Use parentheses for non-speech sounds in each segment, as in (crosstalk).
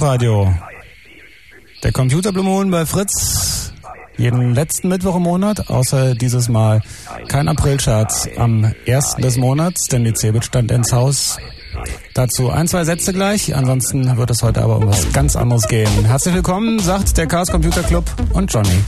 Chaos Radio. Der Computer Blue Moon bei Fritz. Jeden letzten Mittwoch im Monat, außer dieses Mal kein Aprilscherz am ersten des Monats, denn die Cebit stand ins Haus. Dazu ein, zwei Sätze gleich, ansonsten wird es heute aber um was ganz anderes gehen. Herzlich willkommen, sagt der Chaos Computer Club und Johnny.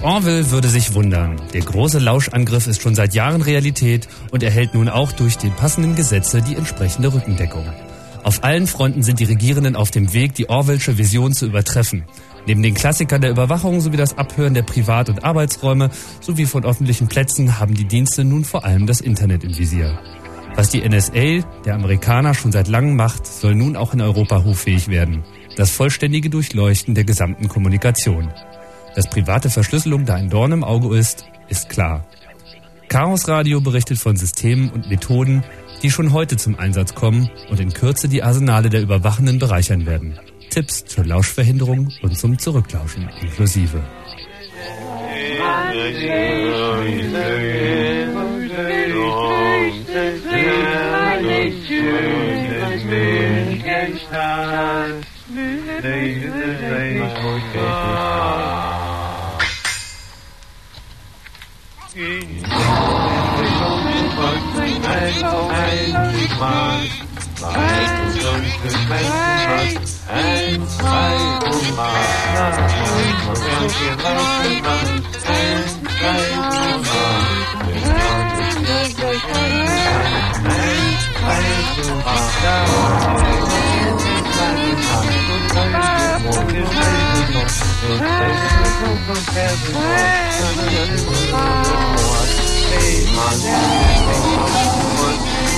George Orwell würde sich wundern. Der große Lauschangriff ist schon seit Jahren Realität und erhält nun auch durch die passenden Gesetze die entsprechende Rückendeckung. Auf allen Fronten sind die Regierenden auf dem Weg, die Orwellsche Vision zu übertreffen. Neben den Klassikern der Überwachung sowie das Abhören der Privat- und Arbeitsräume sowie von öffentlichen Plätzen haben die Dienste nun vor allem das Internet im Visier. Was die NSA der Amerikaner schon seit langem macht, soll nun auch in Europa hoffähig werden. Das vollständige Durchleuchten der gesamten Kommunikation. Dass private Verschlüsselung da ein Dorn im Auge ist, ist klar. Chaos Radio berichtet von Systemen und Methoden, die schon heute zum Einsatz kommen und in Kürze die Arsenale der Überwachenden bereichern werden. Tipps zur Lauschverhinderung und zum Zurücklauschen inklusive. ein Markt, Hey, man.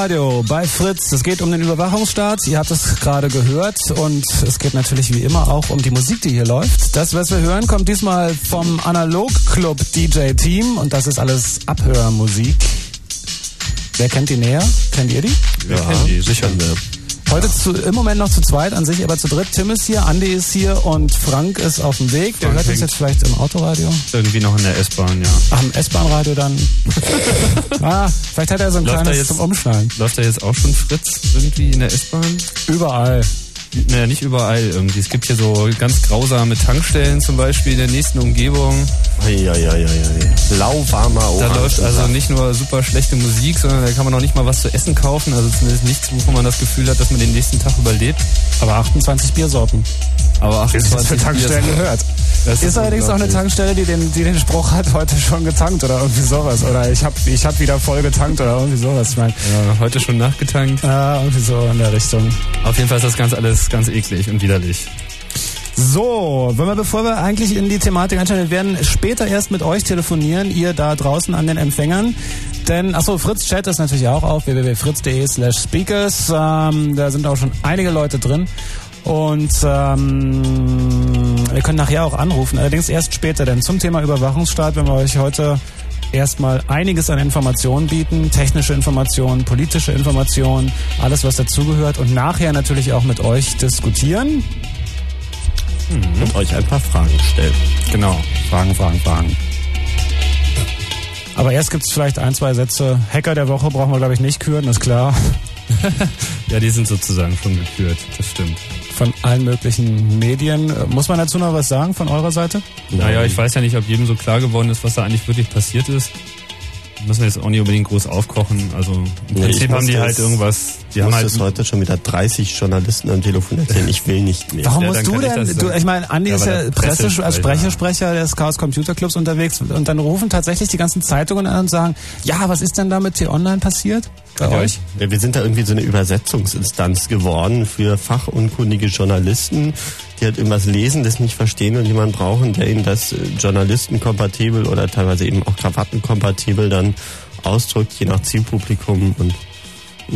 Radio bei Fritz. Es geht um den Überwachungsstaat. Ihr habt es gerade gehört. Und es geht natürlich wie immer auch um die Musik, die hier läuft. Das, was wir hören, kommt diesmal vom Analog Club DJ Team. Und das ist alles Abhörmusik. Wer kennt die näher? Kennt ihr die? Wir ja, kennen die, sicher. Heute zu, im Moment noch zu zweit, an sich aber zu dritt. Tim ist hier, Andi ist hier und Frank ist auf dem Weg. Der hört uns jetzt vielleicht im Autoradio. Irgendwie noch in der S-Bahn, ja. Ach, im S-Bahn-Radio dann. (laughs) ah, vielleicht hat er so ein läuft kleines jetzt, zum Umschnallen. Läuft da jetzt auch schon Fritz irgendwie in der S-Bahn? Überall. Naja, nicht überall irgendwie. Es gibt hier so ganz grausame Tankstellen zum Beispiel in der nächsten Umgebung. Eieieiei. Lauwarmer Da läuft also nicht nur super schlechte Musik, sondern da kann man auch nicht mal was zu essen kaufen. Also zumindest nichts, wovon man das Gefühl hat, dass man den nächsten Tag überlebt. Aber 28 Biersorten. Aber 28 für Tankstellen gehört. Das ist, ist allerdings auch eine Tankstelle, die den, die den Spruch hat, heute schon getankt oder irgendwie sowas. Oder ich habe ich hab wieder voll getankt oder irgendwie sowas. Ich mein, ja, heute schon nachgetankt. Ja, irgendwie so in der Richtung. Auf jeden Fall ist das ganz alles ganz eklig und widerlich. So, wenn wir, bevor wir eigentlich in die Thematik einsteigen, wir werden später erst mit euch telefonieren, ihr da draußen an den Empfängern. Denn, achso, Fritz Chat ist natürlich auch auf www.fritz.de slash speakers. Ähm, da sind auch schon einige Leute drin. Und ähm, wir können nachher auch anrufen, allerdings erst später, denn zum Thema Überwachungsstaat, wenn wir euch heute erstmal einiges an Informationen bieten, technische Informationen, politische Informationen, alles was dazugehört und nachher natürlich auch mit euch diskutieren. Mhm. Und euch ein paar Fragen stellen. Genau, Fragen, Fragen, Fragen. Aber erst gibt es vielleicht ein, zwei Sätze. Hacker der Woche brauchen wir, glaube ich, nicht küren, ist klar. (laughs) ja, die sind sozusagen schon gekürt, das stimmt. Von allen möglichen Medien. Muss man dazu noch was sagen von eurer Seite? Naja, ich weiß ja nicht, ob jedem so klar geworden ist, was da eigentlich wirklich passiert ist müssen wir jetzt auch nicht unbedingt groß aufkochen. Also im nee, Prinzip haben die halt irgendwas. Die haben halt das heute schon wieder 30 Journalisten am Telefon erzählen. Ich will nicht mehr. Warum ja, musst du denn? Ich, du, ich meine, Andi ja, ist ja Presse, als Sprechersprecher des Chaos Computer Clubs unterwegs und dann rufen tatsächlich die ganzen Zeitungen an und sagen, ja, was ist denn da mit T-Online passiert? Bei ja, euch? Ja, wir sind da irgendwie so eine Übersetzungsinstanz geworden für fachunkundige Journalisten, die halt irgendwas lesen, das nicht verstehen und jemanden brauchen, der ihnen das äh, journalistenkompatibel oder teilweise eben auch krawattenkompatibel dann ausdrückt, je nach Zielpublikum und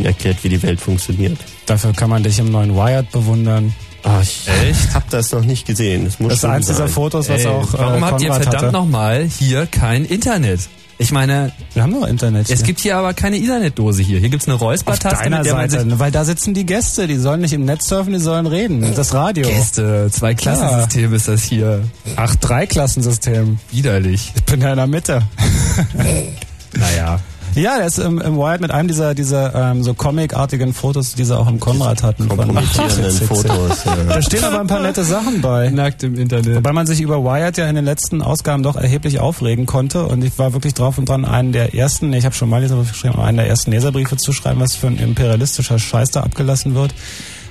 erklärt, wie die Welt funktioniert. Dafür kann man dich im neuen Wired bewundern. Ach, ich Echt? (laughs) hab das noch nicht gesehen. Das, muss das ist eins dieser Fotos, was Ey, auch. Äh, warum habt ihr verdammt nochmal hier kein Internet? Ich meine, wir haben noch Internet. Es hier. gibt hier aber keine Internetdose hier. Hier gibt's eine Räuspertaste. Auf deiner Seite, weil da sitzen die Gäste. Die sollen nicht im Netz surfen, die sollen reden. Das Radio. Gäste, zwei Klassensystem ja. ist das hier. Ach, drei Klassensystem. Widerlich. Ich bin ja in der Mitte. (laughs) naja. Ja, der ist im, im Wired mit einem dieser, dieser ähm, so comicartigen Fotos, die sie auch im Konrad hatten. Kompromittierenden Fotos. Ja. Da stehen aber ein paar nette Sachen bei. Nackt im Internet. Wobei man sich über Wired ja in den letzten Ausgaben doch erheblich aufregen konnte. Und ich war wirklich drauf und dran, einen der ersten, ich habe schon mal Leserbriefe geschrieben, einen der ersten Leserbriefe zu schreiben, was für ein imperialistischer Scheiß da abgelassen wird.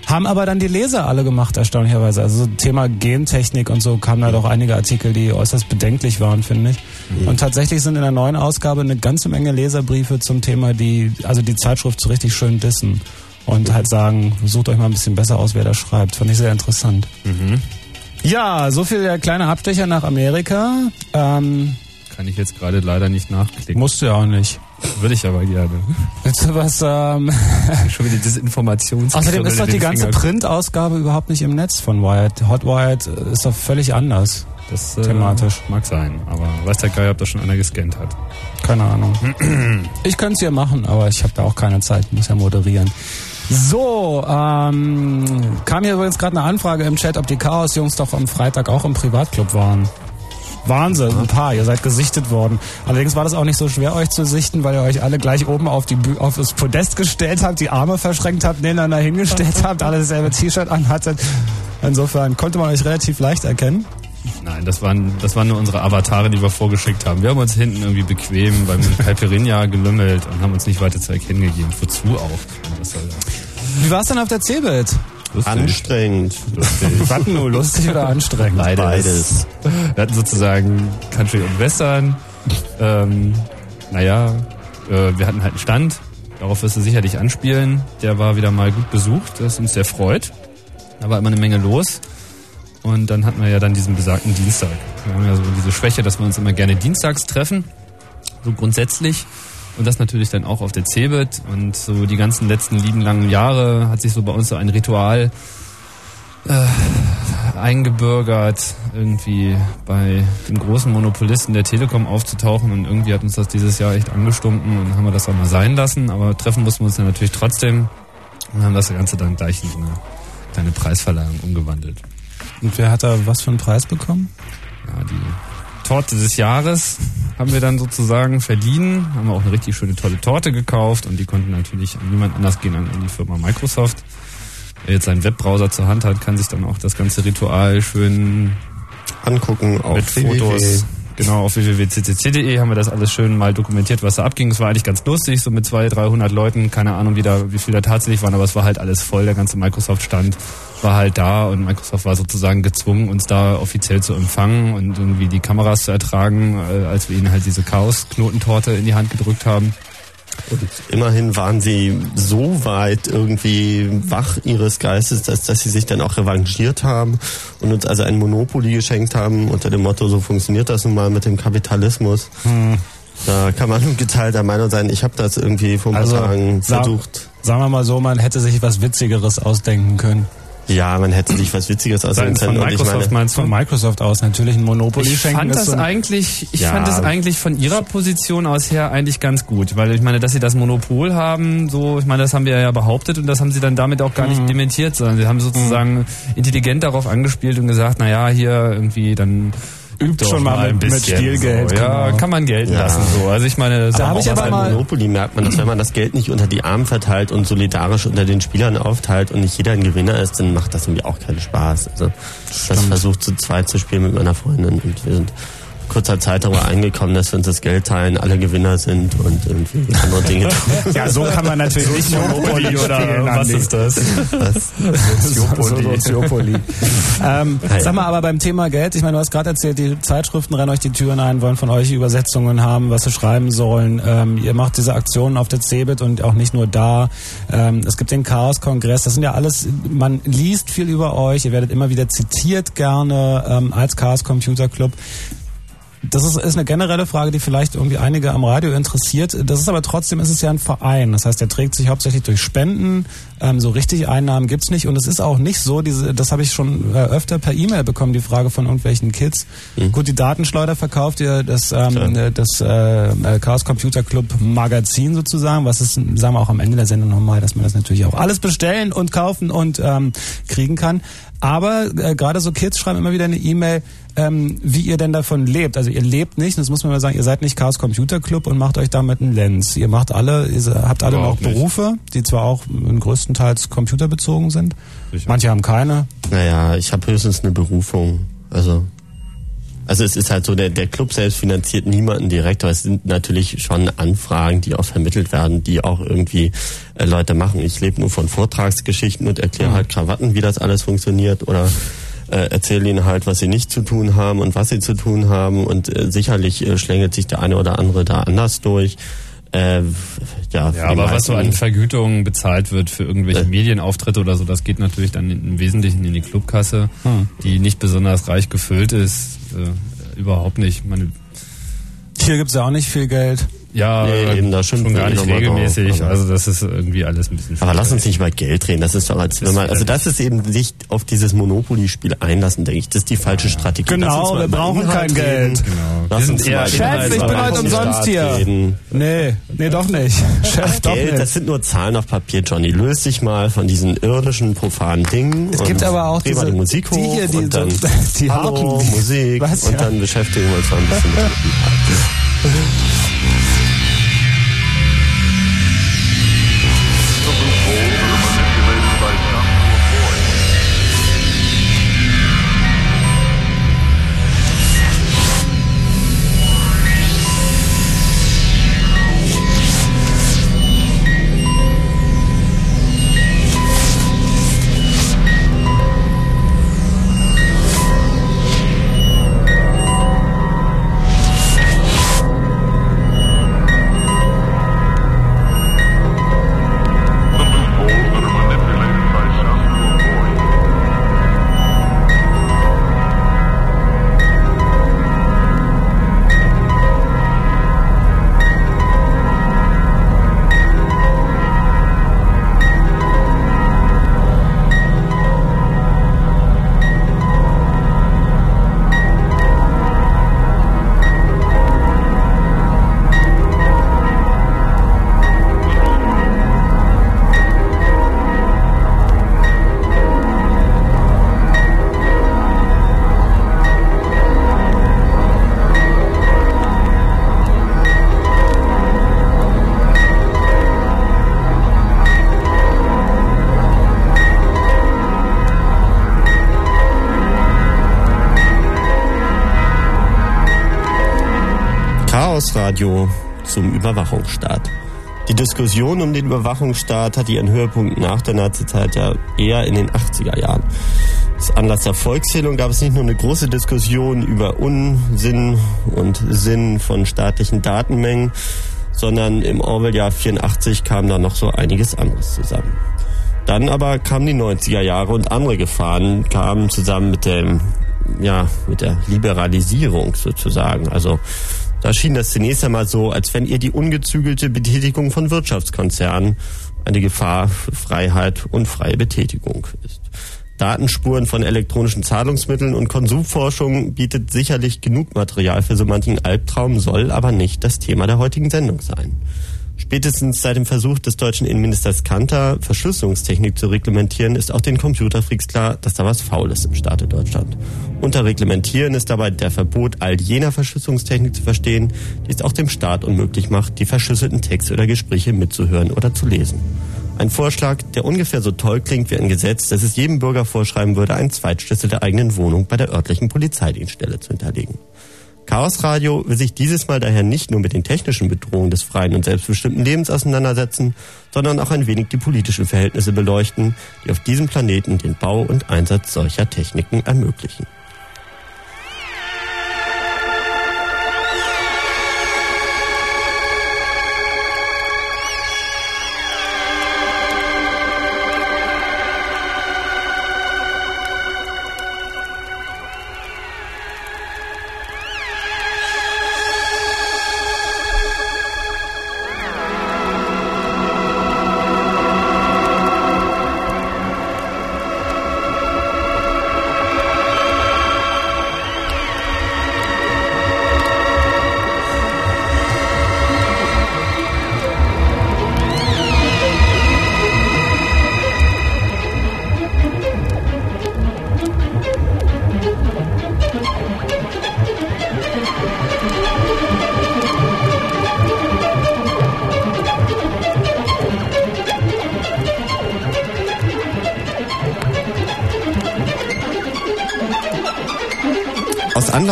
Haben aber dann die Leser alle gemacht, erstaunlicherweise. Also Thema Gentechnik und so kamen da doch einige Artikel, die äußerst bedenklich waren, finde ich. Mhm. Und tatsächlich sind in der neuen Ausgabe eine ganze Menge Leserbriefe zum Thema, die, also die Zeitschrift so richtig schön dissen. Und halt sagen, sucht euch mal ein bisschen besser aus, wer da schreibt. Fand ich sehr interessant. Mhm. Ja, so viel der kleine Abstecher nach Amerika. Ähm, Kann ich jetzt gerade leider nicht nachklicken. Musst du ja auch nicht. Würde ich aber gerne. Willst du was, ähm (laughs) Schon wieder diese Informations Außerdem ist doch die ganze Printausgabe überhaupt nicht im Netz von Wired. Hot Wired ist doch völlig anders. Das äh, thematisch. mag sein, aber weiß der Geil, ob das schon einer gescannt hat. Keine Ahnung. ich könnte es ja machen, aber ich habe da auch keine Zeit, muss ja moderieren. So, ähm, kam hier übrigens gerade eine Anfrage im Chat, ob die Chaos-Jungs doch am Freitag auch im Privatclub waren. Wahnsinn, ein paar. Ihr seid gesichtet worden. Allerdings war das auch nicht so schwer, euch zu sichten, weil ihr euch alle gleich oben auf, die, auf das Podest gestellt habt, die Arme verschränkt habt, nebeneinander hingestellt habt, alle dasselbe T-Shirt anhattet. Insofern konnte man euch relativ leicht erkennen. Nein, das waren, das waren nur unsere Avatare, die wir vorgeschickt haben. Wir haben uns hinten irgendwie bequem beim (laughs) Caipirinha gelümmelt und haben uns nicht weiter zu erkennen gegeben. Wozu auch? Wie war es denn auf der Cebit? Lustig. Anstrengend. Lustig. Was nur lustig oder anstrengend? Beides. Beides. Wir hatten sozusagen Country und Western. Ähm, naja, äh, wir hatten halt einen Stand. Darauf wirst du sicherlich anspielen. Der war wieder mal gut besucht, das uns sehr freut. Da war immer eine Menge los. Und dann hatten wir ja dann diesen besagten Dienstag. Wir haben ja so diese Schwäche, dass wir uns immer gerne dienstags treffen. So grundsätzlich. Und das natürlich dann auch auf der Cebit. Und so die ganzen letzten lieben langen Jahre hat sich so bei uns so ein Ritual äh, eingebürgert, irgendwie bei dem großen Monopolisten der Telekom aufzutauchen. Und irgendwie hat uns das dieses Jahr echt angestunken und haben wir das auch mal sein lassen. Aber treffen mussten wir uns dann natürlich trotzdem und haben das Ganze dann gleich in so eine kleine Preisverleihung umgewandelt. Und wer hat da was für einen Preis bekommen? Ja, die Torte des Jahres haben wir dann sozusagen verliehen. Haben wir auch eine richtig schöne tolle Torte gekauft und die konnten natürlich an niemand anders gehen an die Firma Microsoft. Wer jetzt seinen Webbrowser zur Hand hat, kann sich dann auch das ganze Ritual schön angucken auf mit Fotos. Genau, auf www.ccc.de haben wir das alles schön mal dokumentiert, was da abging. Es war eigentlich ganz lustig, so mit 200, 300 Leuten. Keine Ahnung, wie, da, wie viel da tatsächlich waren, aber es war halt alles voll. Der ganze Microsoft-Stand war halt da und Microsoft war sozusagen gezwungen, uns da offiziell zu empfangen und irgendwie die Kameras zu ertragen, äh, als wir ihnen halt diese Chaos-Knotentorte in die Hand gedrückt haben. Und immerhin waren sie so weit irgendwie wach ihres Geistes, dass, dass sie sich dann auch revanchiert haben und uns also ein Monopoly geschenkt haben unter dem Motto, so funktioniert das nun mal mit dem Kapitalismus. Hm. Da kann man geteilter Meinung sein. Ich habe das irgendwie vor ein Also, paar Tagen sa- versucht. Sagen wir mal so, man hätte sich was Witzigeres ausdenken können. Ja, man hätte sich was Witziges von können. Und ich Microsoft meine, meinst Von? Microsoft aus natürlich ein Monopoly Ich schenken. fand das so eigentlich, ich Ja. fand das eigentlich von ihrer Position aus her eigentlich ganz gut, weil ich meine, dass sie das Monopol haben, so, ich meine, das haben wir ja behauptet und das haben sie dann damit auch gar Mhm. nicht dementiert, sondern sie haben sozusagen intelligent darauf angespielt und gesagt, na ja, hier irgendwie dann Übt schon mal mit- mit Spielgeld, So. Ja, genau. kann man gelten Ja. lassen, so. Also ich meine, Da hab auch ich aber mal- Monopoly merkt man, dass wenn man das Geld nicht unter die Arme verteilt und solidarisch unter den Spielern aufteilt und nicht jeder ein Gewinner ist, dann macht das irgendwie auch keinen Spaß. Also das versucht zu zweit zu spielen mit meiner Freundin und wir sind kurzer Zeit darüber eingekommen, dass wir uns das Geld teilen, alle Gewinner sind und irgendwie andere Dinge tun. Ja, so kann man natürlich nicht Monopoly spielen, was ist das? Soziopoli. Ähm, sag mal, aber beim Thema Geld, ich meine, du hast gerade erzählt, die Zeitschriften rennen euch die Türen ein, wollen von euch Übersetzungen haben, was sie schreiben sollen. Ähm, ihr macht diese Aktionen auf der CeBIT und auch nicht nur da. Ähm, es gibt den Chaos-Kongress. Das sind ja alles, man liest viel über euch, ihr werdet immer wieder zitiert gerne ähm, als Chaos Computer Club. Das ist, ist eine generelle Frage, die vielleicht irgendwie einige am Radio interessiert. Das ist aber trotzdem, ist es ja ein Verein. Das heißt, der trägt sich hauptsächlich durch Spenden. Ähm, so richtig Einnahmen gibt's nicht. Und es ist auch nicht so, diese, das habe ich schon äh, öfter per E-Mail bekommen, die Frage von irgendwelchen Kids. Gut, die Datenschleuder verkauft ihr das, ähm, äh, das äh, Chaos Computer Club Magazin sozusagen. Was ist, sagen wir auch am Ende der Sendung nochmal, dass man das natürlich auch alles bestellen und kaufen und ähm, kriegen kann. Aber äh, gerade so Kids schreiben immer wieder eine E-Mail, ähm, wie ihr denn davon lebt. Also ihr lebt nicht, das muss man mal sagen, ihr seid nicht Chaos Computer Club und macht euch damit einen Lenz. Ihr macht alle, ihr habt alle noch. Berufe, die zwar auch in größtenteils computerbezogen sind. Sicher. Manche haben keine. Naja, ich habe höchstens eine Berufung. Also also es ist halt so, der, der Club selbst finanziert niemanden direkt, aber es sind natürlich schon Anfragen, die auch vermittelt werden, die auch irgendwie äh, Leute machen. Ich lebe nur von Vortragsgeschichten und erkläre halt Krawatten, wie das alles funktioniert oder äh, erzähle ihnen halt, was sie nicht zu tun haben und was sie zu tun haben und äh, sicherlich äh, schlängelt sich der eine oder andere da anders durch. Äh, ja, Ja, aber was so an Vergütungen bezahlt wird für irgendwelche Äh. Medienauftritte oder so, das geht natürlich dann im Wesentlichen in die Clubkasse, Hm. die nicht besonders reich gefüllt ist. Äh, überhaupt nicht. Man, Hier gibt's ja auch nicht viel Geld. Ja, Nee, eben, da schon gar nicht drauf, regelmäßig. aber- also das ist irgendwie alles ein bisschen Aber lass uns nicht über Geld reden. Das ist doch als wenn man, also das ist eben sich auf dieses Monopoly-Spiel einlassen, denke ich. Das ist die falsche Strategie. Genau, uns wir brauchen Inhalt kein reden. Geld. Genau. Lass Wir sind uns eher mal Chef, ich bin heute umsonst hier. Reden. Nee, nee, doch nicht. Chef, doch Geld, nicht. das sind nur Zahlen auf Papier, Johnny. Löst dich mal von diesen irdischen, profanen Dingen. Es gibt und aber auch diese- die Musik die hoch hier, die und dann so- (laughs) die Hallo, Musik Was, und ja? dann beschäftigen wir uns mal ein bisschen mit dem Inhalt. Chaos Radio zum Überwachungsstaat. Die Diskussion um den Überwachungsstaat hat ihren Höhepunkt nach der Nazizeit ja eher in den 80er Jahren. Als Anlass der Volkszählung gab es nicht nur eine große Diskussion über Unsinn und Sinn von staatlichen Datenmengen, sondern im Orwell-Jahr 84 kam da noch so einiges anderes zusammen. Dann aber kamen die 90er Jahre und andere Gefahren kamen zusammen mit dem, ja, mit der Liberalisierung sozusagen. Also da schien das zunächst einmal so, als wenn ihr die ungezügelte Betätigung von Wirtschaftskonzernen eine Gefahr für Freiheit und freie Betätigung ist. Datenspuren von elektronischen Zahlungsmitteln und Konsumforschung bietet sicherlich genug Material für so manchen Albtraum, soll aber nicht das Thema der heutigen Sendung sein. Spätestens seit dem Versuch des deutschen Innenministers Kanter, Verschlüsselungstechnik zu reglementieren, ist auch den Computerfreaks klar, dass da was faul ist im Staate Deutschland. Unter Reglementieren ist dabei der Verbot all jener Verschlüsselungstechnik zu verstehen, die es auch dem Staat unmöglich macht, die verschlüsselten Texte oder Gespräche mitzuhören oder zu lesen. Ein Vorschlag, der ungefähr so toll klingt wie ein Gesetz, das es jedem Bürger vorschreiben würde, einen Zweitschlüssel der eigenen Wohnung bei der örtlichen Polizeidienststelle zu hinterlegen. Chaos Radio will sich dieses Mal daher nicht nur mit den technischen Bedrohungen des freien und selbstbestimmten Lebens auseinandersetzen, sondern auch ein wenig die politischen Verhältnisse beleuchten, die auf diesem Planeten den Bau und Einsatz solcher Techniken ermöglichen.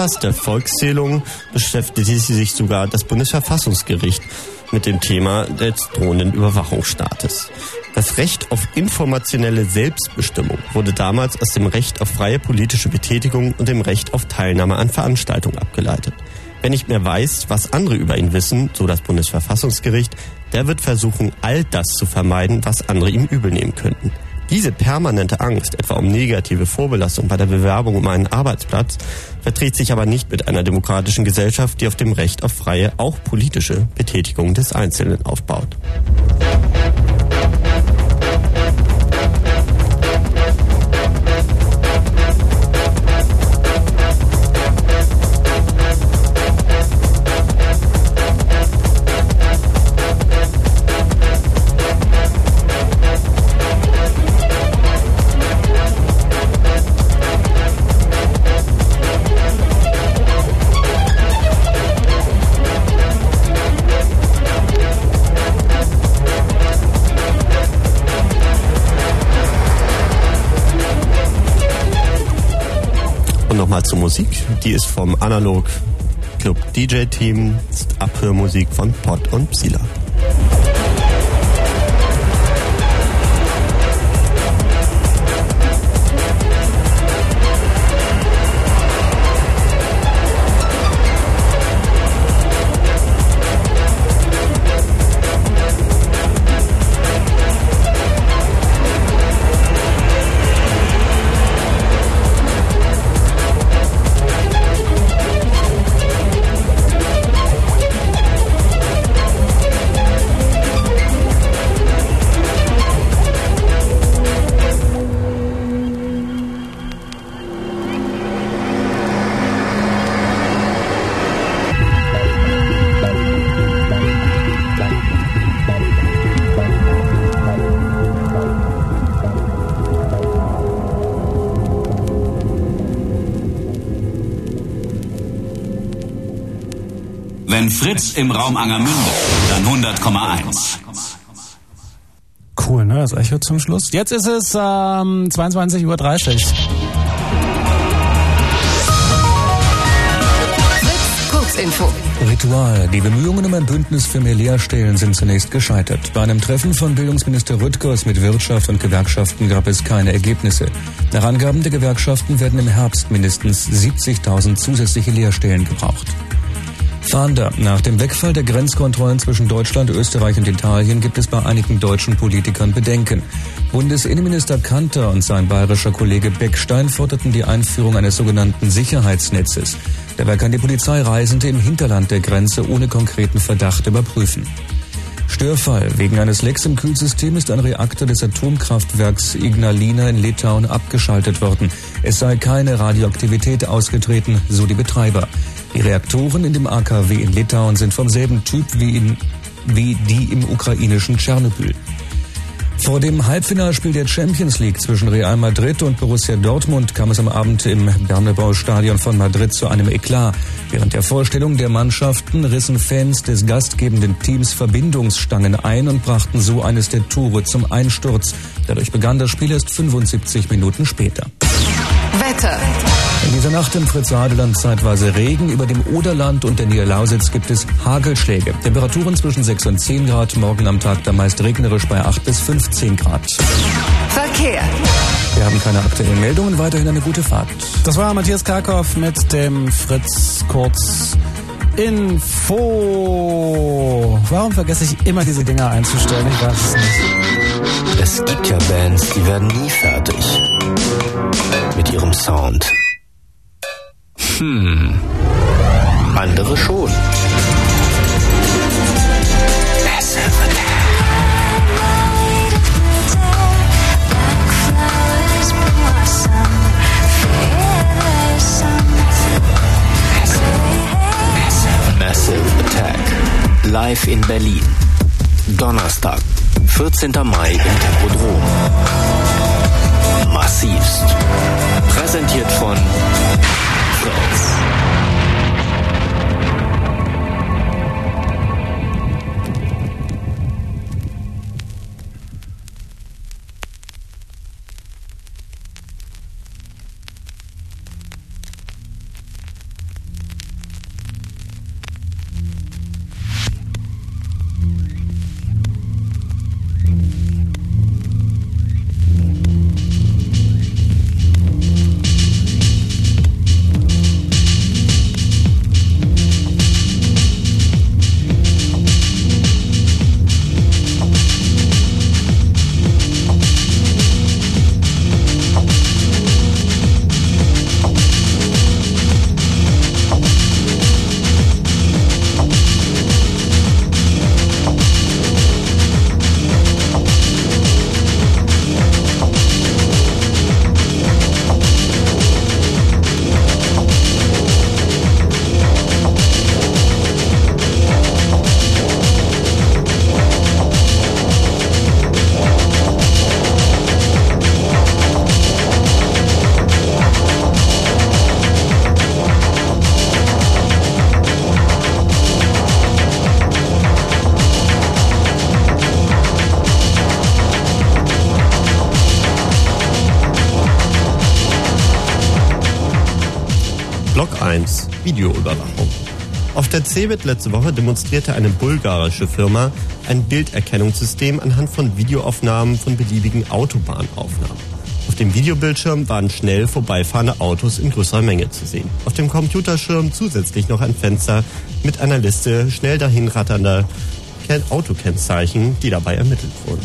Anlass der Volkszählung beschäftigte sich sogar das Bundesverfassungsgericht mit dem Thema des drohenden Überwachungsstaates. Das Recht auf informationelle Selbstbestimmung wurde damals aus dem Recht auf freie politische Betätigung und dem Recht auf Teilnahme an Veranstaltungen abgeleitet. Wer nicht mehr weiß, was andere über ihn wissen, so das Bundesverfassungsgericht, der wird versuchen, all das zu vermeiden, was andere ihm übel nehmen könnten. Diese permanente Angst, etwa um negative Vorbelastung bei der Bewerbung um einen Arbeitsplatz, verträgt sich aber nicht mit einer demokratischen Gesellschaft, die auf dem Recht auf freie, auch politische Betätigung des Einzelnen aufbaut. Zur Musik. Die ist vom Analog Club DJ Team. Abhörmusik von Pot und Psila. Raum Angermünde, dann 100,1. Cool, ne? Das Echo zum Schluss. Jetzt ist es ähm, 22.30 Uhr. Kurzinfo. Ritual. Die Bemühungen um ein Bündnis für mehr Lehrstellen sind zunächst gescheitert. Bei einem Treffen von Bildungsminister Rüttgers mit Wirtschaft und Gewerkschaften gab es keine Ergebnisse. Nach Angaben der Gewerkschaften werden im Herbst mindestens 70.000 zusätzliche Lehrstellen gebraucht. Fahnder. Nach dem Wegfall der Grenzkontrollen zwischen Deutschland, Österreich und Italien gibt es bei einigen deutschen Politikern Bedenken. Bundesinnenminister Kanter und sein bayerischer Kollege Beckstein forderten die Einführung eines sogenannten Sicherheitsnetzes. Dabei kann die Polizei Reisende im Hinterland der Grenze ohne konkreten Verdacht überprüfen. Störfall. Wegen eines Lecks im Kühlsystem ist ein Reaktor des Atomkraftwerks Ignalina in Litauen abgeschaltet worden. Es sei keine Radioaktivität ausgetreten, so die Betreiber. Die Reaktoren in dem AKW in Litauen sind vom selben Typ wie, in, wie die im ukrainischen Tschernobyl. Vor dem Halbfinalspiel der Champions League zwischen Real Madrid und Borussia Dortmund kam es am Abend im Bernabeu-Stadion von Madrid zu einem Eklat. Während der Vorstellung der Mannschaften rissen Fans des gastgebenden Teams Verbindungsstangen ein und brachten so eines der Tore zum Einsturz. Dadurch begann das Spiel erst 75 Minuten später. Wetter. In dieser Nacht im Fritz-Adeland zeitweise Regen. Über dem Oderland und der Niederlausitz gibt es Hagelschläge. Temperaturen zwischen 6 und 10 Grad. Morgen am Tag dann meist regnerisch bei 8 bis 15 Grad. Verkehr. Wir haben keine aktuellen Meldungen. Weiterhin eine gute Fahrt. Das war Matthias Karkow mit dem Fritz Kurz Info. Warum vergesse ich immer diese Dinger einzustellen? Ich weiß es nicht. Es gibt ja Bands, die werden nie fertig. Mit ihrem Sound. Hm. Andere schon. Massive Attack. Live in Berlin. Donnerstag, 14. Mai im Tempodrom. Massivst. Präsentiert von Fritz. Videoüberwachung. Auf der CeBIT letzte Woche demonstrierte eine bulgarische Firma ein Bilderkennungssystem anhand von Videoaufnahmen von beliebigen Autobahnaufnahmen. Auf dem Videobildschirm waren schnell vorbeifahrende Autos in größerer Menge zu sehen. Auf dem Computerschirm zusätzlich noch ein Fenster mit einer Liste schnell dahinratternder Autokennzeichen, die dabei ermittelt wurden.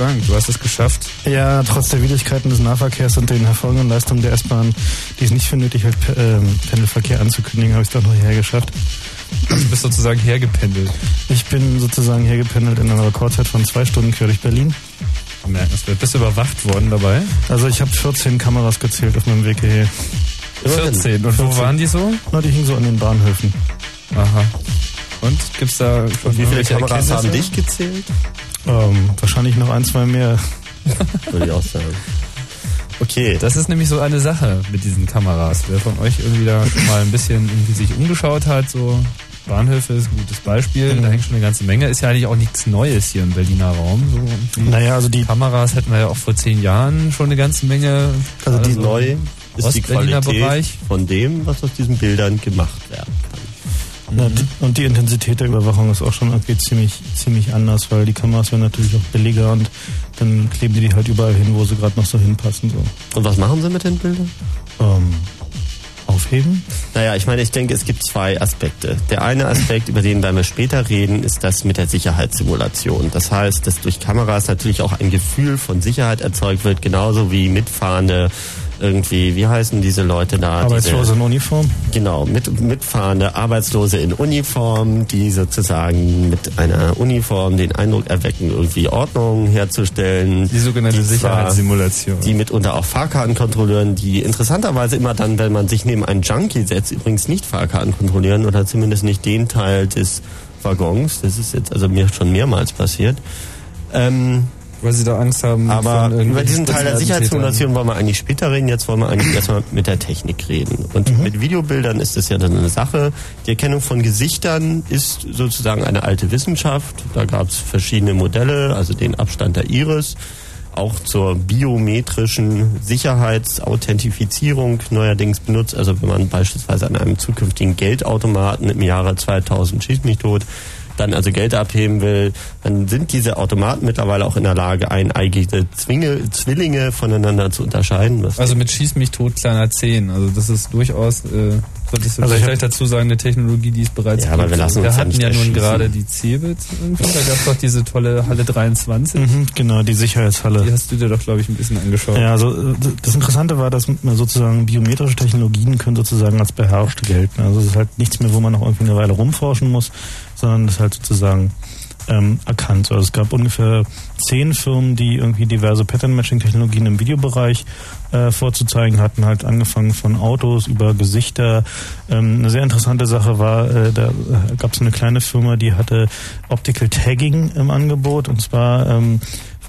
Frank, du hast es geschafft. Ja, trotz der Widrigkeiten des Nahverkehrs und den hervorragenden Leistungen der S-Bahn, die es nicht für nötig hält, ähm, Pendelverkehr anzukündigen, habe ich es doch noch hierher geschafft. Du bist sozusagen hergependelt. Ich bin sozusagen hergependelt in einer Rekordzeit von zwei Stunden quer durch Berlin. Bemerkenswert. Bist du überwacht worden dabei? Also ich habe 14 Kameras gezählt auf meinem Weg hierher. 14. Und wo 14. waren die so? Na, die hingen so an den Bahnhöfen. Aha. Und gibt's da schon wie viele Kameras haben dich gezählt? Ähm, wahrscheinlich noch ein, zwei mehr. Würde ich auch sagen. Okay. Das ist nämlich so eine Sache mit diesen Kameras. Wer von euch irgendwie da schon mal ein bisschen irgendwie sich umgeschaut hat, so Bahnhöfe ist ein gutes Beispiel. Mhm. Da hängt schon eine ganze Menge. Ist ja eigentlich auch nichts Neues hier im Berliner Raum. So naja, also die Kameras hätten wir ja auch vor zehn Jahren schon eine ganze Menge. Also die also neu ist die Qualität Bereich. von dem, was aus diesen Bildern gemacht werden kann. Ja, und die Intensität der Überwachung ist auch schon irgendwie ziemlich, ziemlich anders, weil die Kameras werden natürlich auch billiger und dann kleben die die halt überall hin, wo sie gerade noch so hinpassen. So. Und was machen sie mit den Bildern? Ähm, aufheben? Naja, ich meine, ich denke, es gibt zwei Aspekte. Der eine Aspekt, über den werden wir später reden, ist das mit der Sicherheitssimulation. Das heißt, dass durch Kameras natürlich auch ein Gefühl von Sicherheit erzeugt wird, genauso wie mitfahrende irgendwie, wie heißen diese Leute da? Arbeitslose diese, in Uniform? Genau, mit, mitfahrende Arbeitslose in Uniform, die sozusagen mit einer Uniform den Eindruck erwecken, irgendwie Ordnung herzustellen. Die sogenannte die Sicherheitssimulation. Die mitunter auch Fahrkarten kontrollieren, die interessanterweise immer dann, wenn man sich neben einen Junkie setzt, übrigens nicht Fahrkarten kontrollieren oder zumindest nicht den Teil des Waggons. Das ist jetzt also mir schon mehrmals passiert. Ähm, weil sie da Angst haben. Aber über diesen Teil der Sicherheitssimulation wollen wir eigentlich später reden. Jetzt wollen wir eigentlich (laughs) erstmal mit der Technik reden. Und mhm. mit Videobildern ist das ja dann eine Sache. Die Erkennung von Gesichtern ist sozusagen eine alte Wissenschaft. Da gab es verschiedene Modelle, also den Abstand der Iris auch zur biometrischen Sicherheitsauthentifizierung neuerdings benutzt. Also wenn man beispielsweise an einem zukünftigen Geldautomaten im Jahre 2000 schießt mich tot dann also Geld abheben will, dann sind diese Automaten mittlerweile auch in der Lage, eineigige Zwinge, Zwillinge voneinander zu unterscheiden. Also mit Schieß mich tot kleiner 10. Also das ist durchaus, äh, solltest du also vielleicht dazu sagen, eine Technologie, die es bereits ja, gibt. Aber wir, lassen wir uns hatten ja, nun gerade die Cebit irgendwie. Da gab es doch diese tolle Halle 23. Mhm, genau, die Sicherheitshalle. Die hast du dir doch, glaube ich, ein bisschen angeschaut. Ja, also das Interessante war, dass sozusagen biometrische Technologien können sozusagen als beherrscht gelten. Also es ist halt nichts mehr, wo man noch irgendwie eine Weile rumforschen muss, sondern das ist halt sozusagen ähm, erkannt. Also es gab ungefähr zehn Firmen, die irgendwie diverse Pattern-Matching-Technologien im Videobereich äh, vorzuzeigen hatten, halt angefangen von Autos über Gesichter. Ähm, eine sehr interessante Sache war, äh, da gab es eine kleine Firma, die hatte Optical Tagging im Angebot und zwar ähm,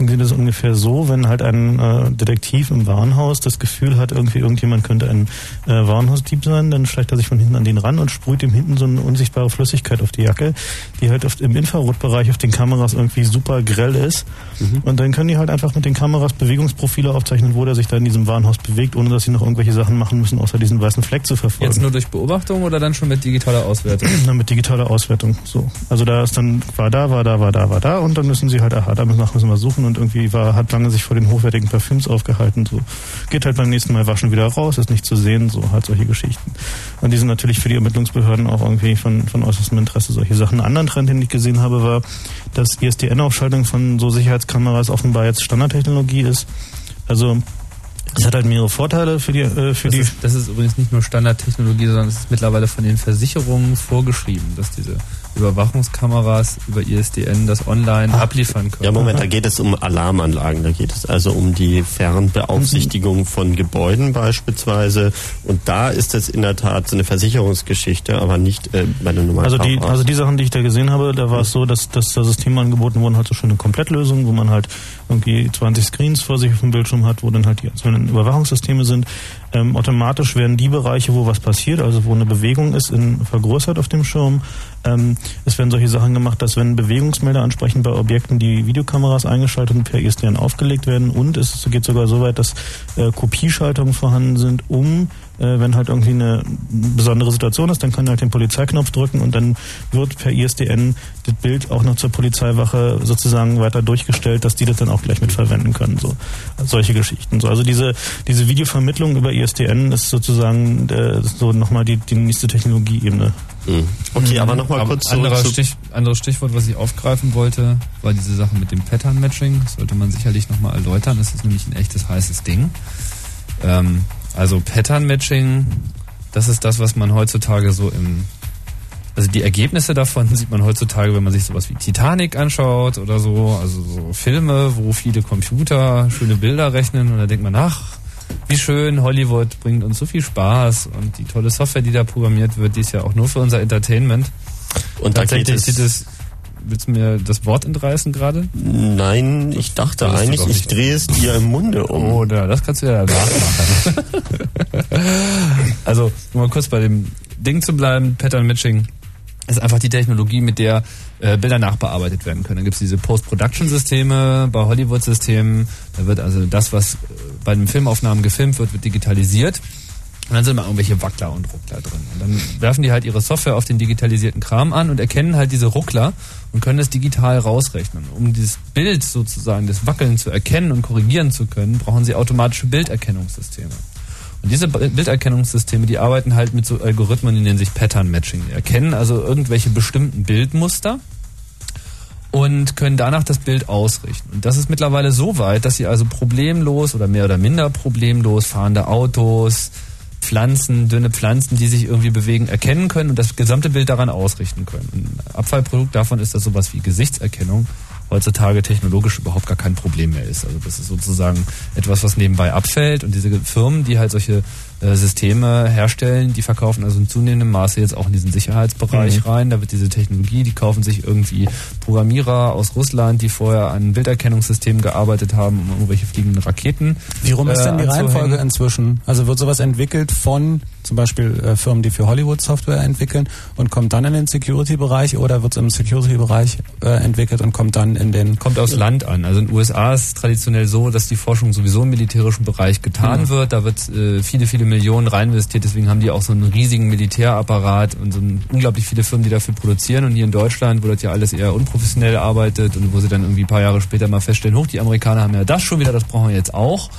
funktioniert das ungefähr so, wenn halt ein äh, Detektiv im Warenhaus das Gefühl hat, irgendwie irgendjemand könnte ein äh, Warenhausdieb sein, dann schleicht er sich von hinten an den ran und sprüht ihm hinten so eine unsichtbare Flüssigkeit auf die Jacke, die halt oft im Infrarotbereich auf den Kameras irgendwie super grell ist. Mhm. Und dann können die halt einfach mit den Kameras Bewegungsprofile aufzeichnen, wo der sich da in diesem Warenhaus bewegt, ohne dass sie noch irgendwelche Sachen machen müssen, außer diesen weißen Fleck zu verfolgen. Jetzt nur durch Beobachtung oder dann schon mit digitaler Auswertung? (clears throat) Na, mit digitaler Auswertung, so. Also da ist dann, war da, war da, war da, war da und dann müssen sie halt, aha, da müssen wir suchen und irgendwie war, hat lange sich vor den hochwertigen Parfüms aufgehalten. So geht halt beim nächsten Mal waschen wieder raus, ist nicht zu sehen, so halt solche Geschichten. Und die sind natürlich für die Ermittlungsbehörden auch irgendwie von, von äußerstem Interesse solche Sachen. Ein anderer Trend, den ich gesehen habe, war, dass ISDN-Aufschaltung von so Sicherheitskameras offenbar jetzt Standardtechnologie ist. Also es hat halt mehrere Vorteile für die. Äh, für das, die ist, das ist übrigens nicht nur Standardtechnologie, sondern es ist mittlerweile von den Versicherungen vorgeschrieben, dass diese Überwachungskameras über ISDN das online Ach, abliefern können. Ja, Moment, da geht es um Alarmanlagen, da geht es also um die Fernbeaufsichtigung von Gebäuden beispielsweise. Und da ist es in der Tat so eine Versicherungsgeschichte, aber nicht äh, bei der normalen also die, also die Sachen, die ich da gesehen habe, da war es so, dass, dass das System angeboten wurden, halt so schöne Komplettlösungen, wo man halt irgendwie 20 Screens vor sich auf dem Bildschirm hat, wo dann halt die einzelnen Überwachungssysteme sind. Ähm, automatisch werden die Bereiche, wo was passiert, also wo eine Bewegung ist, in, vergrößert auf dem Schirm. Ähm, es werden solche Sachen gemacht, dass wenn Bewegungsmelder ansprechen bei Objekten die Videokameras eingeschaltet und per ISDN aufgelegt werden und es geht sogar so weit, dass äh, Kopieschaltungen vorhanden sind, um äh, wenn halt irgendwie eine besondere Situation ist, dann kann er halt den Polizeiknopf drücken und dann wird per ISDN das Bild auch noch zur Polizeiwache sozusagen weiter durchgestellt, dass die das dann auch gleich mit verwenden können. So solche Geschichten. So, also diese diese Videovermittlung über ISDN ist sozusagen äh, so nochmal die, die nächste Technologieebene. Mhm. Okay, aber nochmal kurz zurück anderer Stich, anderes Stichwort, was ich aufgreifen wollte, war diese Sache mit dem Pattern Matching. Das sollte man sicherlich nochmal erläutern. Das ist nämlich ein echtes heißes Ding. Ähm, also Pattern Matching, das ist das, was man heutzutage so im also die Ergebnisse davon (laughs) sieht man heutzutage, wenn man sich sowas wie Titanic anschaut oder so, also so Filme, wo viele Computer schöne Bilder rechnen und da denkt man, ach, wie schön, Hollywood bringt uns so viel Spaß und die tolle Software, die da programmiert wird, die ist ja auch nur für unser Entertainment. Und da geht es, sieht es, willst du mir das Wort entreißen gerade? nein, ich dachte du eigentlich, ich drehe es dir im Munde um. Oder das kannst du ja nachmachen. (laughs) also, um mal kurz bei dem Ding zu bleiben, Pattern Matching ist einfach die Technologie, mit der äh, Bilder nachbearbeitet werden können. Dann gibt es diese Post-Production-Systeme bei Hollywood-Systemen. Da wird also das, was äh, bei den Filmaufnahmen gefilmt wird, wird digitalisiert. Und dann sind mal irgendwelche Wackler und Ruckler drin. Und dann werfen die halt ihre Software auf den digitalisierten Kram an und erkennen halt diese Ruckler und können das digital rausrechnen. Um dieses Bild sozusagen, das Wackeln zu erkennen und korrigieren zu können, brauchen sie automatische Bilderkennungssysteme. Und diese Bilderkennungssysteme, die arbeiten halt mit so Algorithmen, die nennen sich Pattern Matching. Die erkennen also irgendwelche bestimmten Bildmuster und können danach das Bild ausrichten. Und das ist mittlerweile so weit, dass sie also problemlos oder mehr oder minder problemlos fahrende Autos, Pflanzen, dünne Pflanzen, die sich irgendwie bewegen, erkennen können und das gesamte Bild daran ausrichten können. Ein Abfallprodukt davon ist, dass sowas wie Gesichtserkennung heutzutage technologisch überhaupt gar kein Problem mehr ist. Also das ist sozusagen etwas, was nebenbei abfällt und diese Firmen, die halt solche Systeme herstellen, die verkaufen also in zunehmendem Maße jetzt auch in diesen Sicherheitsbereich rein. Da wird diese Technologie, die kaufen sich irgendwie Programmierer aus Russland, die vorher an Bilderkennungssystemen gearbeitet haben, um irgendwelche fliegenden Raketen. Wie rum ist äh, denn die anzuhängen. Reihenfolge inzwischen? Also wird sowas entwickelt von zum Beispiel äh, Firmen, die für Hollywood Software entwickeln und kommt dann in den Security-Bereich oder wird es im Security-Bereich äh, entwickelt und kommt dann in den... Kommt aufs Land an. Also in den USA ist es traditionell so, dass die Forschung sowieso im militärischen Bereich getan Mhm. wird. Da wird äh, viele, viele Millionen rein investiert. Deswegen haben die auch so einen riesigen Militärapparat und so unglaublich viele Firmen, die dafür produzieren. Und hier in Deutschland, wo das ja alles eher unprofessionell arbeitet und wo sie dann irgendwie ein paar Jahre später mal feststellen, hoch, die Amerikaner haben ja das schon wieder, das brauchen wir jetzt auch.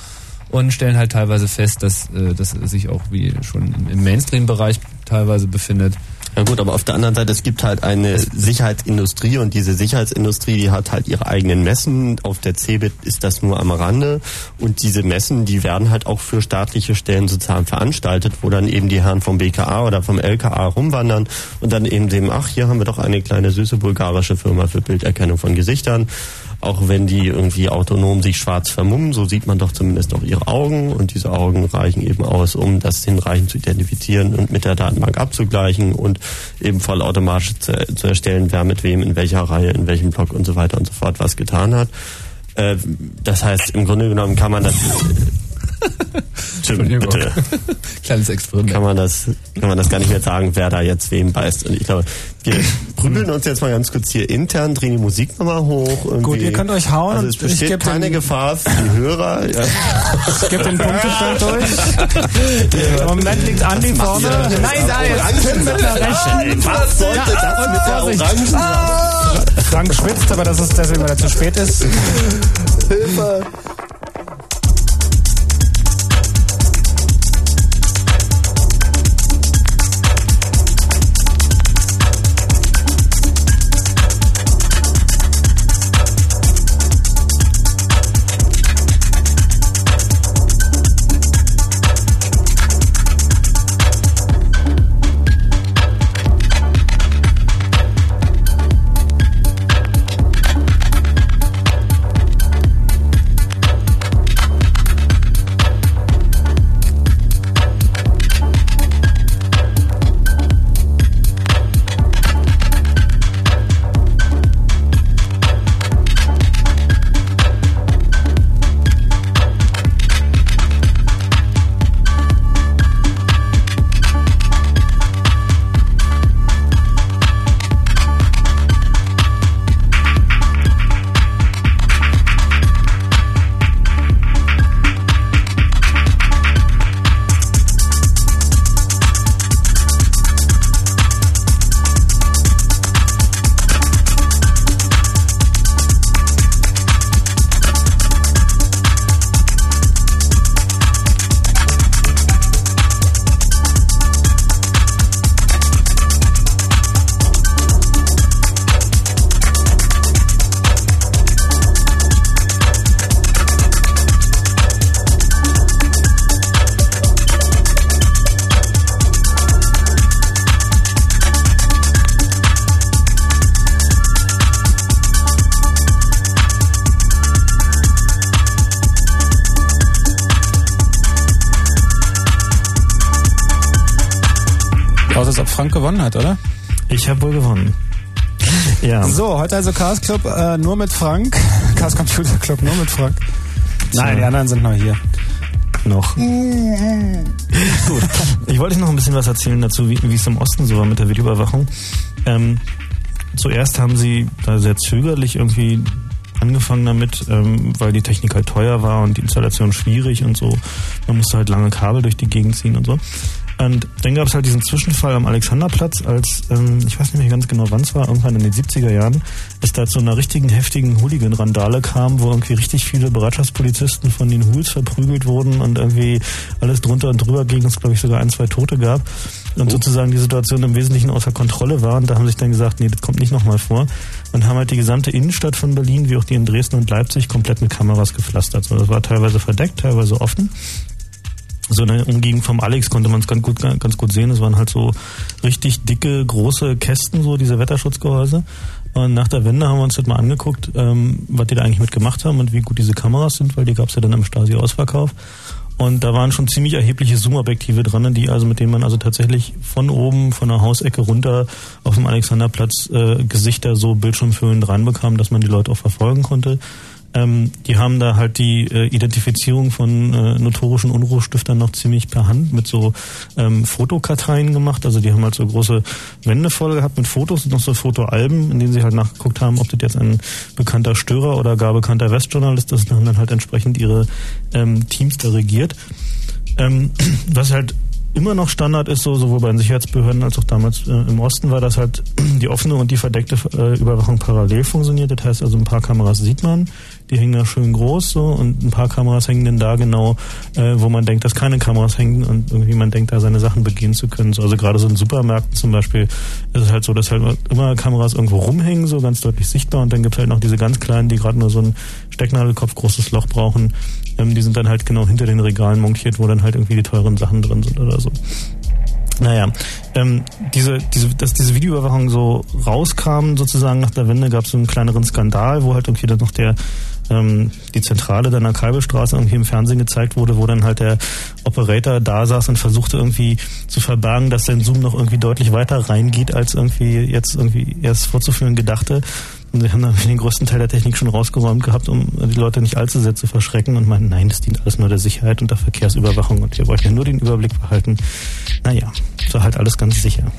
Und stellen halt teilweise fest, dass äh, das sich auch wie schon im- Mainstream-Bereich teilweise befindet. Ja gut, aber auf der anderen Seite, es gibt halt eine Sicherheitsindustrie und diese Sicherheitsindustrie, die hat halt ihre eigenen Messen. Auf der CeBIT ist das nur am Rande. Und diese Messen, die werden halt auch für staatliche Stellen sozusagen veranstaltet, wo dann eben die Herren vom BKA oder vom LKA rumwandern und dann eben sehen, ach, hier haben wir doch eine kleine süße bulgarische Firma für Bilderkennung von Gesichtern. Auch wenn die irgendwie autonom sich schwarz vermummen, so sieht man doch zumindest auch ihre Augen und diese Augen reichen eben aus, um das hinreichend zu identifizieren und mit der Datenbank abzugleichen und eben vollautomatisch zu, zu erstellen, wer mit wem in welcher Reihe, in welchem Block und so weiter und so fort was getan hat. Äh, das heißt, im Grunde genommen kann man das Entschuldigung. bitte. (laughs) Kleines Experiment. Kann man das, kann man das gar nicht mehr sagen, wer da jetzt wem beißt. Und ich glaube, wir (laughs) prügeln uns jetzt mal ganz kurz hier intern, drehen die Musik nochmal hoch. Irgendwie. Gut, ihr könnt euch hauen Also es besteht keine den- Gefahr für die Hörer. Ja. Ich gebe den Punktestand (laughs) durch. Im Moment liegt Andi vorne. Nein, da ist Tim mit der rechten. Was sollte das mit der. Orangen? Frank schwitzt, aber das ist deswegen, weil er zu spät ist. Hilfe! So, heute also Chaos Club äh, nur mit Frank. (laughs) Chaos Computer Club nur mit Frank. Nein, die anderen sind noch hier. Noch. (laughs) Gut. Ich wollte noch ein bisschen was erzählen dazu, wie, wie es im Osten so war mit der Videoüberwachung. Ähm, zuerst haben sie da sehr zögerlich irgendwie angefangen damit, ähm, weil die Technik halt teuer war und die Installation schwierig und so. Man musste halt lange Kabel durch die Gegend ziehen und so. Und dann gab es halt diesen Zwischenfall am Alexanderplatz, als, ähm, ich weiß nicht mehr ganz genau wann es war, irgendwann in den 70er Jahren, es da zu einer richtigen heftigen Hooligan-Randale kam, wo irgendwie richtig viele Bereitschaftspolizisten von den Hools verprügelt wurden und irgendwie alles drunter und drüber ging, es glaube ich sogar ein, zwei Tote gab und oh. sozusagen die Situation im Wesentlichen außer Kontrolle war und da haben sich dann gesagt, nee, das kommt nicht nochmal vor und haben halt die gesamte Innenstadt von Berlin, wie auch die in Dresden und Leipzig, komplett mit Kameras gepflastert. So, das war teilweise verdeckt, teilweise offen so eine Umgegend vom Alex konnte man es ganz gut, ganz gut sehen. Es waren halt so richtig dicke, große Kästen, so diese Wetterschutzgehäuse. Und nach der Wende haben wir uns das mal angeguckt, ähm, was die da eigentlich mitgemacht haben und wie gut diese Kameras sind, weil die gab es ja dann im Stasi-Ausverkauf. Und da waren schon ziemlich erhebliche Zoom-Objektive dran, die also mit denen man also tatsächlich von oben, von der Hausecke runter auf dem Alexanderplatz äh, Gesichter so bildschirmfüllend reinbekam, dass man die Leute auch verfolgen konnte. Ähm, die haben da halt die äh, Identifizierung von äh, notorischen Unruhestiftern noch ziemlich per Hand mit so ähm, Fotokarteien gemacht. Also die haben halt so große Wände voll gehabt mit Fotos und noch so Fotoalben, in denen sie halt nachgeguckt haben, ob das jetzt ein bekannter Störer oder gar bekannter Westjournalist ist. Und haben dann halt entsprechend ihre ähm, Teams da regiert. Ähm, (clears throat) was halt immer noch Standard ist, so sowohl bei den Sicherheitsbehörden als auch damals äh, im Osten war, dass halt (clears throat) die offene und die verdeckte äh, Überwachung parallel funktioniert. Das heißt also, ein paar Kameras sieht man, die hängen da schön groß so und ein paar Kameras hängen dann da genau, äh, wo man denkt, dass keine Kameras hängen und irgendwie man denkt, da seine Sachen begehen zu können. So, also gerade so in Supermärkten zum Beispiel ist es halt so, dass halt immer Kameras irgendwo rumhängen, so ganz deutlich sichtbar und dann gibt es halt noch diese ganz kleinen, die gerade nur so ein Stecknadelkopf großes Loch brauchen. Ähm, die sind dann halt genau hinter den Regalen montiert, wo dann halt irgendwie die teuren Sachen drin sind oder so. Naja, ähm, diese, diese, dass diese Videoüberwachung so rauskam, sozusagen nach der Wende, gab es so einen kleineren Skandal, wo halt irgendwie dann noch der ähm, die Zentrale dann an Kalbestraße irgendwie im Fernsehen gezeigt wurde, wo dann halt der Operator da saß und versuchte irgendwie zu verbergen, dass sein Zoom noch irgendwie deutlich weiter reingeht, als irgendwie jetzt irgendwie erst vorzuführen gedachte. Sie haben dann den größten Teil der Technik schon rausgeräumt gehabt, um die Leute nicht allzu sehr zu verschrecken und meinten, nein, das dient alles nur der Sicherheit und der Verkehrsüberwachung und wir wollten ja nur den Überblick behalten. Naja, es war halt alles ganz sicher.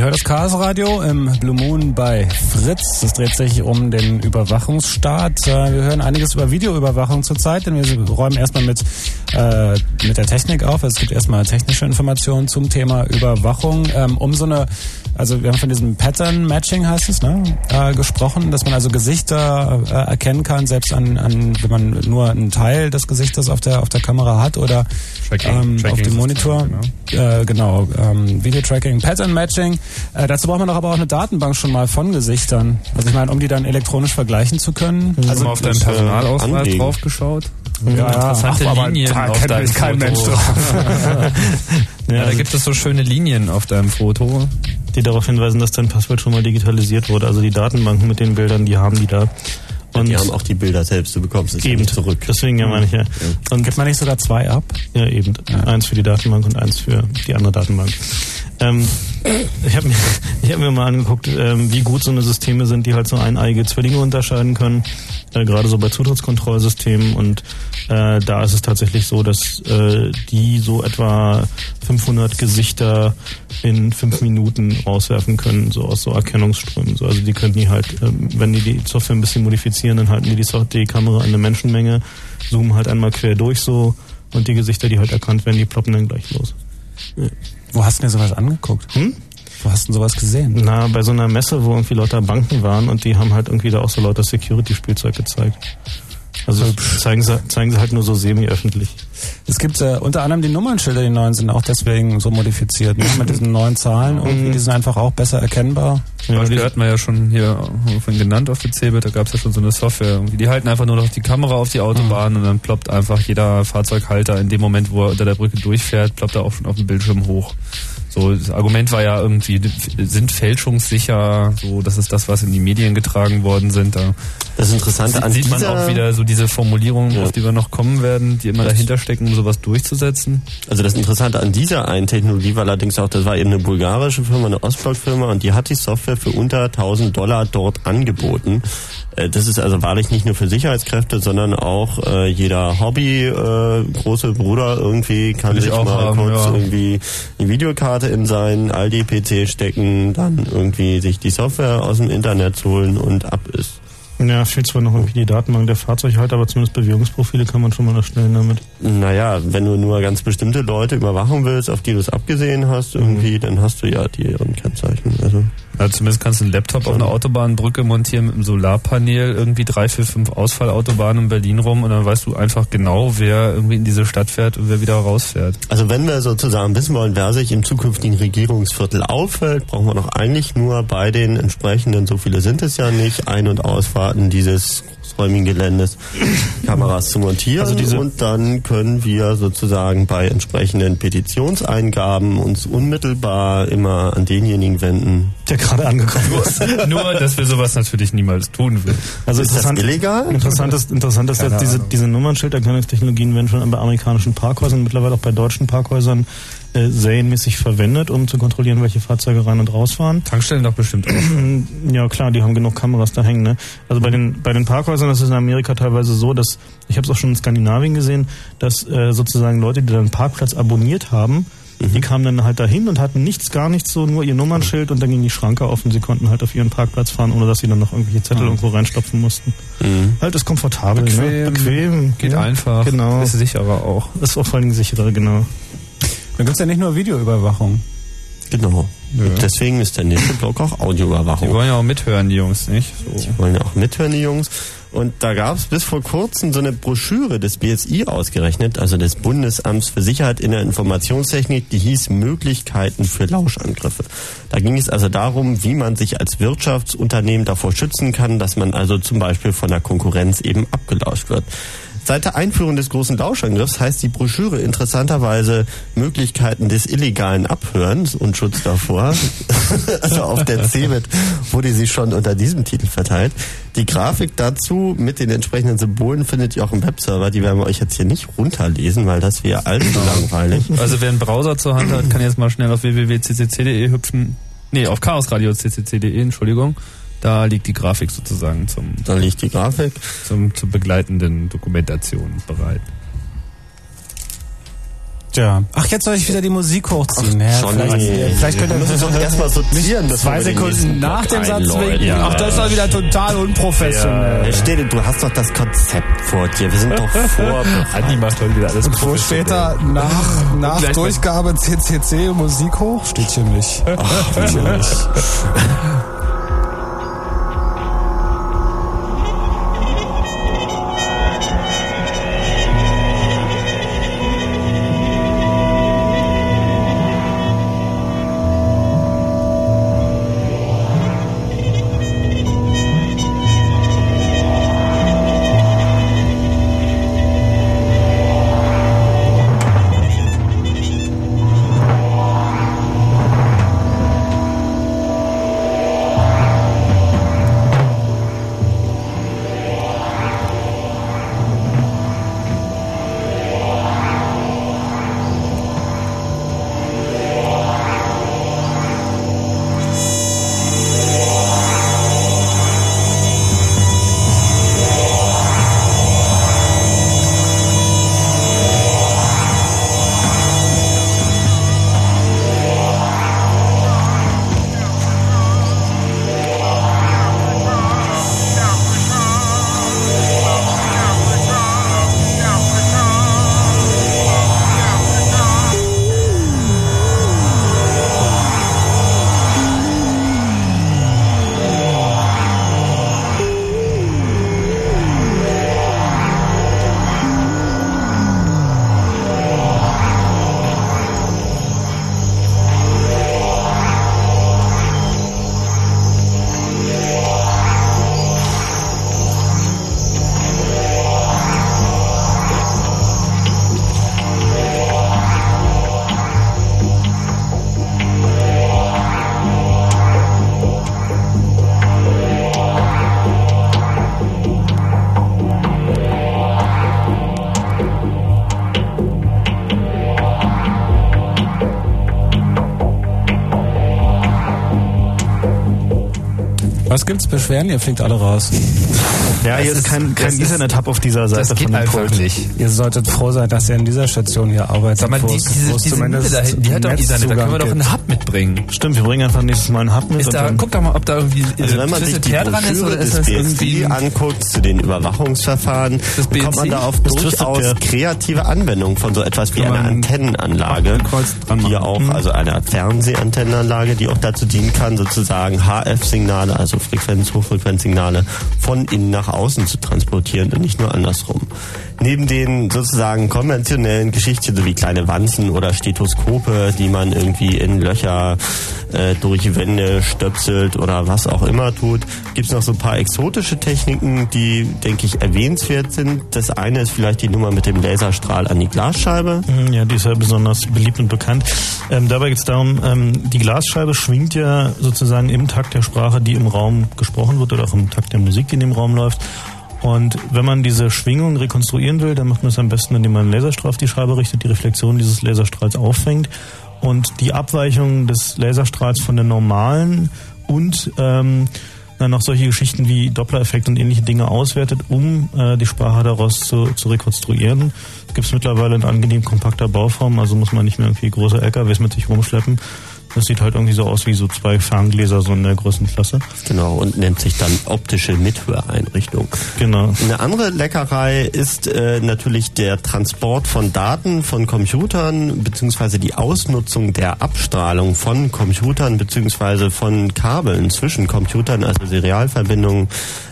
Ihr hört das Chaos Radio im Blue Moon bei Fritz. Es dreht sich um den Überwachungsstaat. Äh, wir hören einiges über Videoüberwachung zurzeit, denn wir räumen erstmal mit, äh, mit der Technik auf. Es gibt erstmal technische Informationen zum Thema Überwachung. Ähm, um so eine also wir haben von diesem Pattern Matching heißt es, ne, äh, gesprochen, dass man also Gesichter äh, erkennen kann, selbst an, an, wenn man nur einen Teil des Gesichtes auf der auf der Kamera hat oder Tracking, ähm, Tracking auf dem Monitor. Genau, äh, genau ähm, Video Tracking, Pattern Matching. Äh, dazu braucht man doch aber auch eine Datenbank schon mal von Gesichtern. Also ich meine, um die dann elektronisch vergleichen zu können. Also, also mal auf deinen äh, Personalausweis drauf geschaut. Ja, ja interessante Ach, Linien da auf deinem kein Foto. Mensch drauf. ja, (laughs) ja, da gibt es so schöne Linien auf deinem Foto die darauf hinweisen, dass dein Passwort schon mal digitalisiert wurde. Also die Datenbanken mit den Bildern, die haben die da. Und die haben auch die Bilder selbst, du bekommst es eben zurück. Deswegen ja meine ich ja. Und gibt man nicht sogar zwei ab? Ja, eben. Ja. Eins für die Datenbank und eins für die andere Datenbank. Ähm, ich habe mir, (laughs) ich hab mir mal angeguckt, ähm, wie gut so eine Systeme sind, die halt so eineige Zwillinge unterscheiden können, äh, gerade so bei Zutrittskontrollsystemen. Und äh, da ist es tatsächlich so, dass äh, die so etwa 500 Gesichter in fünf Minuten rauswerfen können, so aus so Erkennungsströmen. So, also die können die halt, ähm, wenn die die Software ein bisschen modifizieren, dann halten die die, die Kamera an eine Menschenmenge, zoomen halt einmal quer durch so und die Gesichter, die halt erkannt werden, die ploppen dann gleich los. Ja. Wo hast du dir sowas angeguckt? Hm? Wo hast du sowas gesehen? Na, bei so einer Messe, wo irgendwie lauter Banken waren und die haben halt irgendwie da auch so lauter Security-Spielzeug gezeigt. Also zeigen sie, zeigen sie halt nur so semi-öffentlich. Es gibt äh, unter anderem die Nummernschilder, die neuen sind auch deswegen so modifiziert. Ne? Mit diesen neuen Zahlen irgendwie, die sind einfach auch besser erkennbar. Ja, die hatten wir ja schon hier von genannt auf der CeBIT, da gab es ja schon so eine Software. Irgendwie. Die halten einfach nur noch die Kamera auf die Autobahn mhm. und dann ploppt einfach jeder Fahrzeughalter in dem Moment, wo er unter der Brücke durchfährt, ploppt er auch schon auf dem Bildschirm hoch. So, das Argument war ja irgendwie, sind fälschungssicher, so, das ist das, was in die Medien getragen worden sind. Da das Interessante an sieht man auch wieder so diese Formulierungen, ja. auf die wir noch kommen werden, die immer dahinter stecken, um sowas durchzusetzen. Also das Interessante an dieser einen Technologie war allerdings auch, das war eben eine bulgarische Firma, eine Ostblock-Firma und die hat die Software für unter 1000 Dollar dort angeboten. Äh, das ist also wahrlich nicht nur für Sicherheitskräfte, sondern auch äh, jeder Hobby äh, große Bruder irgendwie kann Will sich mal haben, kurz ja. irgendwie eine Videokarte in seinen Aldi PC stecken, dann irgendwie sich die Software aus dem Internet holen und ab ist. Ja, fehlt zwar noch irgendwie die Datenbank der Fahrzeughalter, aber zumindest Bewegungsprofile kann man schon mal erstellen damit. Naja, wenn du nur ganz bestimmte Leute überwachen willst, auf die du es abgesehen hast, irgendwie, mhm. dann hast du ja die ihren Kennzeichen. Also. Also zumindest kannst du einen Laptop auf einer Autobahnbrücke montieren mit einem Solarpanel, irgendwie drei, vier, fünf Ausfallautobahnen in Berlin rum und dann weißt du einfach genau, wer irgendwie in diese Stadt fährt und wer wieder rausfährt. Also wenn wir sozusagen wissen wollen, wer sich im zukünftigen Regierungsviertel auffällt, brauchen wir doch eigentlich nur bei den entsprechenden, so viele sind es ja nicht, Ein- und Ausfahrten dieses großräumigen Geländes (clears throat) Kameras zu montieren. Also und dann können wir sozusagen bei entsprechenden Petitionseingaben uns unmittelbar immer an denjenigen wenden, der gerade angekommen ist. (laughs) Nur, dass wir sowas natürlich niemals tun würden. Also ist das illegal? Interessant ist, interessant ist dass diese, diese Nummernschilderkennungstechnologien werden schon bei amerikanischen Parkhäusern, mittlerweile auch bei deutschen Parkhäusern äh, serienmäßig verwendet, um zu kontrollieren, welche Fahrzeuge rein und rausfahren. Tankstellen doch bestimmt auch. Ja klar, die haben genug Kameras da hängen. Ne? Also bei den bei den Parkhäusern ist es in Amerika teilweise so, dass ich habe es auch schon in Skandinavien gesehen, dass äh, sozusagen Leute, die dann einen Parkplatz abonniert haben, mhm. die kamen dann halt dahin und hatten nichts, gar nichts, so nur ihr Nummernschild und dann ging die Schranke offen. Sie konnten halt auf ihren Parkplatz fahren, ohne dass sie dann noch irgendwelche Zettel mhm. irgendwo reinstopfen mussten. Mhm. Halt ist komfortabel, bequem, ne? bequem geht ja, einfach, genau. ist sicherer auch. Ist auch vor allen Dingen sicherer, genau. Dann gibt es ja nicht nur Videoüberwachung. Genau. Ja. Deswegen ist der nächste Block auch Audioüberwachung. Die wollen ja auch mithören, die Jungs, nicht? So. Die wollen ja auch mithören, die Jungs. Und da gab es bis vor kurzem so eine Broschüre des BSI ausgerechnet, also des Bundesamts für Sicherheit in der Informationstechnik, die hieß Möglichkeiten für Lauschangriffe. Da ging es also darum, wie man sich als Wirtschaftsunternehmen davor schützen kann, dass man also zum Beispiel von der Konkurrenz eben abgelauscht wird. Seit der Einführung des großen Lauschangriffs heißt die Broschüre interessanterweise Möglichkeiten des illegalen Abhörens und Schutz davor. (laughs) also auf der CeBIT wurde sie schon unter diesem Titel verteilt. Die Grafik dazu mit den entsprechenden Symbolen findet ihr auch im Webserver. Die werden wir euch jetzt hier nicht runterlesen, weil das wäre allzu langweilig. Also wer einen Browser zur Hand hat, kann jetzt mal schnell auf www.ccc.de hüpfen. Nee, auf chaosradio.ccc.de, Entschuldigung. Da liegt die Grafik sozusagen zum. Da liegt die Grafik. Zum, zur begleitenden Dokumentation bereit. Tja. Ach, jetzt soll ich wieder die Musik hochziehen. Ach, ja, schon vielleicht, nee. vielleicht könnt ihr das doch erstmal sortieren. Zwei Sekunden nach dem Satz winken. Ja. Ach, das ist doch wieder total unprofessionell. Ja. Steht, du hast doch das Konzept vor dir. Wir sind doch (laughs) vor. Anni macht heute wieder alles Und wo steht da nach, nach Durchgabe CCC Musik hoch? Steht hier nicht. Ach, steht hier nicht. (laughs) Was gibt's Beschwerden? Ihr fliegt alle raus. Ja, hier ist kein, kein Ethernet-Hub auf dieser Seite Das geht von dem einfach Pult. nicht. Ihr solltet froh sein, dass ihr in dieser Station hier arbeitet. Sag mal, die, es- diese, diese zumindest da hinten, die hat doch Ethernet, da können wir doch einen Hub mitbringen. Stimmt, wir bringen einfach nächstes Mal einen Hub mit. Ist und da, dann- guck doch mal, ob da irgendwie Also äh, wenn man sich die dran ist Broschüre oder ist des das irgendwie... anguckt zu den Überwachungsverfahren, Das kommt man da auf Das durchaus kreative Anwendung von so etwas wie einer Antennenanlage, die auch, also eine Fernsehantennenanlage, die auch dazu dienen kann, sozusagen HF-Signale, also Frequenz, Hochfrequenzsignale von innen nach außen zu transportieren und nicht nur andersrum. Neben den sozusagen konventionellen Geschichten, so wie kleine Wanzen oder Stethoskope, die man irgendwie in Löcher äh, durch Wände stöpselt oder was auch immer tut, gibt's noch so ein paar exotische Techniken, die, denke ich, erwähnenswert sind. Das eine ist vielleicht die Nummer mit dem Laserstrahl an die Glasscheibe. Mhm, Ja, die ist ja besonders beliebt und bekannt. Ähm, dabei geht es darum, ähm, die Glasscheibe schwingt ja sozusagen im Takt der Sprache, die im Raum gesprochen wird oder auch im Takt der Musik, die in dem Raum läuft. Und wenn man diese Schwingung rekonstruieren will, dann macht man es am besten, indem man einen Laserstrahl auf die Scheibe richtet, die Reflexion dieses Laserstrahls auffängt und die Abweichung des Laserstrahls von der normalen und ähm, dann noch solche Geschichten wie Doppler-Effekt und ähnliche Dinge auswertet, um äh, die Sprache daraus zu, zu rekonstruieren. Gibt es mittlerweile in angenehm kompakter Bauform, also muss man nicht mehr irgendwie große LKWs mit sich rumschleppen. Das sieht halt irgendwie so aus wie so zwei Ferngläser so in der Größenklasse. Genau, und nennt sich dann optische Mithöreinrichtung. Genau. Eine andere Leckerei ist äh, natürlich der Transport von Daten von Computern beziehungsweise die Ausnutzung der Abstrahlung von Computern beziehungsweise von Kabeln zwischen Computern, also Serialverbindungen,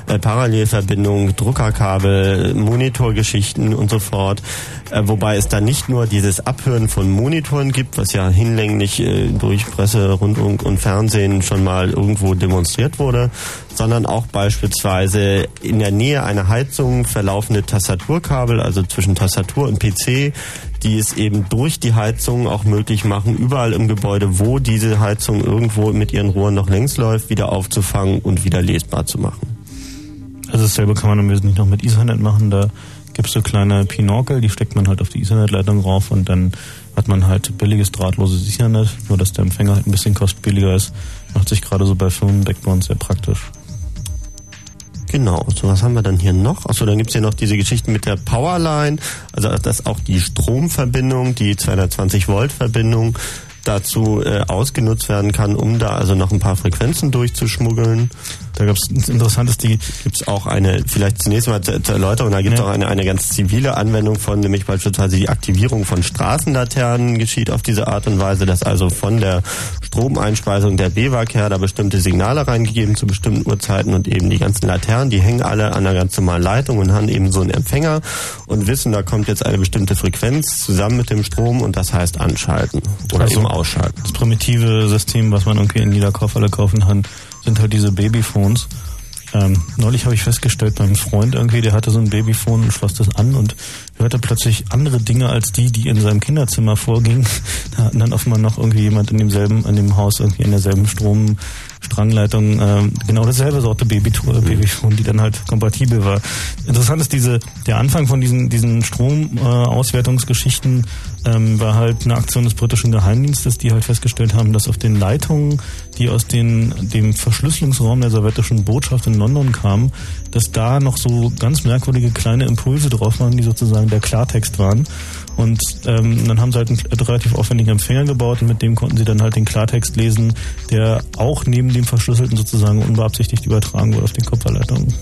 äh, Parallelverbindungen, Druckerkabel, Monitorgeschichten und so fort. Äh, wobei es da nicht nur dieses Abhören von Monitoren gibt, was ja hinlänglich äh, durch Presse, Rundfunk und Fernsehen schon mal irgendwo demonstriert wurde, sondern auch beispielsweise in der Nähe einer Heizung verlaufende Tastaturkabel, also zwischen Tastatur und PC, die es eben durch die Heizung auch möglich machen, überall im Gebäude, wo diese Heizung irgendwo mit ihren Rohren noch längs läuft, wieder aufzufangen und wieder lesbar zu machen. Also dasselbe kann man im Wesentlichen noch mit Ethernet machen. Da gibt's so kleine Pinorkel, die steckt man halt auf die Ethernet-Leitung rauf und dann hat man halt billiges drahtloses Ethernet, nur dass der Empfänger halt ein bisschen kostbilliger ist. Macht sich gerade so bei Firmen-Backbones sehr praktisch. Genau, so was haben wir dann hier noch? Achso, dann gibt's hier noch diese Geschichten mit der Powerline, also dass auch die Stromverbindung, die 220 Volt Verbindung dazu äh, ausgenutzt werden kann, um da also noch ein paar Frequenzen durchzuschmuggeln. Da gab's ein interessantes, die Gibt's auch eine, vielleicht zunächst mal zur Erläuterung, da gibt's Ja. auch eine, eine ganz zivile Anwendung von, nämlich beispielsweise die Aktivierung von Straßenlaternen geschieht auf diese Art und Weise, dass also von der Stromeinspeisung der BWAG her da bestimmte Signale reingegeben zu bestimmten Uhrzeiten und eben die ganzen Laternen, die hängen alle an einer ganz normalen Leitung und haben eben so einen Empfänger und wissen, da kommt jetzt eine bestimmte Frequenz zusammen mit dem Strom und das heißt anschalten oder Also- eben ausschalten. das primitive System, was man irgendwie in jeder Kaufhalle kaufen kann, sind halt diese Babyphones. Ähm, neulich habe ich festgestellt, beim Freund irgendwie, der hatte so ein Babyphone und schloss das an und hörte plötzlich andere Dinge als die, die in seinem Kinderzimmer vorgingen. (laughs) Da hatten dann offenbar noch irgendwie jemand in demselben, an dem Haus irgendwie in derselben Stromstrangleitung ähm, genau dasselbe Sorte Babytour, Babyphone, die dann halt kompatibel war. Interessant ist diese, der Anfang von diesen, diesen Stromauswertungsgeschichten ähm, war halt eine Aktion des britischen Geheimdienstes, die halt festgestellt haben, dass auf den Leitungen, die aus den, dem Verschlüsselungsraum der sowjetischen Botschaft in London kamen, dass da noch so ganz merkwürdige kleine Impulse drauf waren, die sozusagen der Klartext waren. Und ähm, dann haben sie halt einen relativ aufwendigen Empfänger gebaut und mit dem konnten sie dann halt den Klartext lesen, der auch neben dem Verschlüsselten sozusagen unbeabsichtigt übertragen wurde auf den Kupferleitungen.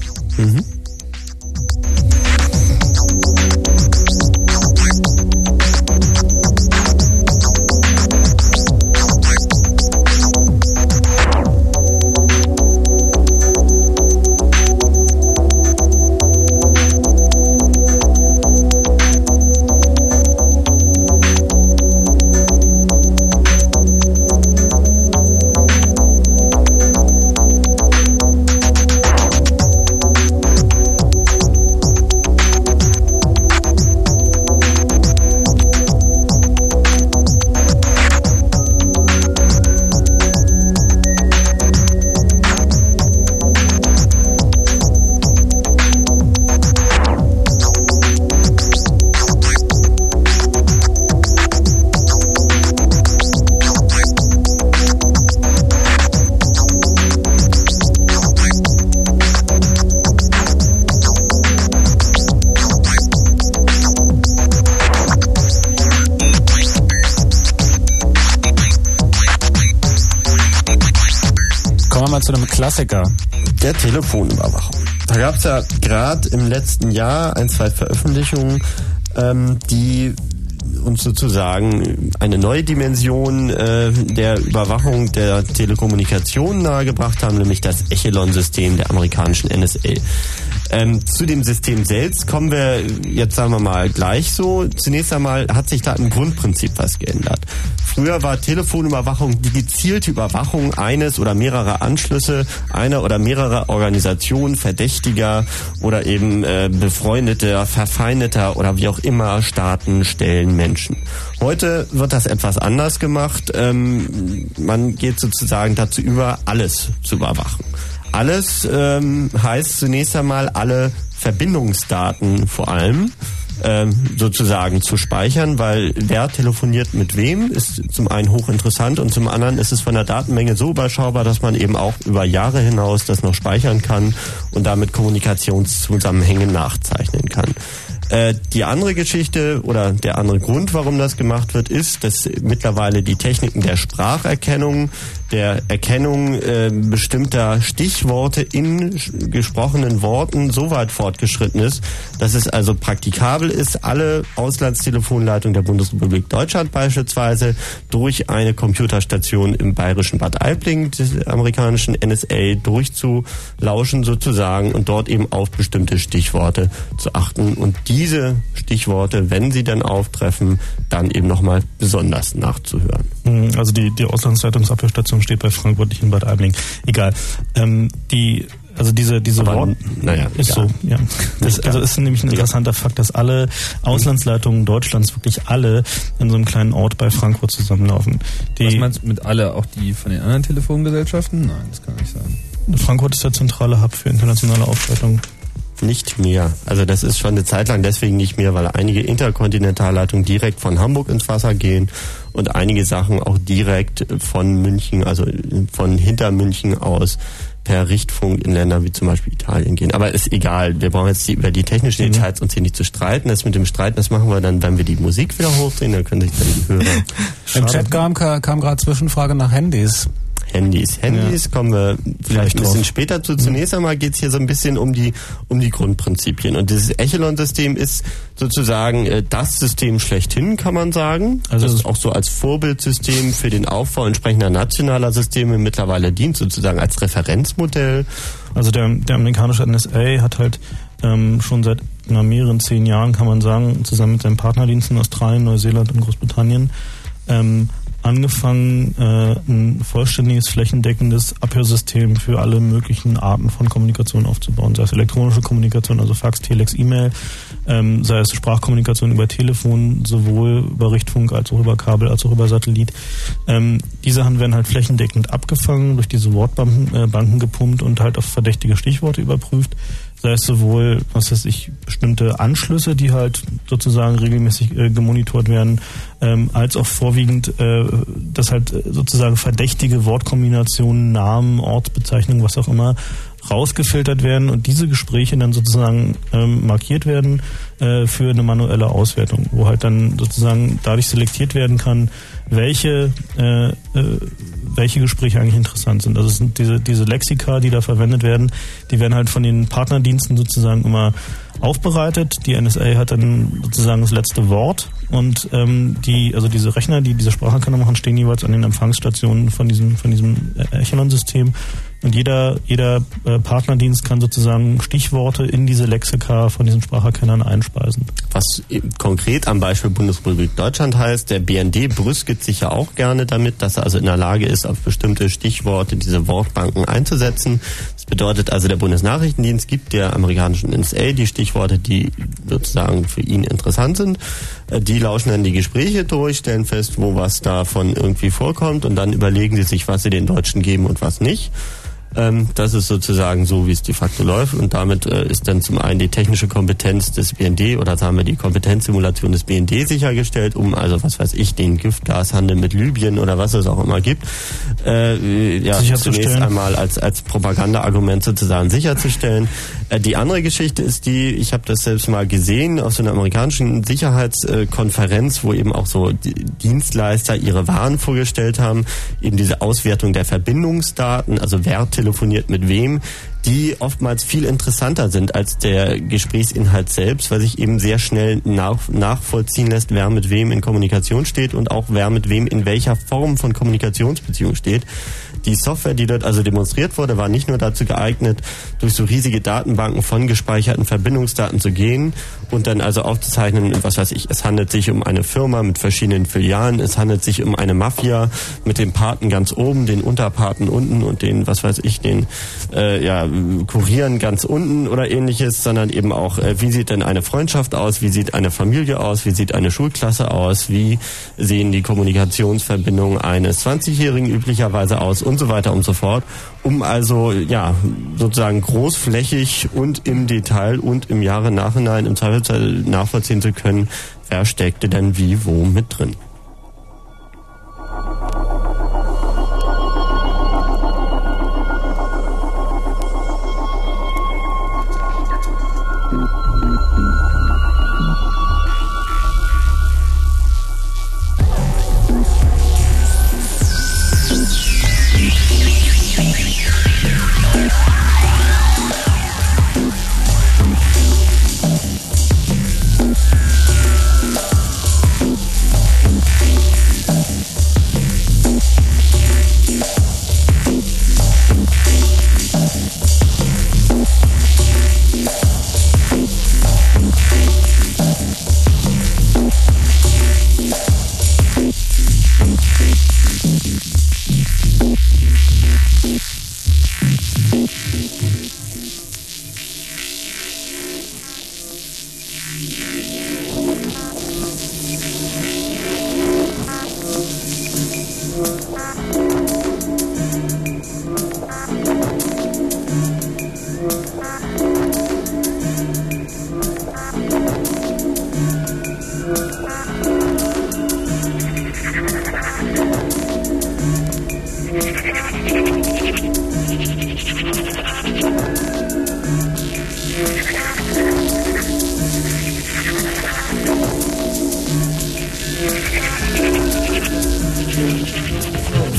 Klassiker. Der Telefonüberwachung. Da gab es ja gerade im letzten Jahr ein, zwei Veröffentlichungen, ähm, die uns sozusagen eine neue Dimension äh, der Überwachung der Telekommunikation nahegebracht haben, nämlich das Echelon-System der amerikanischen NSA. Ähm, zu dem System selbst kommen wir jetzt sagen wir mal gleich so. Zunächst einmal hat sich da im Grundprinzip was geändert. Früher war Telefonüberwachung die gezielte Überwachung eines oder mehrerer Anschlüsse einer oder mehrerer Organisationen, Verdächtiger oder eben äh, befreundeter, verfeindeter oder wie auch immer Staaten, Stellen, Menschen. Heute wird das etwas anders gemacht. Ähm, man geht sozusagen dazu über, alles zu überwachen. Alles ähm, heißt zunächst einmal alle Verbindungsdaten vor allem sozusagen zu speichern, weil wer telefoniert mit wem ist zum einen hochinteressant und zum anderen ist es von der Datenmenge so überschaubar, dass man eben auch über Jahre hinaus das noch speichern kann und damit Kommunikationszusammenhänge nachzeichnen kann. Äh, die andere Geschichte oder der andere Grund, warum das gemacht wird, ist, dass mittlerweile die Techniken der Spracherkennung der Erkennung äh, bestimmter Stichworte in gesprochenen Worten so weit fortgeschritten ist, dass es also praktikabel ist, alle Auslandstelefonleitungen der Bundesrepublik Deutschland beispielsweise durch eine Computerstation im bayerischen Bad Aibling des amerikanischen NSA durchzulauschen sozusagen und dort eben auf bestimmte Stichworte zu achten und diese Stichworte, wenn sie dann auftreffen, dann eben nochmal besonders nachzuhören. Hm, also die, die Auslandsleitungsabhörstation Zulassung steht bei Frankfurt nicht in Bad Aibling. Egal. Ähm, die also diese diese Aber, Wort naja, ist egal. so, ja. Das, also ist nämlich ein interessanter Fakt, dass alle Auslandsleitungen Deutschlands wirklich alle in so einem kleinen Ort bei Frankfurt zusammenlaufen. Die Was meinst du mit alle auch die von den anderen Telefongesellschaften? Nein, das kann nicht sein. Frankfurt ist der zentrale Hub für internationale Aufschaltung. Nicht mehr. Also das ist schon eine Zeit lang deswegen nicht mehr, weil einige Interkontinentalleitungen direkt von Hamburg ins Wasser gehen und einige Sachen auch direkt von München, also von hinter München aus per Richtfunk in Länder wie zum Beispiel Italien gehen. Aber ist egal. Wir brauchen jetzt die, über die technischen mhm. Details uns hier nicht zu streiten. Das mit dem Streiten, das machen wir dann, wenn wir die Musik wieder hochdrehen. Dann können sich dann die Hörer. Im Chat kam, kam gerade Zwischenfrage nach Handys. Handys. Handys ja. kommen wir vielleicht ein bisschen drauf. später zu. Zunächst einmal geht es hier so ein bisschen um die, um die Grundprinzipien. Und dieses Echelon-System ist sozusagen äh, das System schlechthin, kann man sagen. Also das ist auch so als Vorbildsystem für den Aufbau entsprechender nationaler Systeme mittlerweile dient, sozusagen als Referenzmodell. Also der, der amerikanische NSA hat halt ähm, schon seit na, mehreren zehn Jahren, kann man sagen, zusammen mit seinen Partnerdiensten Australien, Neuseeland und Großbritannien, ähm, angefangen, äh, ein vollständiges, flächendeckendes Abhörsystem für alle möglichen Arten von Kommunikation aufzubauen. Sei es elektronische Kommunikation, also Fax, Telex, E-Mail, ähm, sei es Sprachkommunikation über Telefon, sowohl über Richtfunk als auch über Kabel, als auch über Satellit. Ähm, die Sachen werden halt flächendeckend abgefangen, durch diese Wortbanken äh, gepumpt und halt auf verdächtige Stichworte überprüft sei es sowohl, was weiß ich, bestimmte Anschlüsse, die halt sozusagen regelmäßig äh, gemonitort werden, ähm, als auch vorwiegend, äh, dass halt äh, sozusagen verdächtige Wortkombinationen, Namen, Ortsbezeichnungen, was auch immer, rausgefiltert werden und diese Gespräche dann sozusagen ähm, markiert werden äh, für eine manuelle Auswertung, wo halt dann sozusagen dadurch selektiert werden kann, welche äh, äh, welche Gespräche eigentlich interessant sind. Also es sind diese, diese Lexika, die da verwendet werden, die werden halt von den Partnerdiensten sozusagen immer aufbereitet. Die NSA hat dann sozusagen das letzte Wort und ähm, die, also diese Rechner, die diese Spracherkennung machen, stehen jeweils an den Empfangsstationen von diesem, von diesem Echelon-System und jeder, jeder äh, Partnerdienst kann sozusagen Stichworte in diese Lexika von diesen Spracherkennern einspeisen. Was konkret am Beispiel Bundesrepublik Deutschland heißt, der BND brüstet sich ja auch gerne damit, dass er also in der Lage ist, auf bestimmte Stichworte diese Wortbanken einzusetzen. Das bedeutet also, der Bundesnachrichtendienst gibt der amerikanischen NSA die Stichworte, die sozusagen für ihn interessant sind. Äh, die lauschen dann die Gespräche durch, stellen fest, wo was davon irgendwie vorkommt und dann überlegen sie sich, was sie den Deutschen geben und was nicht. Ähm, das ist sozusagen so, wie es de facto läuft. Und damit äh, ist dann zum einen die technische Kompetenz des BND oder sagen wir die Kompetenzsimulation des BND sichergestellt, um also was weiß ich, den Giftgashandel mit Libyen oder was es auch immer gibt, äh, ja, zunächst einmal als, als Propaganda-Argument sozusagen sicherzustellen. Äh, die andere Geschichte ist die, ich habe das selbst mal gesehen auf so einer amerikanischen Sicherheitskonferenz, wo eben auch so Dienstleister ihre Waren vorgestellt haben, eben diese Auswertung der Verbindungsdaten, also wer telefoniert mit wem, die oftmals viel interessanter sind als der Gesprächsinhalt selbst, weil sich eben sehr schnell nach, nachvollziehen lässt, wer mit wem in Kommunikation steht und auch wer mit wem in welcher Form von Kommunikationsbeziehung steht. Die Software, die dort also demonstriert wurde, war nicht nur dazu geeignet, durch so riesige Datenbanken von gespeicherten Verbindungsdaten zu gehen und dann also aufzuzeichnen, was weiß ich, es handelt sich um eine Firma mit verschiedenen Filialen, es handelt sich um eine Mafia mit den Paten ganz oben, den Unterpaten unten und den, was weiß ich, den äh, ja, Kurieren ganz unten oder ähnliches, sondern eben auch, äh, wie sieht denn eine Freundschaft aus, wie sieht eine Familie aus, wie sieht eine Schulklasse aus, wie sehen die Kommunikationsverbindungen eines 20-Jährigen üblicherweise aus und so weiter und so fort, um also ja sozusagen großflächig und im Detail und im Jahre Nachhinein im Zweifelsfall nachvollziehen zu können, wer steckte denn wie wo mit drin.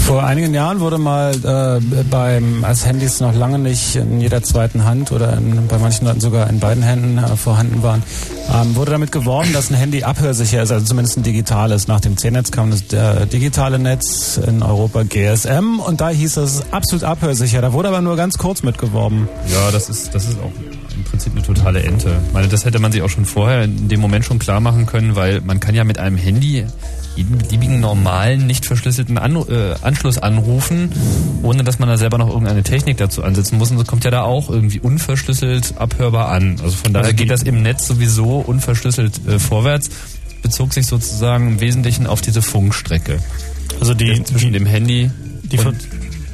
Vor einigen Jahren wurde mal äh, beim, als Handys noch lange nicht in jeder zweiten Hand oder in, bei manchen Leuten sogar in beiden Händen äh, vorhanden waren, ähm, wurde damit geworben, dass ein Handy abhörsicher ist, also zumindest ein digitales. Nach dem C-Netz kam das äh, digitale Netz in Europa GSM und da hieß es absolut abhörsicher. Da wurde aber nur ganz kurz mitgeworben. Ja, das ist, das ist auch im Prinzip eine totale Ente. Ich meine, das hätte man sich auch schon vorher in dem Moment schon klar machen können, weil man kann ja mit einem Handy jeden beliebigen normalen, nicht verschlüsselten An äh, Anschluss anrufen, ohne dass man da selber noch irgendeine Technik dazu ansetzen muss. Und das kommt ja da auch irgendwie unverschlüsselt abhörbar an. Also von daher geht das im Netz sowieso unverschlüsselt äh, vorwärts. Bezog sich sozusagen im Wesentlichen auf diese Funkstrecke. Also die zwischen dem Handy die und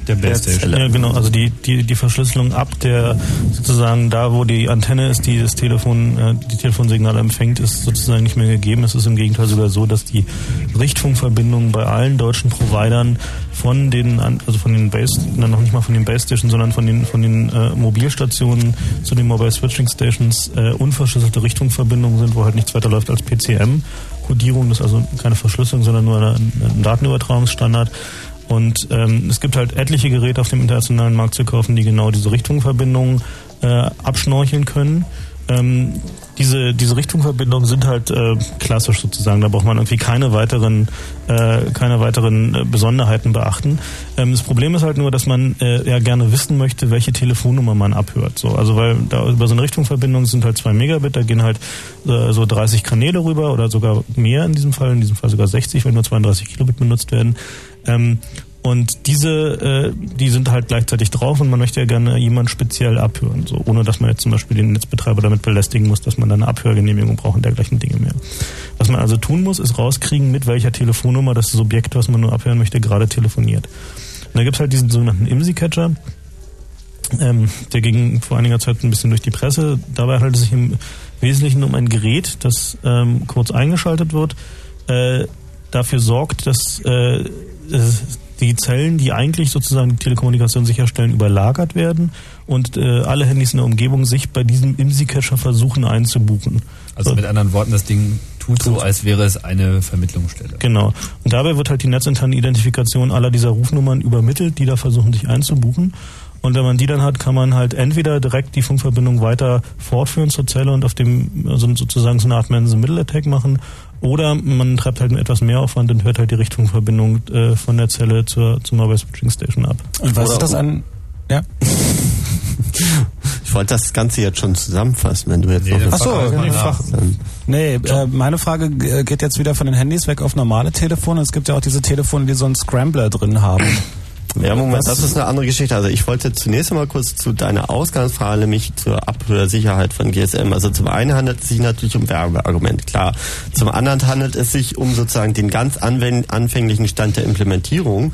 der Playstation. Ja, genau. Also die, die, die Verschlüsselung ab der sozusagen da, wo die Antenne ist, die das Telefon, äh, die Telefonsignale empfängt, ist sozusagen nicht mehr gegeben. Es ist im Gegenteil sogar so, dass die Richtfunkverbindungen bei allen deutschen Providern von den, also von den Base, na, noch nicht mal von den Base Stations, sondern von den, von den äh, Mobilstationen zu den Mobile Switching Stations äh, unverschlüsselte Richtfunkverbindungen sind, wo halt nichts weiter läuft als PCM. Kodierung, das ist also keine Verschlüsselung, sondern nur ein, ein Datenübertragungsstandard. Und ähm, es gibt halt etliche Geräte auf dem internationalen Markt zu kaufen, die genau diese Richtungsverbindungen äh, abschnorcheln können. Ähm, diese, diese Richtungsverbindungen sind halt äh, klassisch sozusagen. Da braucht man irgendwie keine weiteren, äh, keine weiteren äh, Besonderheiten beachten. Ähm, das Problem ist halt nur, dass man äh, ja gerne wissen möchte, welche Telefonnummer man abhört. So, also weil da über so eine Richtungsverbindung sind halt zwei Megabit, da gehen halt äh, so 30 Kanäle rüber oder sogar mehr in diesem Fall, in diesem Fall sogar 60, wenn nur 32 Kilobit benutzt werden. Ähm, und diese, äh, die sind halt gleichzeitig drauf und man möchte ja gerne jemand speziell abhören, so ohne dass man jetzt zum Beispiel den Netzbetreiber damit belästigen muss, dass man dann eine Abhörgenehmigung braucht und dergleichen Dinge mehr. Was man also tun muss, ist rauskriegen, mit welcher Telefonnummer das Subjekt, was man nur abhören möchte, gerade telefoniert. Und da gibt's halt diesen sogenannten IMSI-Catcher, ähm, der ging vor einiger Zeit ein bisschen durch die Presse. Dabei handelt es sich im Wesentlichen um ein Gerät, das ähm, kurz eingeschaltet wird, äh, dafür sorgt, dass äh, die Zellen, die eigentlich sozusagen die Telekommunikation sicherstellen, überlagert werden und äh, alle Handys in der Umgebung sich bei diesem IMSI-Cacher versuchen einzubuchen. Also so. mit anderen Worten, das Ding tut so, als wäre es eine Vermittlungsstelle. Genau. Und dabei wird halt die netzinterne Identifikation aller dieser Rufnummern übermittelt, die da versuchen, sich einzubuchen. Und wenn man die dann hat, kann man halt entweder direkt die Funkverbindung weiter fortführen zur Zelle und auf dem also sozusagen so eine Art Man-in-the-Middle-Attack machen. Oder man treibt halt mit etwas mehr Aufwand und hört halt die Richtfunkverbindung äh, von der Zelle zur, zur Mobile Switching Station ab. Und was Oder ist das an... Ja. Ich wollte das Ganze jetzt schon zusammenfassen, wenn du jetzt noch Ach so, eine nee, Frage hast. Nee, äh, meine Frage äh, geht jetzt wieder von den Handys weg auf normale Telefone. Es gibt ja auch diese Telefone, die so einen Scrambler drin haben. Ja, Moment, das ist eine andere Geschichte. Also ich wollte zunächst einmal kurz zu deiner Ausgangsfrage, nämlich zur Abhörsicherheit von GSM. Also zum einen handelt es sich natürlich um Werbeargument, klar. Zum anderen handelt es sich um sozusagen den ganz anfänglichen Stand der Implementierung.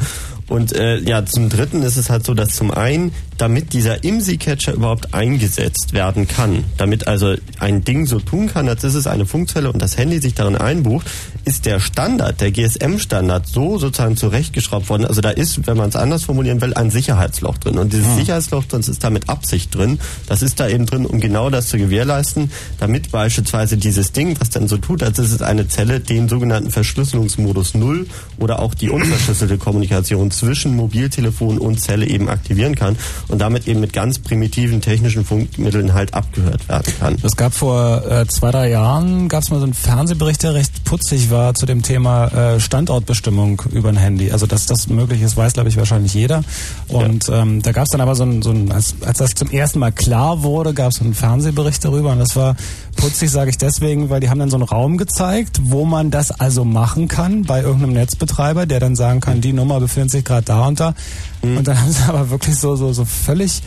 Und äh, ja, zum Dritten ist es halt so, dass zum einen, damit dieser IMSI-Catcher überhaupt eingesetzt werden kann, damit also ein Ding so tun kann, als ist es eine Funkzelle und das Handy sich darin einbucht, ist der Standard, der GSM-Standard, so sozusagen zurechtgeschraubt worden. Also da ist, wenn man es anders formulieren will, ein Sicherheitsloch drin. Und dieses Sicherheitsloch drin ist da mit Absicht drin. Das ist da eben drin, um genau das zu gewährleisten, damit beispielsweise dieses Ding, was dann so tut, als ist es eine Zelle, den sogenannten Verschlüsselungsmodus Null oder auch die unverschlüsselte (coughs) Kommunikation zwischen Mobiltelefon und Zelle eben aktivieren kann und damit eben mit ganz primitiven technischen Funkmitteln halt abgehört werden kann. Es gab vor äh, zwei, drei Jahren, gab es mal so einen Fernsehbericht, der recht putzig war zu dem Thema äh, Standortbestimmung über ein Handy. Also dass das möglich ist, weiß, glaube ich, wahrscheinlich jeder. Und ähm, da gab es dann aber so ein, so ein als, als das zum ersten Mal klar wurde, gab es einen Fernsehbericht darüber. Und das war putzig, sage ich deswegen, weil die haben dann so einen Raum gezeigt, wo man das also machen kann bei irgendeinem Netzbetreiber, der dann sagen kann, die Nummer befindet sich gerade da und da. Und dann haben sie aber wirklich so, so, so völlig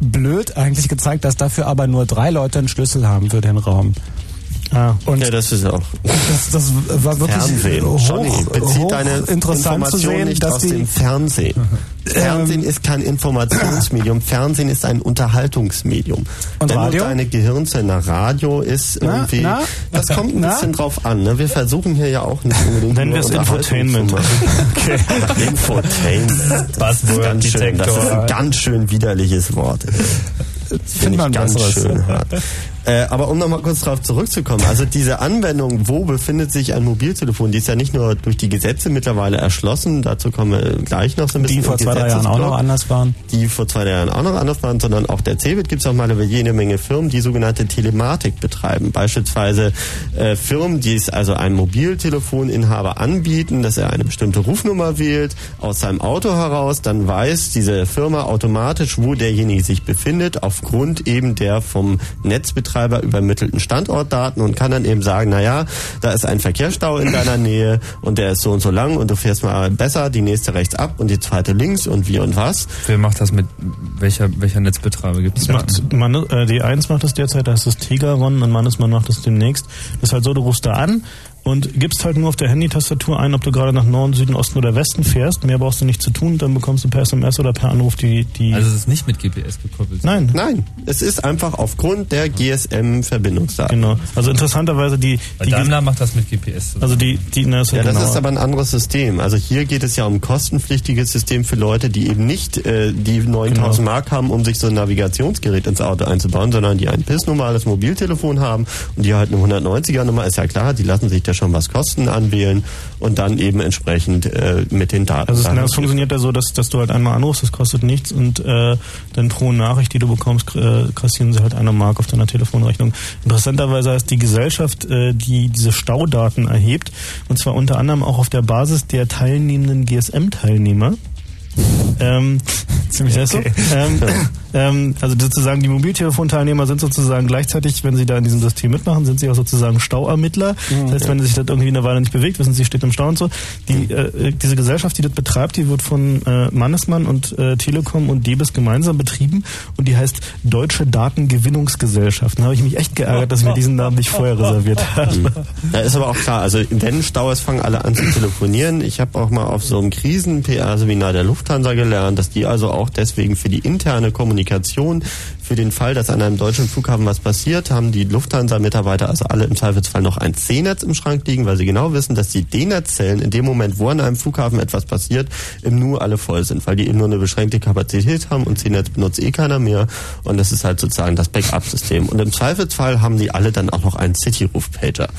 blöd eigentlich gezeigt, dass dafür aber nur drei Leute einen Schlüssel haben für den Raum. Ah. Und Ja, das ist auch das, das war wirklich Fernsehen. hoch, Johnny, bezieht hoch deine interessant zu sehen, nicht dass aus die dem Fernsehen. Fernsehen ist kein Informationsmedium. Fernsehen ist ein Unterhaltungsmedium. Und Wenn Radio? du deine Gehirnzelle Radio ist Na, irgendwie, na? das kommt ein Na? bisschen drauf an. Ne? Wir versuchen hier ja auch nicht unbedingt Nennen wir es Infotainment. Okay. (laughs) Infotainment. Das ist, ganz schön, das ist ein ganz schön widerliches Wort. Das finde man ich ganz besseres. schön hart. Äh, aber um nochmal kurz darauf zurückzukommen, also diese Anwendung, wo befindet sich ein Mobiltelefon, die ist ja nicht nur durch die Gesetze mittlerweile erschlossen, dazu kommen wir gleich noch so ein bisschen. die vor zwei, drei Jahren auch noch anders waren. die vor zwei drei Jahren auch noch anders waren, sondern auch der CeBIT gibt es auch mal über jede Menge Firmen, die sogenannte Telematik betreiben. Beispielsweise äh, Firmen, die es also einem Mobiltelefoninhaber anbieten, dass er eine bestimmte Rufnummer wählt, aus seinem Auto heraus, dann weiß diese Firma automatisch, wo derjenige sich befindet, aufgrund eben der vom Netzbetreiber übermittelten Standortdaten und kann dann eben sagen, naja, da ist ein Verkehrsstau in deiner Nähe und der ist so und so lang und du fährst mal besser, die nächste rechts ab und die zweite links und wie und was. Wer macht das mit welcher welcher Netzbetreiber gibt es man, äh, D1 macht das derzeit, da ist das Tegaron und Mannesmann macht das demnächst. Das ist halt so, du rufst da an und gibst halt nur auf der Handytastatur ein, ob du gerade nach Norden, Süden, Osten oder Westen fährst. Mehr brauchst du nicht zu tun, dann bekommst du per SMS oder per Anruf die... die Also es ist nicht mit GPS gekoppelt. Nein, Nein, es ist einfach aufgrund der GSM-Verbindungsdaten. genau. Also interessanterweise die... Die Daimler macht das mit GPS. also die, die na, ist Ja, ja, das genauer. ist aber ein anderes System. Also hier geht es ja um ein kostenpflichtiges System für Leute, die eben nicht äh, die 9000 Genau. Mark haben, um sich so ein Navigationsgerät ins Auto einzubauen, sondern die ein pissnormales Mobiltelefon haben und die halt eine 190er-Nummer, ist ja klar, die lassen sich da schon was kosten anwählen und dann eben entsprechend äh, mit den Daten. Also es, na, daran es funktioniert ja so, dass, dass du halt einmal anrufst, das kostet nichts und äh, dann pro Nachricht, die du bekommst, äh, kassieren sie halt eine Mark auf deiner Telefonrechnung. Interessanterweise heißt die Gesellschaft, äh, die diese Staudaten erhebt, und zwar unter anderem auch auf der Basis der teilnehmenden GSM-Teilnehmer. Ähm, ziemlich okay. ähm, ähm, also sozusagen die Mobiltelefonteilnehmer sind sozusagen gleichzeitig, wenn sie da in diesem System mitmachen, sind sie auch sozusagen Stauermittler. Das heißt, wenn sich das irgendwie eine Weile nicht bewegt, wissen sie, steht im Stau und so. Die, äh, diese Gesellschaft, die das betreibt, die wird von äh, Mannesmann und äh, Telekom und Debis gemeinsam betrieben und die heißt Deutsche Datengewinnungsgesellschaft. Da habe ich mich echt geärgert, dass ich mir diesen Namen nicht vorher reserviert (laughs) habe. Da ist aber auch klar, also wenn Stau ist, fangen alle an zu telefonieren. Ich habe auch mal auf so einem Krisen-PR-Seminar der Lufthansa gelernt, dass die also auch deswegen für die interne Kommunikation, für den Fall, dass an einem deutschen Flughafen was passiert, haben die Lufthansa-Mitarbeiter also alle im Zweifelsfall noch ein C-Netz im Schrank liegen, weil sie genau wissen, dass die D-Netz-Zellen in dem Moment, wo an einem Flughafen etwas passiert, im Nu alle voll sind, weil die eben nur eine beschränkte Kapazität haben und C-Netz benutzt eh keiner mehr und das ist halt sozusagen das Backup-System. Und im Zweifelsfall haben die alle dann auch noch einen City-Ruf-Pager.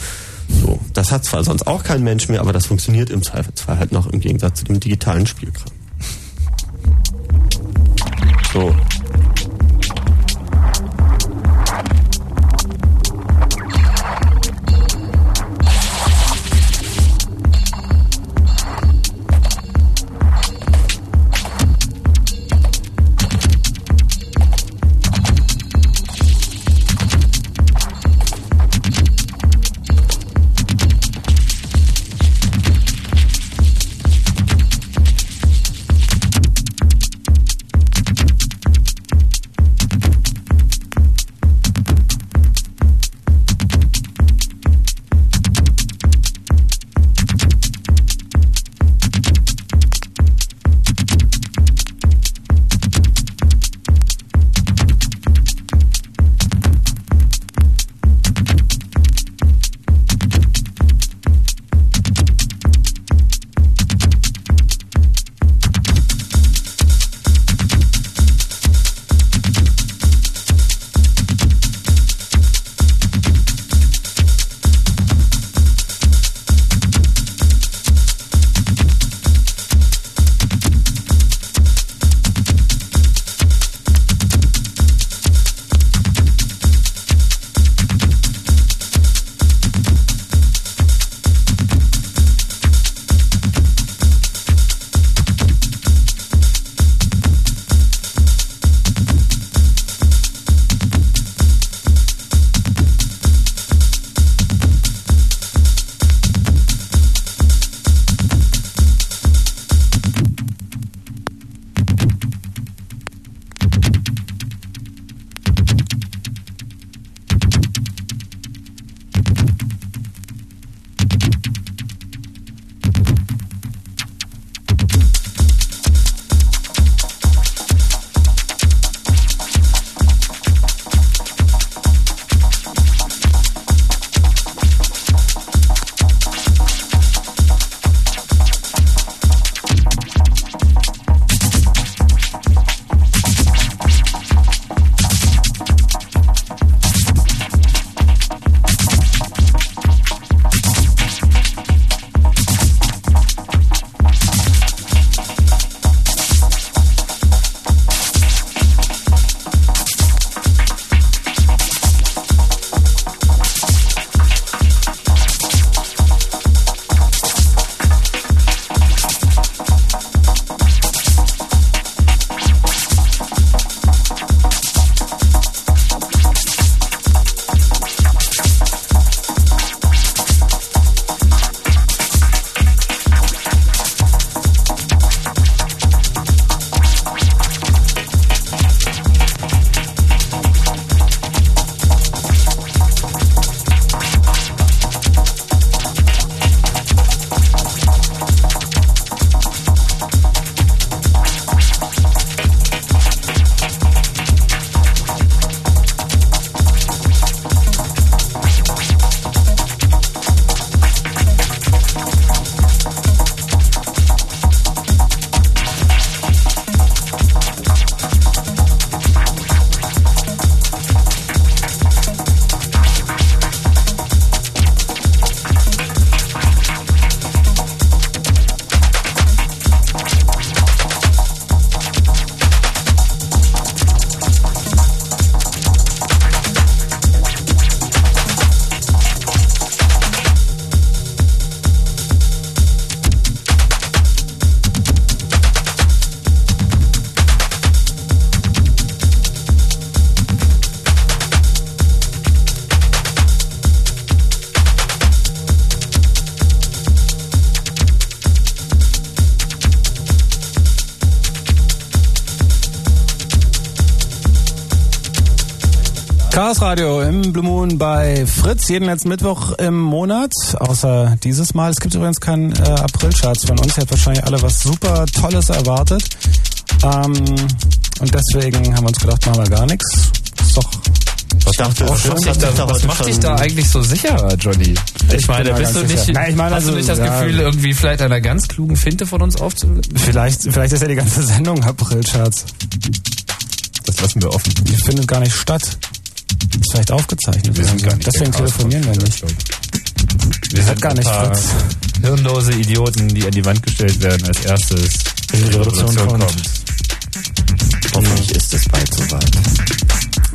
So, das hat zwar sonst auch kein Mensch mehr, aber das funktioniert im Zweifelsfall halt noch im Gegensatz zu dem digitalen Spielkram. So. Fritz, jeden letzten Mittwoch im Monat, außer dieses Mal. Es gibt übrigens keinen äh, April-Charts von uns. Ihr habt wahrscheinlich alle was super Tolles erwartet. Ähm, und deswegen haben wir uns gedacht, machen wir gar nichts. Ist doch was dachte, was macht, dich da, was macht dich da eigentlich so sicher, Johnny? Ich, ich meine, bist du nicht, Nein, ich meine, hast also, du nicht das ja, Gefühl, irgendwie vielleicht einer ganz klugen Finte von uns aufzunehmen? Vielleicht, vielleicht ist ja die ganze (laughs) Sendung April-Charts. Das lassen wir offen. Die findet gar nicht statt. Ist vielleicht aufgezeichnet. Wir sind gar nicht Deswegen telefonieren wir nicht. Wir sind gar nicht Fritz. Hirnlose Idioten, die an die Wand gestellt werden als erstes, wenn die Revolution, kommt. Hoffentlich ist es bald soweit.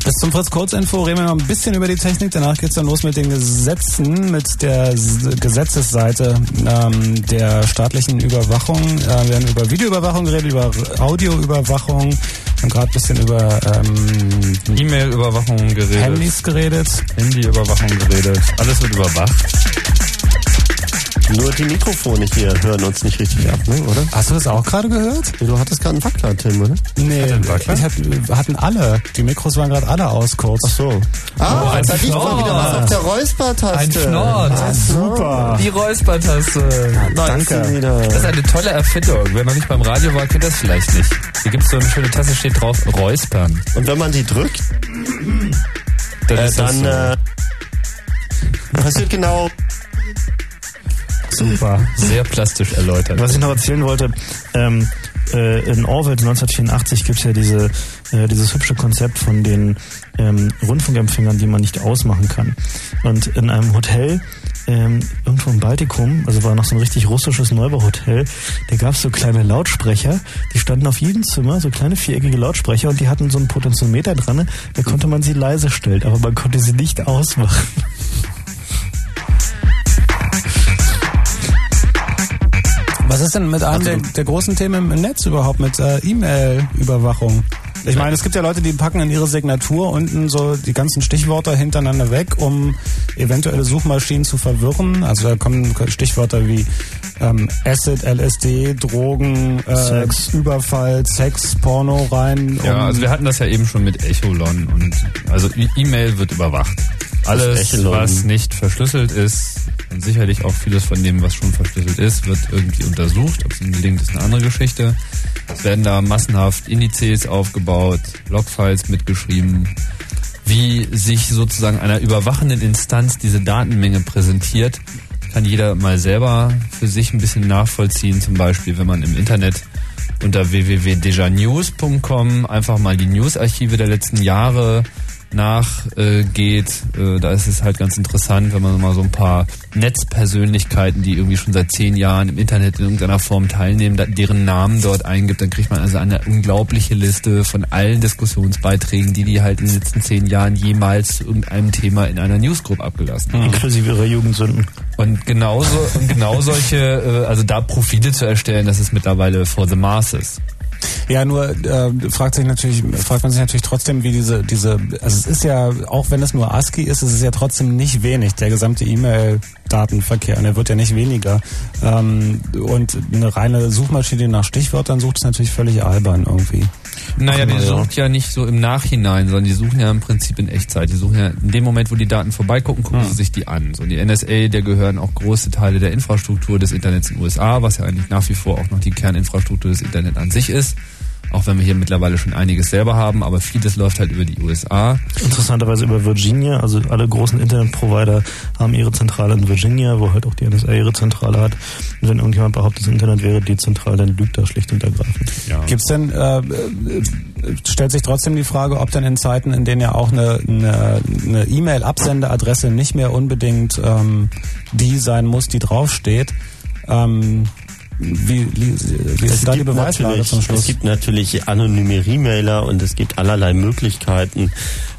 Bis zum Fritz Kurzinfo reden wir noch ein bisschen über die Technik. Danach geht's dann los mit den Gesetzen, mit der Gesetzesseite ähm, der staatlichen Überwachung. Äh, wir haben über Videoüberwachung geredet, über Audioüberwachung, wir haben gerade ein bisschen über ähm, E-Mail-Überwachung geredet. Handys geredet. Handy-Überwachung geredet. Alles wird überwacht. Nur die Mikrofone hier hören uns nicht richtig ab, ne, oder? Hast du das auch gerade gehört? Du hattest gerade einen Wackler, Tim, oder? Nee, einen Wackler? ich hab, hatten alle. Die Mikros waren gerade alle aus kurz. Ach so. Ah, ein da liegt mal wieder was auf der Räuspertaste. Ein Schnort. Ah, Super. Die Räuspertaste. Danke. Das ist eine tolle Erfindung. Wer noch nicht beim Radio war, kennt das vielleicht nicht. Hier gibt es so eine schöne Tasse, steht drauf, Räuspern. Und wenn man die drückt, Dann äh, dann so. äh, passiert genau Super. sehr plastisch erläutert. Was ich noch erzählen wollte, ähm, äh, in Orwell 1984 gibt's ja diese, äh, dieses hübsche Konzept von den ähm, Rundfunkempfängern, die man nicht ausmachen kann. Und in einem Hotel ähm, irgendwo im Baltikum, also war noch so ein richtig russisches Neubauhotel, da gab's so kleine Lautsprecher, standen auf jedem Zimmer, so kleine viereckige Lautsprecher und die hatten so einen Potentiometer dran, da konnte man sie leise stellen, aber man konnte sie nicht ausmachen. Was ist denn mit einem der, der großen Themen im Netz überhaupt, mit äh, E-Mail-Überwachung? Ich meine, es gibt ja Leute, die packen in ihre Signatur unten so die ganzen Stichwörter hintereinander weg, um eventuelle Suchmaschinen zu verwirren. Also da kommen Stichwörter wie ähm, Acid, LSD, Drogen, äh, Sex. Überfall, Sex, Porno rein. Ja, um- also wir hatten das ja eben schon mit Echolon und also E- E-Mail wird überwacht. Alles, Echolon? was nicht verschlüsselt ist und sicherlich auch vieles von dem, was schon verschlüsselt ist, wird irgendwie untersucht. Ob es ihnen gelingt, ist eine andere Geschichte. Es werden da massenhaft Indizes aufgebaut, Logfiles mitgeschrieben, wie sich sozusagen einer überwachenden Instanz diese Datenmenge präsentiert, kann jeder mal selber für sich ein bisschen nachvollziehen. Zum Beispiel, wenn man im Internet unter www.dejanews.com einfach mal die Newsarchive der letzten Jahre nachgeht. Äh, da ist es halt ganz interessant, wenn man mal so ein paar Netzpersönlichkeiten, die irgendwie schon seit zehn Jahren im Internet in irgendeiner Form teilnehmen, da- deren Namen dort eingibt, dann kriegt man also eine unglaubliche Liste von allen Diskussionsbeiträgen, die die halt in den letzten zehn Jahren jemals zu irgendeinem Thema in einer Newsgroup abgelassen haben. Inklusive ihrer Jugendsünden. Und genauso, und genau solche, äh, also da Profile zu erstellen, das ist mittlerweile for the masses. Ja, nur äh, fragt sich natürlich, fragt man sich natürlich trotzdem, wie diese, diese, also es ist ja, auch wenn es nur ASCII ist, es ist ja trotzdem nicht wenig, der gesamte E-Mail-Datenverkehr, und er wird ja nicht weniger. Ähm, und eine reine Suchmaschine, nach Stichwörtern sucht, ist natürlich völlig albern irgendwie. Naja, die sucht ja nicht so im Nachhinein, sondern die suchen ja im Prinzip in Echtzeit. Die suchen ja in dem Moment, wo die Daten vorbeigucken, gucken sie sich die an. So, die NSA, der gehören auch große Teile der Infrastruktur des Internets in den USA, was ja eigentlich nach wie vor auch noch die Kerninfrastruktur des Internet an sich ist. Auch wenn wir hier mittlerweile schon einiges selber haben, aber vieles läuft halt über die USA. Interessanterweise über Virginia, also alle großen Internetprovider haben ihre Zentrale in Virginia, wo halt auch die NSA ihre Zentrale hat. Und wenn irgendjemand behauptet, das Internet wäre dezentral, dann lügt er schlicht und ergreifend. Ja. Gibt's denn, äh, äh, stellt sich trotzdem die Frage, ob denn in Zeiten, in denen ja auch eine, eine, eine E-Mail-Absenderadresse nicht mehr unbedingt ähm, die sein muss, die draufsteht, ähm, wie, wie, ist da die Beweislage zum Schluss? es gibt natürlich anonyme E-Mailer und es gibt allerlei Möglichkeiten,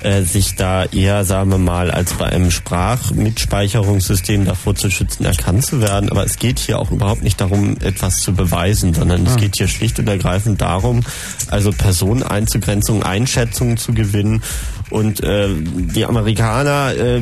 äh, sich da eher, sagen wir mal, als bei einem Sprachmitspeicherungssystem davor zu schützen, erkannt zu werden. Aber es geht hier auch überhaupt nicht darum, etwas zu beweisen, sondern es geht hier schlicht und ergreifend darum, also Personeneinzugrenzung, Einschätzungen zu gewinnen. Und äh, die Amerikaner äh,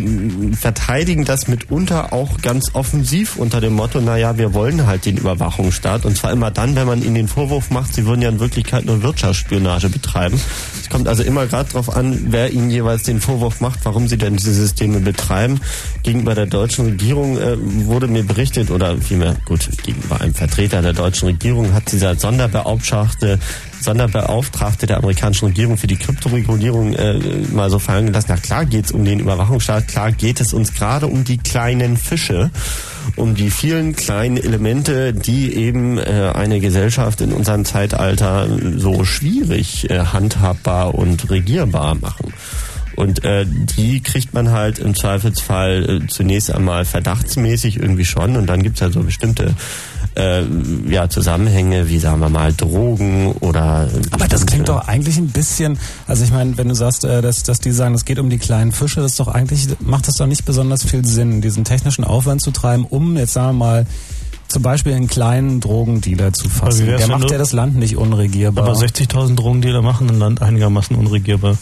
verteidigen das mitunter auch ganz offensiv unter dem Motto, naja, wir wollen halt den Überwachungsstaat. Und zwar immer dann, wenn man ihnen den Vorwurf macht, sie würden ja in Wirklichkeit nur Wirtschaftsspionage betreiben. Es kommt also immer gerade darauf an, wer ihnen jeweils den Vorwurf macht, warum sie denn diese Systeme betreiben. Gegenüber der deutschen Regierung äh, wurde mir berichtet, oder vielmehr, gut, gegenüber einem Vertreter der deutschen Regierung hat dieser Sonderbeauftragte Sonderbeauftragte der amerikanischen Regierung für die Kryptoregulierung äh, mal so fallen gelassen. Na klar geht es um den Überwachungsstaat, klar geht es uns gerade um die kleinen Fische, um die vielen kleinen Elemente, die eben äh, eine Gesellschaft in unserem Zeitalter so schwierig äh, handhabbar und regierbar machen. Und äh, die kriegt man halt im Zweifelsfall äh, zunächst einmal verdachtsmäßig irgendwie schon und dann gibt's ja so bestimmte äh, ja, Zusammenhänge wie, sagen wir mal, Drogen oder... Aber das klingt doch eigentlich ein bisschen, also ich meine, wenn du sagst, äh, dass, dass die sagen, es geht um die kleinen Fische, das ist doch eigentlich, macht das doch nicht besonders viel Sinn, diesen technischen Aufwand zu treiben, um jetzt sagen wir mal, zum Beispiel einen kleinen Drogendealer zu fassen. Der macht ja das Land nicht unregierbar. Aber 60.000 Drogendealer machen ein Land einigermaßen unregierbar.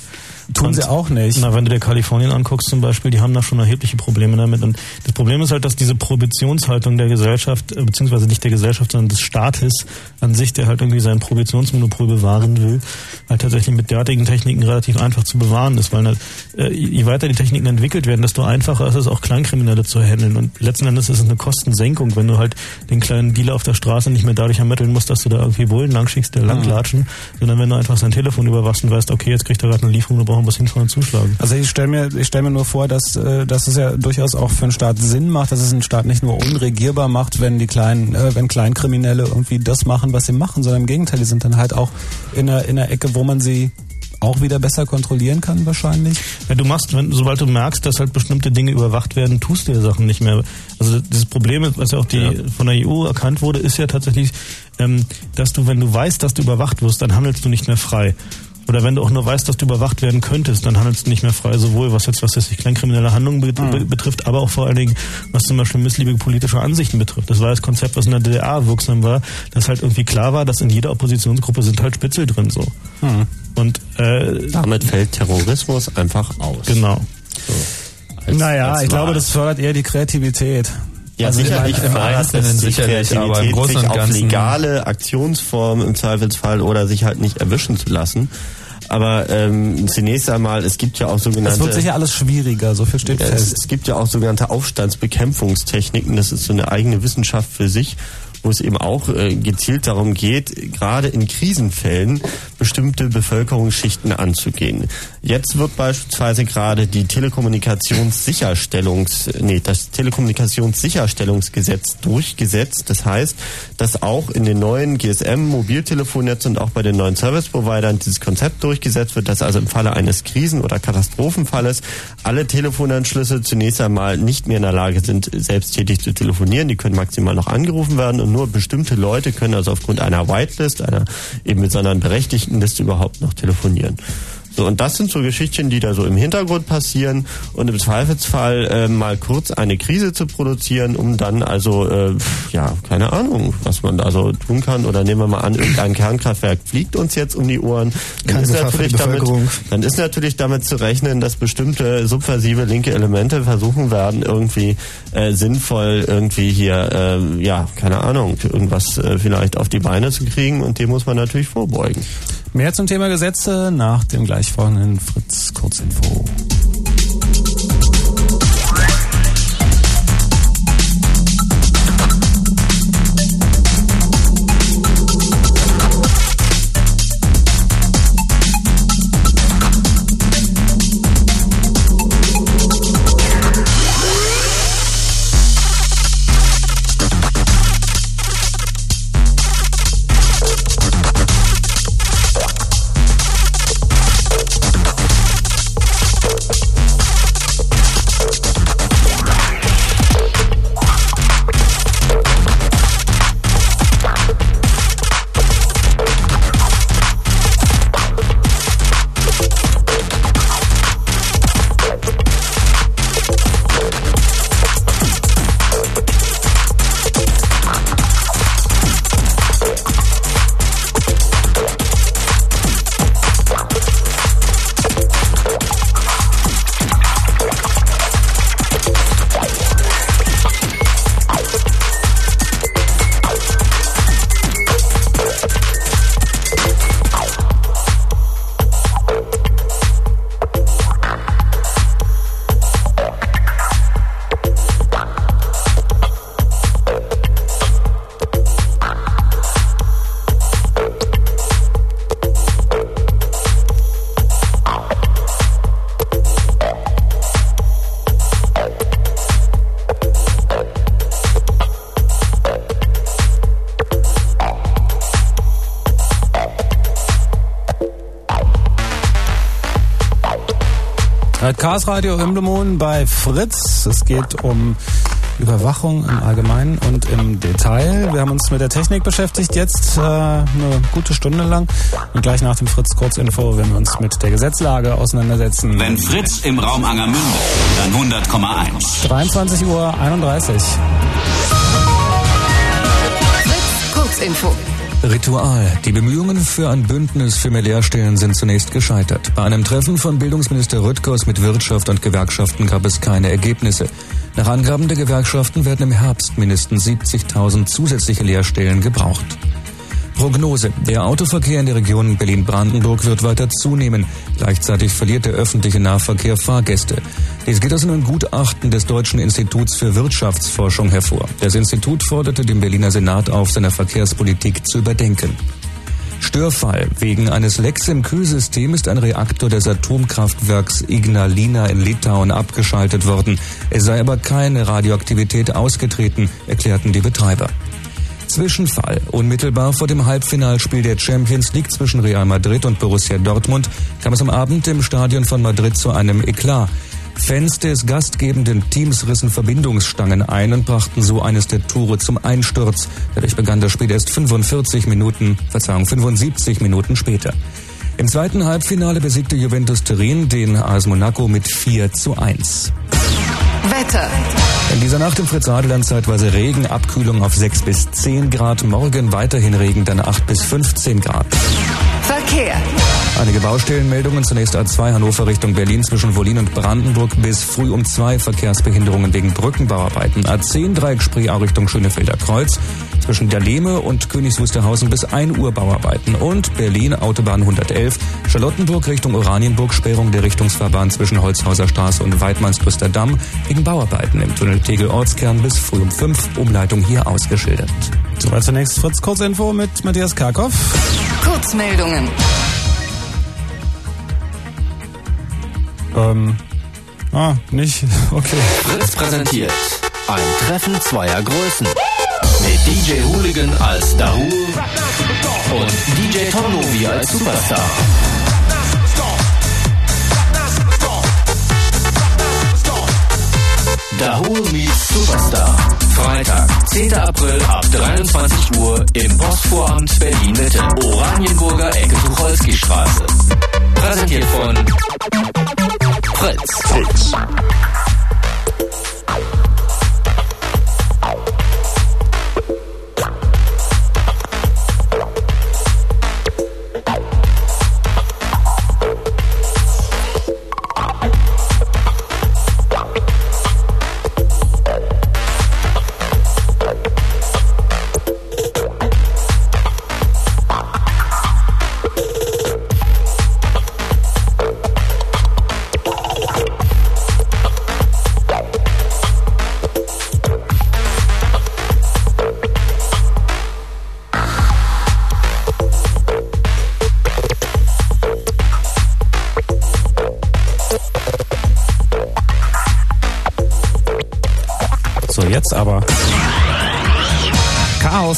Tun und, sie auch nicht. Na, wenn du dir Kalifornien anguckst zum Beispiel, die haben da schon erhebliche Probleme damit. Und das Problem ist halt, dass diese Prohibitionshaltung der Gesellschaft, äh, beziehungsweise nicht der Gesellschaft, sondern des Staates an sich, der halt irgendwie sein Prohibitionsmonopol bewahren will, halt tatsächlich mit derartigen Techniken relativ einfach zu bewahren ist. Weil halt, je weiter die Techniken entwickelt werden, desto einfacher ist es auch Kleinkriminelle zu handeln. Und letzten Endes ist es eine Kostensenkung, wenn du halt den kleinen Dealer auf der Straße nicht mehr dadurch ermitteln musst, dass du da irgendwie Bullen langschickst, der langlatschen, mhm. sondern wenn du einfach sein Telefon überwachst und weißt, okay, jetzt kriegt er gerade eine Lieferung, du brauchst was hinfahren und zuschlagen. Also ich stelle mir, ich stelle mir nur vor, dass, äh, dass es ja durchaus auch für einen Staat Sinn macht, dass es einen Staat nicht nur unregierbar macht, wenn die kleinen, äh, wenn Kleinkriminelle irgendwie das machen, was sie machen, sondern im Gegenteil, die sind dann halt auch in einer, in einer Ecke, wo man sie auch wieder besser kontrollieren kann wahrscheinlich? Ja, du machst, wenn, sobald du merkst, dass halt bestimmte Dinge überwacht werden, tust du die Sachen nicht mehr. Also dieses Problem, was ja auch die ja. von der EU erkannt wurde, ist ja tatsächlich, ähm, dass du, wenn du weißt, dass du überwacht wirst, dann handelst du nicht mehr frei. Oder wenn du auch nur weißt, dass du überwacht werden könntest, dann handelst du nicht mehr frei, sowohl was jetzt, was jetzt kleinkriminelle Handlungen mhm. betrifft, aber auch vor allen Dingen, was zum Beispiel missliebige politische Ansichten betrifft. Das war das Konzept, was in der DDR wirksam war, dass halt irgendwie klar war, dass in jeder Oppositionsgruppe sind halt Spitzel drin so. Mhm. Und äh, damit fällt Terrorismus einfach aus. Genau. So. Als, naja, als ich glaube, das fördert eher die Kreativität. Ja, also sicherlich im Einzelnen sicherlich, aber im Großen und Ganzen auf legale Aktionsformen im Zweifelsfall oder sich halt nicht erwischen zu lassen. Aber ähm, zunächst einmal, es gibt ja auch sogenannte... Es wird sicher alles schwieriger, so viel steht fest. Es, es gibt ja auch sogenannte Aufstandsbekämpfungstechniken, das ist so eine eigene Wissenschaft für sich wo es eben auch äh, gezielt darum geht, gerade in Krisenfällen bestimmte Bevölkerungsschichten anzugehen. Jetzt wird beispielsweise gerade die Telekommunikationssicherstellungs, nee, das Telekommunikationssicherstellungsgesetz durchgesetzt. Das heißt, dass auch in den neuen GSM-Mobiltelefonnetzen und auch bei den neuen Service-Providern dieses Konzept durchgesetzt wird, dass also im Falle eines Krisen- oder Katastrophenfalles alle Telefonanschlüsse zunächst einmal nicht mehr in der Lage sind, selbsttätig zu telefonieren. Die können maximal noch angerufen werden und nur bestimmte Leute können also aufgrund einer Whitelist, einer eben mit sondern berechtigten Liste überhaupt noch telefonieren. So, und das sind so Geschichtchen, die da so im Hintergrund passieren und im Zweifelsfall äh, mal kurz eine Krise zu produzieren, um dann also, äh, ja, keine Ahnung, was man da so tun kann. Oder nehmen wir mal an, irgendein Kernkraftwerk fliegt uns jetzt um die Ohren. Dann ist, natürlich damit, dann ist natürlich damit zu rechnen, dass bestimmte subversive linke Elemente versuchen werden, irgendwie äh, sinnvoll irgendwie hier, äh, ja, keine Ahnung, irgendwas äh, vielleicht auf die Beine zu kriegen und dem muss man natürlich vorbeugen. Mehr zum Thema Gesetze nach dem gleich folgenden Fritz Kurzinfo. Hört Chaos Radio im Blue Moon bei Fritz. Es geht um Überwachung im Allgemeinen und im Detail. Wir haben uns mit der Technik beschäftigt jetzt äh, eine gute Stunde lang und gleich nach dem Fritz Kurzinfo werden wir uns mit der Gesetzlage auseinandersetzen. Wenn Fritz im Raum Angermünde, dann 100,1. 23 Uhr 31. Fritz Kurzinfo. Ritual. Die Bemühungen für ein Bündnis für mehr Lehrstellen sind zunächst gescheitert. Bei einem Treffen von Bildungsminister Rüttgers mit Wirtschaft und Gewerkschaften gab es keine Ergebnisse. Nach Angaben der Gewerkschaften werden im Herbst mindestens 70.000 zusätzliche Lehrstellen gebraucht. Prognose. Der Autoverkehr in der Region Berlin-Brandenburg wird weiter zunehmen. Gleichzeitig verliert der öffentliche Nahverkehr Fahrgäste. Dies geht aus einem Gutachten des Deutschen Instituts für Wirtschaftsforschung hervor. Das Institut forderte den Berliner Senat auf, seine Verkehrspolitik zu überdenken. Störfall. Wegen eines Lecks im Kühlsystem ist ein Reaktor des Atomkraftwerks Ignalina in Litauen abgeschaltet worden. Es sei aber keine Radioaktivität ausgetreten, erklärten die Betreiber. Zwischenfall. Unmittelbar vor dem Halbfinalspiel der Champions League zwischen Real Madrid und Borussia Dortmund kam es am Abend im Stadion von Madrid zu einem Eklat. Fans des gastgebenden Teams rissen Verbindungsstangen ein und brachten so eines der Tore zum Einsturz. Dadurch begann das Spiel erst 45 Minuten, Verzeihung, 75 Minuten später. Im zweiten Halbfinale besiegte Juventus Turin den AS Monaco mit 4 zu 1. Wetter. In dieser Nacht im Fritz-Adeland zeitweise Regen, Abkühlung auf 6 bis 10 Grad, morgen weiterhin Regen, dann 8 bis 15 Grad. Verkehr. Einige Baustellenmeldungen. Zunächst A2 Hannover Richtung Berlin zwischen Wolin und Brandenburg bis früh um zwei Verkehrsbehinderungen wegen Brückenbauarbeiten. A10 Dreieck Spreeau Richtung Schönefelder Kreuz zwischen der Lehme und Königs Wusterhausen bis 1 Uhr Bauarbeiten. Und Berlin Autobahn 111 Charlottenburg Richtung Oranienburg Sperrung der Richtungsfahrbahn zwischen Holzhauser Straße und Weidmannsklöster Damm wegen Bauarbeiten im Tunnel Tegel Ortskern bis früh um 5. Umleitung hier ausgeschildert. Soweit zunächst Fritz Kurzinfo mit Matthias Karkow. Kurzmeldungen. Ähm, ah, nicht, (laughs) okay. Fritz präsentiert ein Treffen zweier Größen. Mit DJ Hooligan als Dahul und DJ Tom Novi als Superstar. Dahul meets Superstar. Freitag, 10. April ab 23 Uhr im Postvoramt Berlin Mitte. Oranienburger Ecke Tucholsky Straße. Präsentiert von Fritz. Fritz.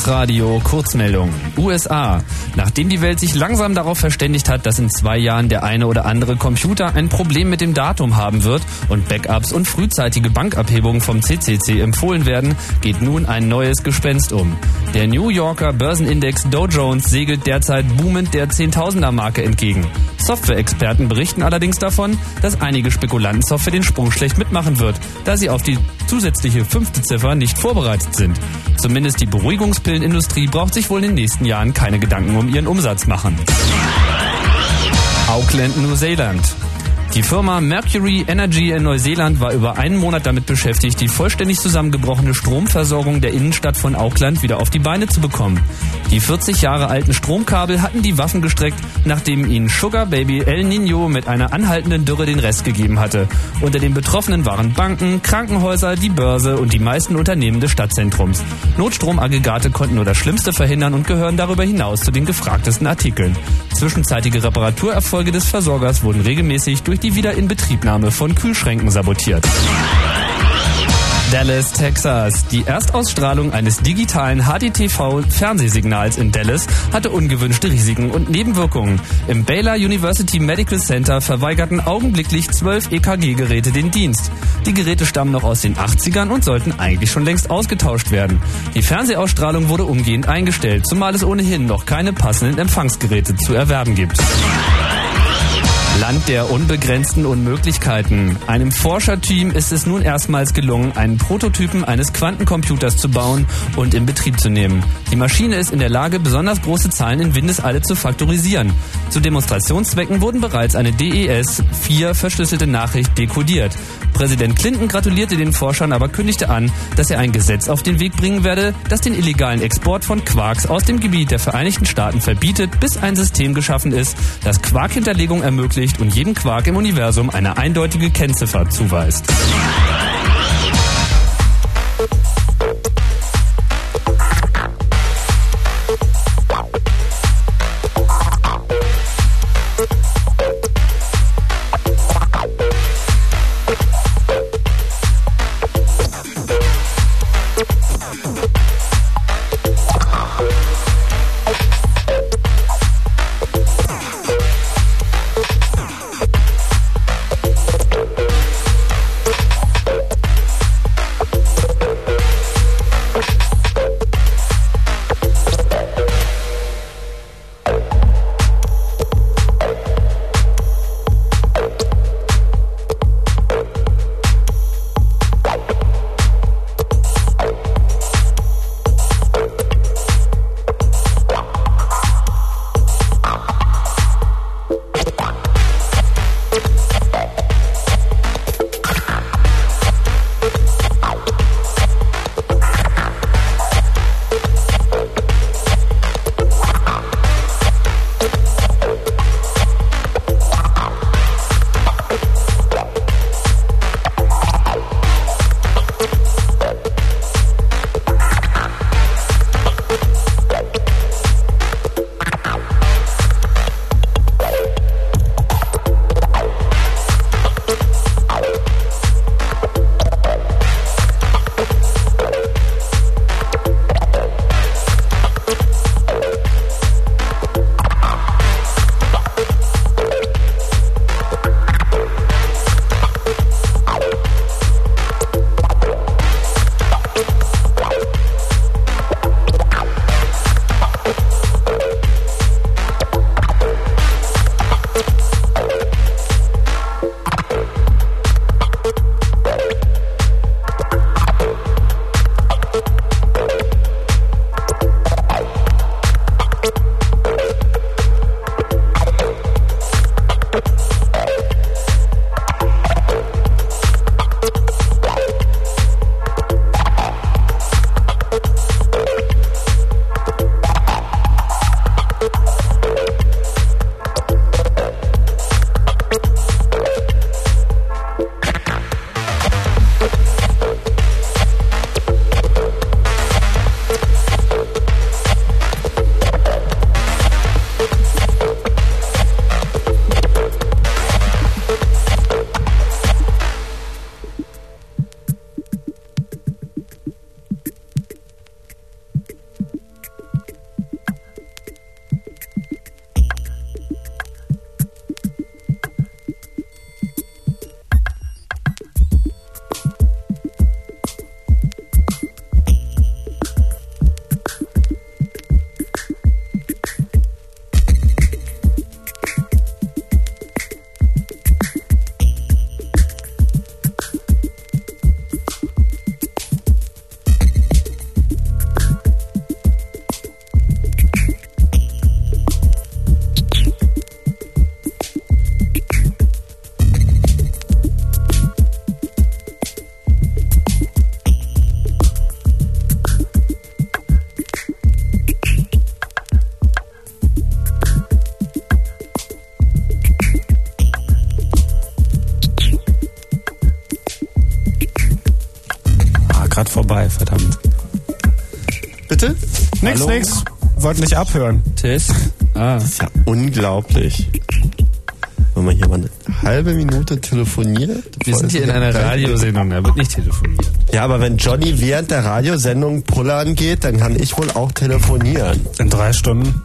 Chaos Radio Kurzmeldung. USA. Nachdem die Welt sich langsam darauf verständigt hat, dass in zwei Jahren der eine oder andere Computer ein Problem mit dem Datum haben wird und Backups und frühzeitige Bankabhebungen vom CCC empfohlen werden, geht nun ein neues Gespenst um. Der New Yorker Börsenindex Dow Jones segelt derzeit boomend der Zehntausender-Marke entgegen. Software-Experten berichten allerdings davon, dass einige Spekulantensoftware den Sprung schlecht mitmachen wird, da sie auf die zusätzliche fünfte Ziffer nicht vorbereitet sind. Zumindest die Beruhigungspillenindustrie braucht sich wohl in den nächsten Jahren keine Gedanken um ihren Umsatz machen. Auckland, Neuseeland. Die Firma Mercury Energy in Neuseeland war über einen Monat damit beschäftigt, die vollständig zusammengebrochene Stromversorgung der Innenstadt von Auckland wieder auf die Beine zu bekommen. Die 40 Jahre alten Stromkabel hatten die Waffen gestreckt, nachdem ihnen Sugar Baby El Nino mit einer anhaltenden Dürre den Rest gegeben hatte. Unter den Betroffenen waren Banken, Krankenhäuser, die Börse und die meisten Unternehmen des Stadtzentrums. Notstromaggregate konnten nur das Schlimmste verhindern und gehören darüber hinaus zu den gefragtesten Artikeln. Zwischenzeitige Reparaturerfolge des Versorgers wurden regelmäßig durch die Wiederinbetriebnahme von Kühlschränken sabotiert. Dallas, Texas. Die Erstausstrahlung eines digitalen HDTV-Fernsehsignals in Dallas hatte ungewünschte Risiken und Nebenwirkungen. Im Baylor University Medical Center verweigerten augenblicklich zwölf EKG-Geräte den Dienst. Die Geräte stammen noch aus den 80ern und sollten eigentlich schon längst ausgetauscht werden. Die Fernsehausstrahlung wurde umgehend eingestellt, zumal es ohnehin noch keine passenden Empfangsgeräte zu erwerben gibt. Land der unbegrenzten Unmöglichkeiten. Einem Forscherteam ist es nun erstmals gelungen, einen Prototypen eines Quantencomputers zu bauen und in Betrieb zu nehmen. Die Maschine ist in der Lage, besonders große Zahlen in Windeseile zu faktorisieren. Zu Demonstrationszwecken wurden bereits eine DES-4 verschlüsselte Nachricht dekodiert. Präsident Clinton gratulierte den Forschern, aber kündigte an, dass er ein Gesetz auf den Weg bringen werde, das den illegalen Export von Quarks aus dem Gebiet der Vereinigten Staaten verbietet, bis ein System geschaffen ist, das Quarkhinterlegung ermöglicht und jedem Quark im Universum eine eindeutige Kennziffer zuweist. Wollte nicht abhören. Test. Ah. Das ist ja unglaublich. Wollen wir hier mal eine halbe Minute telefoniert? Wir sind hier in einer Radiosendung, da wird nicht telefoniert. Ja, aber wenn Johnny während der Radiosendung pullern geht, dann kann ich wohl auch telefonieren. In drei Stunden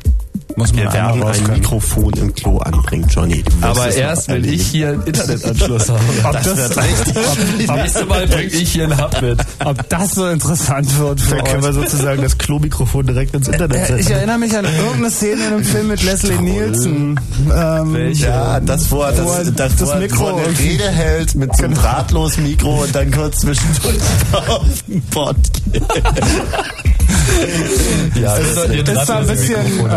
muss man Wir werden einmal raus ein. Mikrofon im Klo anbringen, Johnny. Aber erst, wenn ich hier einen Internetanschluss habe. Ob Das das, wird richtig. (laughs) Das nächste Mal bringe ich hier einen Hub mit. ob das so interessant wird für Dann können wir sozusagen das Klomikrofon direkt ins Internet Äh, Ich setzen. erinnere mich an irgendeine Szene in einem Film mit Leslie Nielsen. Ähm, Welche? Ja, das, wo er Wo das, das, das wo er Mikro so eine Rede hält mit so einem drahtlos Mikro und dann kurz zwischendurch (laughs) auf den geht. Ja, das ist, ist da ein bisschen, äh,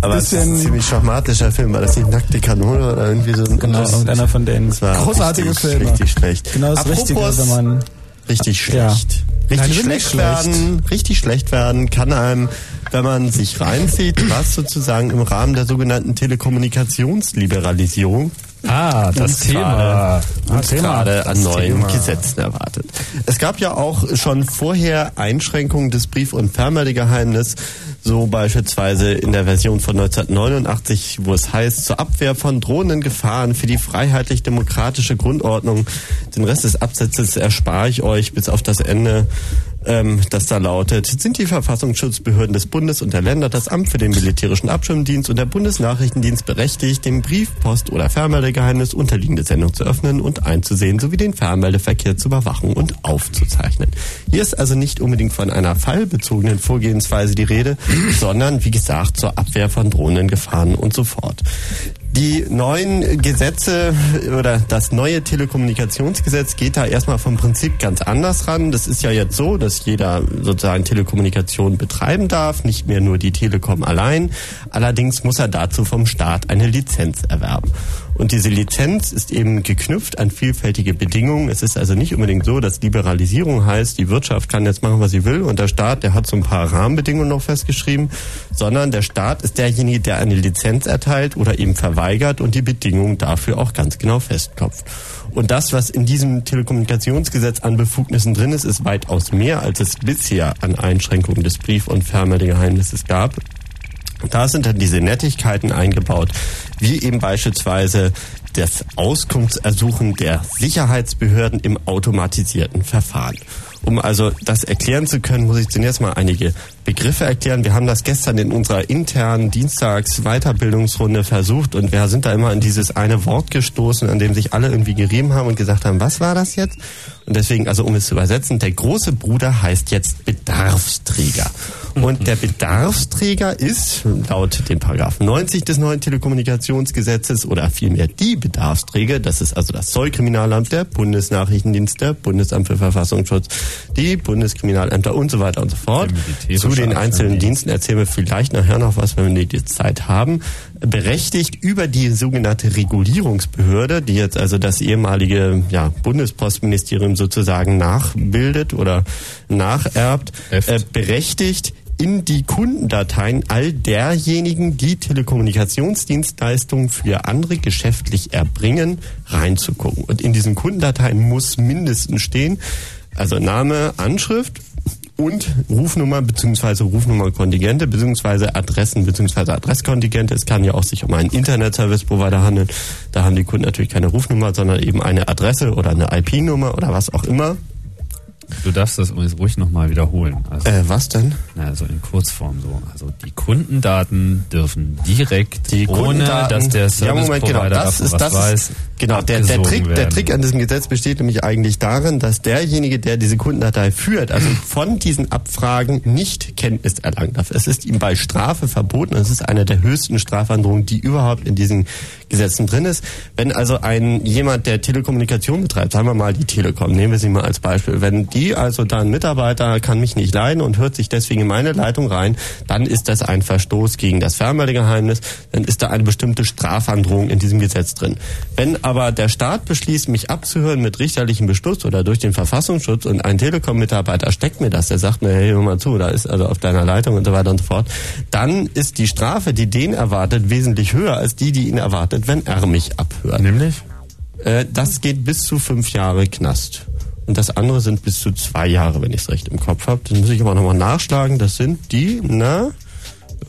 aber es ist ein bisschen ziemlich schamatischer Film. War das nicht Nackte Kanone oder irgendwie so ein genau, das, irgendeiner von denen. das war Großartige richtig, Filme. Richtig schlecht. Genau das Richtige, Apropos wenn man richtig Ja. schlecht. Nein, Richtig wirklich schlecht schlecht. werden, richtig schlecht werden kann einem, wenn man sich reinzieht, was sozusagen im Rahmen der sogenannten Telekommunikationsliberalisierung Ah, das uns Thema. gerade- Ah, uns Thema. gerade an Das neuen Thema. Gesetzen erwartet. Es gab ja auch schon vorher Einschränkungen des Brief- und Fernmeldegeheimnisses, so beispielsweise in der Version von 1989, wo es heißt, zur Abwehr von drohenden Gefahren für die freiheitlich-demokratische Grundordnung. Den Rest des Absatzes erspare ich euch bis auf das Ende ähm, das da lautet, sind die Verfassungsschutzbehörden des Bundes und der Länder, das Amt für den militärischen Abschirmdienst und der Bundesnachrichtendienst berechtigt, dem Brief-, Post- oder Fernmeldegeheimnis unterliegende Sendung zu öffnen und einzusehen, sowie den Fernmeldeverkehr zu überwachen und aufzuzeichnen. Hier ist also nicht unbedingt von einer fallbezogenen Vorgehensweise die Rede, sondern, wie gesagt, zur Abwehr von drohenden Gefahren und so fort. Die neuen Gesetze oder das neue Telekommunikationsgesetz geht da erstmal vom Prinzip ganz anders ran. Das ist ja jetzt so, dass jeder sozusagen Telekommunikation betreiben darf, nicht mehr nur die Telekom allein. Allerdings muss er dazu vom Staat eine Lizenz erwerben. Und diese Lizenz ist eben geknüpft an vielfältige Bedingungen. Es ist also nicht unbedingt so, dass Liberalisierung heißt, die Wirtschaft kann jetzt machen, was sie will und der Staat, der hat so ein paar Rahmenbedingungen noch festgeschrieben, sondern der Staat ist derjenige, der eine Lizenz erteilt oder eben verweigert und die Bedingungen dafür auch ganz genau festklopft. Und das, was in diesem Telekommunikationsgesetz an Befugnissen drin ist, ist weitaus mehr, als es bisher an Einschränkungen des Brief- und Fernmeldegeheimnisses gab. Da sind dann diese Nettigkeiten eingebaut, wie eben beispielsweise das Auskunftsersuchen der Sicherheitsbehörden im automatisierten Verfahren. Um also das erklären zu können, muss ich zunächst mal einige Begriffe erklären. Wir haben das gestern in unserer internen Dienstags-Weiterbildungsrunde versucht und wir sind da immer an dieses eine Wort gestoßen, an dem sich alle irgendwie gerieben haben und gesagt haben, was war das jetzt? Und deswegen, also um es zu übersetzen, der große Bruder heißt jetzt Bedarfsträger. Und der Bedarfsträger ist laut dem Paragraph 90 des neuen Telekommunikationsgesetzes oder vielmehr die Bedarfsträger, das ist also das Zollkriminalamt, der Bundesnachrichtendienst, der Bundesamt für Verfassungsschutz, die Bundeskriminalämter und so weiter und so fort. Zu den einzelnen. Diensten erzählen wir vielleicht nachher noch was, wenn wir die Zeit haben. Berechtigt über die sogenannte Regulierungsbehörde, die jetzt also das ehemalige ja, Bundespostministerium sozusagen nachbildet oder nacherbt, äh, berechtigt in die Kundendateien all derjenigen, die Telekommunikationsdienstleistungen für andere geschäftlich erbringen, reinzugucken. Und in diesen Kundendateien muss mindestens stehen, also Name, Anschrift und Rufnummer bzw. Rufnummerkontingente bzw. Adressen bzw. Adresskontingente. Es kann ja auch sich um einen Internet-Service-Provider handeln. Da haben die Kunden natürlich keine Rufnummer, sondern eben eine Adresse oder eine IP-Nummer oder was auch immer. Du darfst das übrigens ruhig nochmal wiederholen. Also, Äh, was denn? also in Kurzform so. Also die Kundendaten dürfen direkt, Die ohne dass der ja, Moment, genau, Service-Provider das ist, das weiß. ist, genau, der, der Trick, der. Trick an diesem Gesetz besteht nämlich eigentlich darin, dass derjenige, der diese Kundendatei führt, also von diesen Abfragen nicht Kenntnis erlangen darf. Es ist ihm bei Strafe verboten. Es ist eine der höchsten Strafandrohungen, die überhaupt in diesen Gesetzen drin ist. Wenn also ein jemand, der Telekommunikation betreibt, sagen wir mal die Telekom, nehmen wir sie mal als Beispiel, wenn die also da ein Mitarbeiter kann mich nicht leiden und hört sich deswegen in meine Leitung rein, dann ist das ein Verstoß gegen das Fernmeldegeheimnis, dann ist da eine bestimmte Strafandrohung in diesem Gesetz drin. Wenn aber der Staat beschließt, mich abzuhören mit richterlichem Beschluss oder durch den Verfassungsschutz und ein Telekom-Mitarbeiter steckt mir das, der sagt mir, hey, hör mal zu, da ist also auf deiner Leitung und so weiter und so fort, dann ist die Strafe, die den erwartet, wesentlich höher als die, die ihn erwartet, wenn er mich abhört. Nämlich? Äh, das geht bis zu fünf Jahre Knast. Und das andere sind bis zu zwei Jahre, wenn ich es recht im Kopf habe. Das muss ich aber nochmal nachschlagen. Das sind die, na,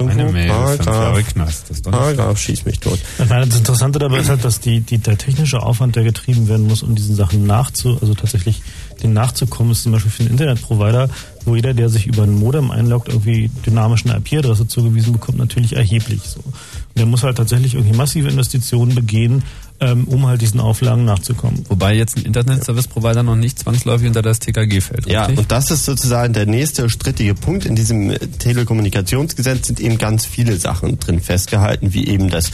Irgendwo Eine Mail, Paragraph, Knast. Das ist doch nicht Paragraph schießt mich tot. Meine, das Interessante dabei ist halt, dass die, die, der technische Aufwand, der getrieben werden muss, um diesen Sachen nachzu, also tatsächlich den nachzukommen, ist zum Beispiel für einen Internetprovider, wo jeder, der sich über ein Modem einloggt, irgendwie dynamisch eine IP-Adresse zugewiesen bekommt, natürlich erheblich so. Und der muss halt tatsächlich irgendwie massive Investitionen begehen, ähm, um halt diesen Auflagen nachzukommen. Wobei jetzt ein Internet-Service-Provider noch nicht zwangsläufig unter das TKG fällt. Ja, richtig? und das ist sozusagen der nächste strittige Punkt. In diesem Telekommunikationsgesetz sind eben ganz viele Sachen drin festgehalten, wie eben das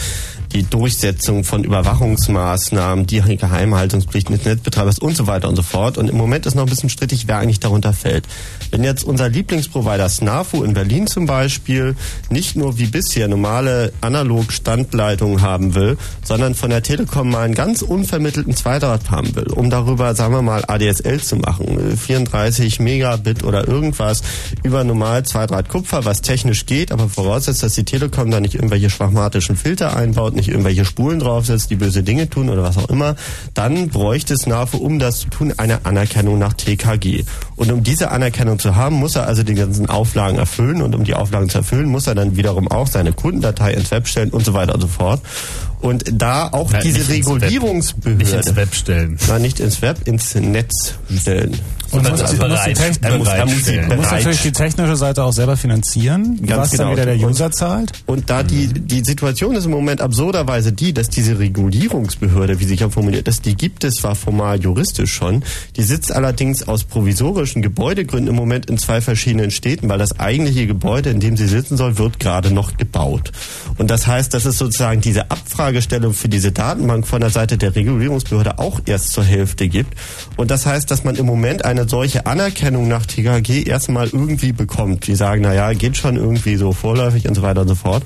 die Durchsetzung von Überwachungsmaßnahmen, die Geheimhaltungspflichten des Netzbetreibers und so weiter und so fort. Und im Moment ist noch ein bisschen strittig, wer eigentlich darunter fällt. Wenn jetzt unser Lieblingsprovider SNAFU in Berlin zum Beispiel nicht nur wie bisher normale Analog-Standleitungen haben will, sondern von der Telekom mal einen ganz unvermittelten Zweitrat haben will, um darüber, sagen wir mal, ADSL zu machen, 34 Megabit oder irgendwas über normal Zweidraht Kupfer, was technisch geht, aber voraussetzt, dass die Telekom da nicht irgendwelche schwachmatischen Filter einbaut, nicht irgendwelche Spulen draufsetzt, die böse Dinge tun oder was auch immer, dann bräuchte es NAFO, um das zu tun, eine Anerkennung nach TKG. Und um diese Anerkennung zu haben, muss er also die ganzen Auflagen erfüllen und um die Auflagen zu erfüllen, muss er dann wiederum auch seine Kundendatei ins Web stellen und so weiter und so fort. Und da auch Ja, diese Web. Regulierungsbehörde. Nicht ins Web stellen. Nein, nicht ins Web, ins Netz stellen. Und muss, also muss die bereit- Techn- er muss- er muss. Man muss natürlich die technische Seite auch selber finanzieren, Ganz was dann genau. wieder der User zahlt. Und da die, die Situation ist im Moment absurderweise die, dass diese Regulierungsbehörde, wie sich ja formuliert ist, die gibt es zwar formal juristisch schon, die sitzt allerdings aus provisorischen Gebäudegründen im Moment in zwei verschiedenen Städten, weil das eigentliche Gebäude, in dem sie sitzen soll, wird gerade noch gebaut. Und das heißt, dass es sozusagen diese Abfragestellung für diese Datenbank von der Seite der Regulierungsbehörde auch erst zur Hälfte gibt. Und das heißt, dass man im Moment eine solche Anerkennung nach TKG erstmal irgendwie bekommt. Die sagen, na ja, geht schon irgendwie so vorläufig und so weiter und so fort.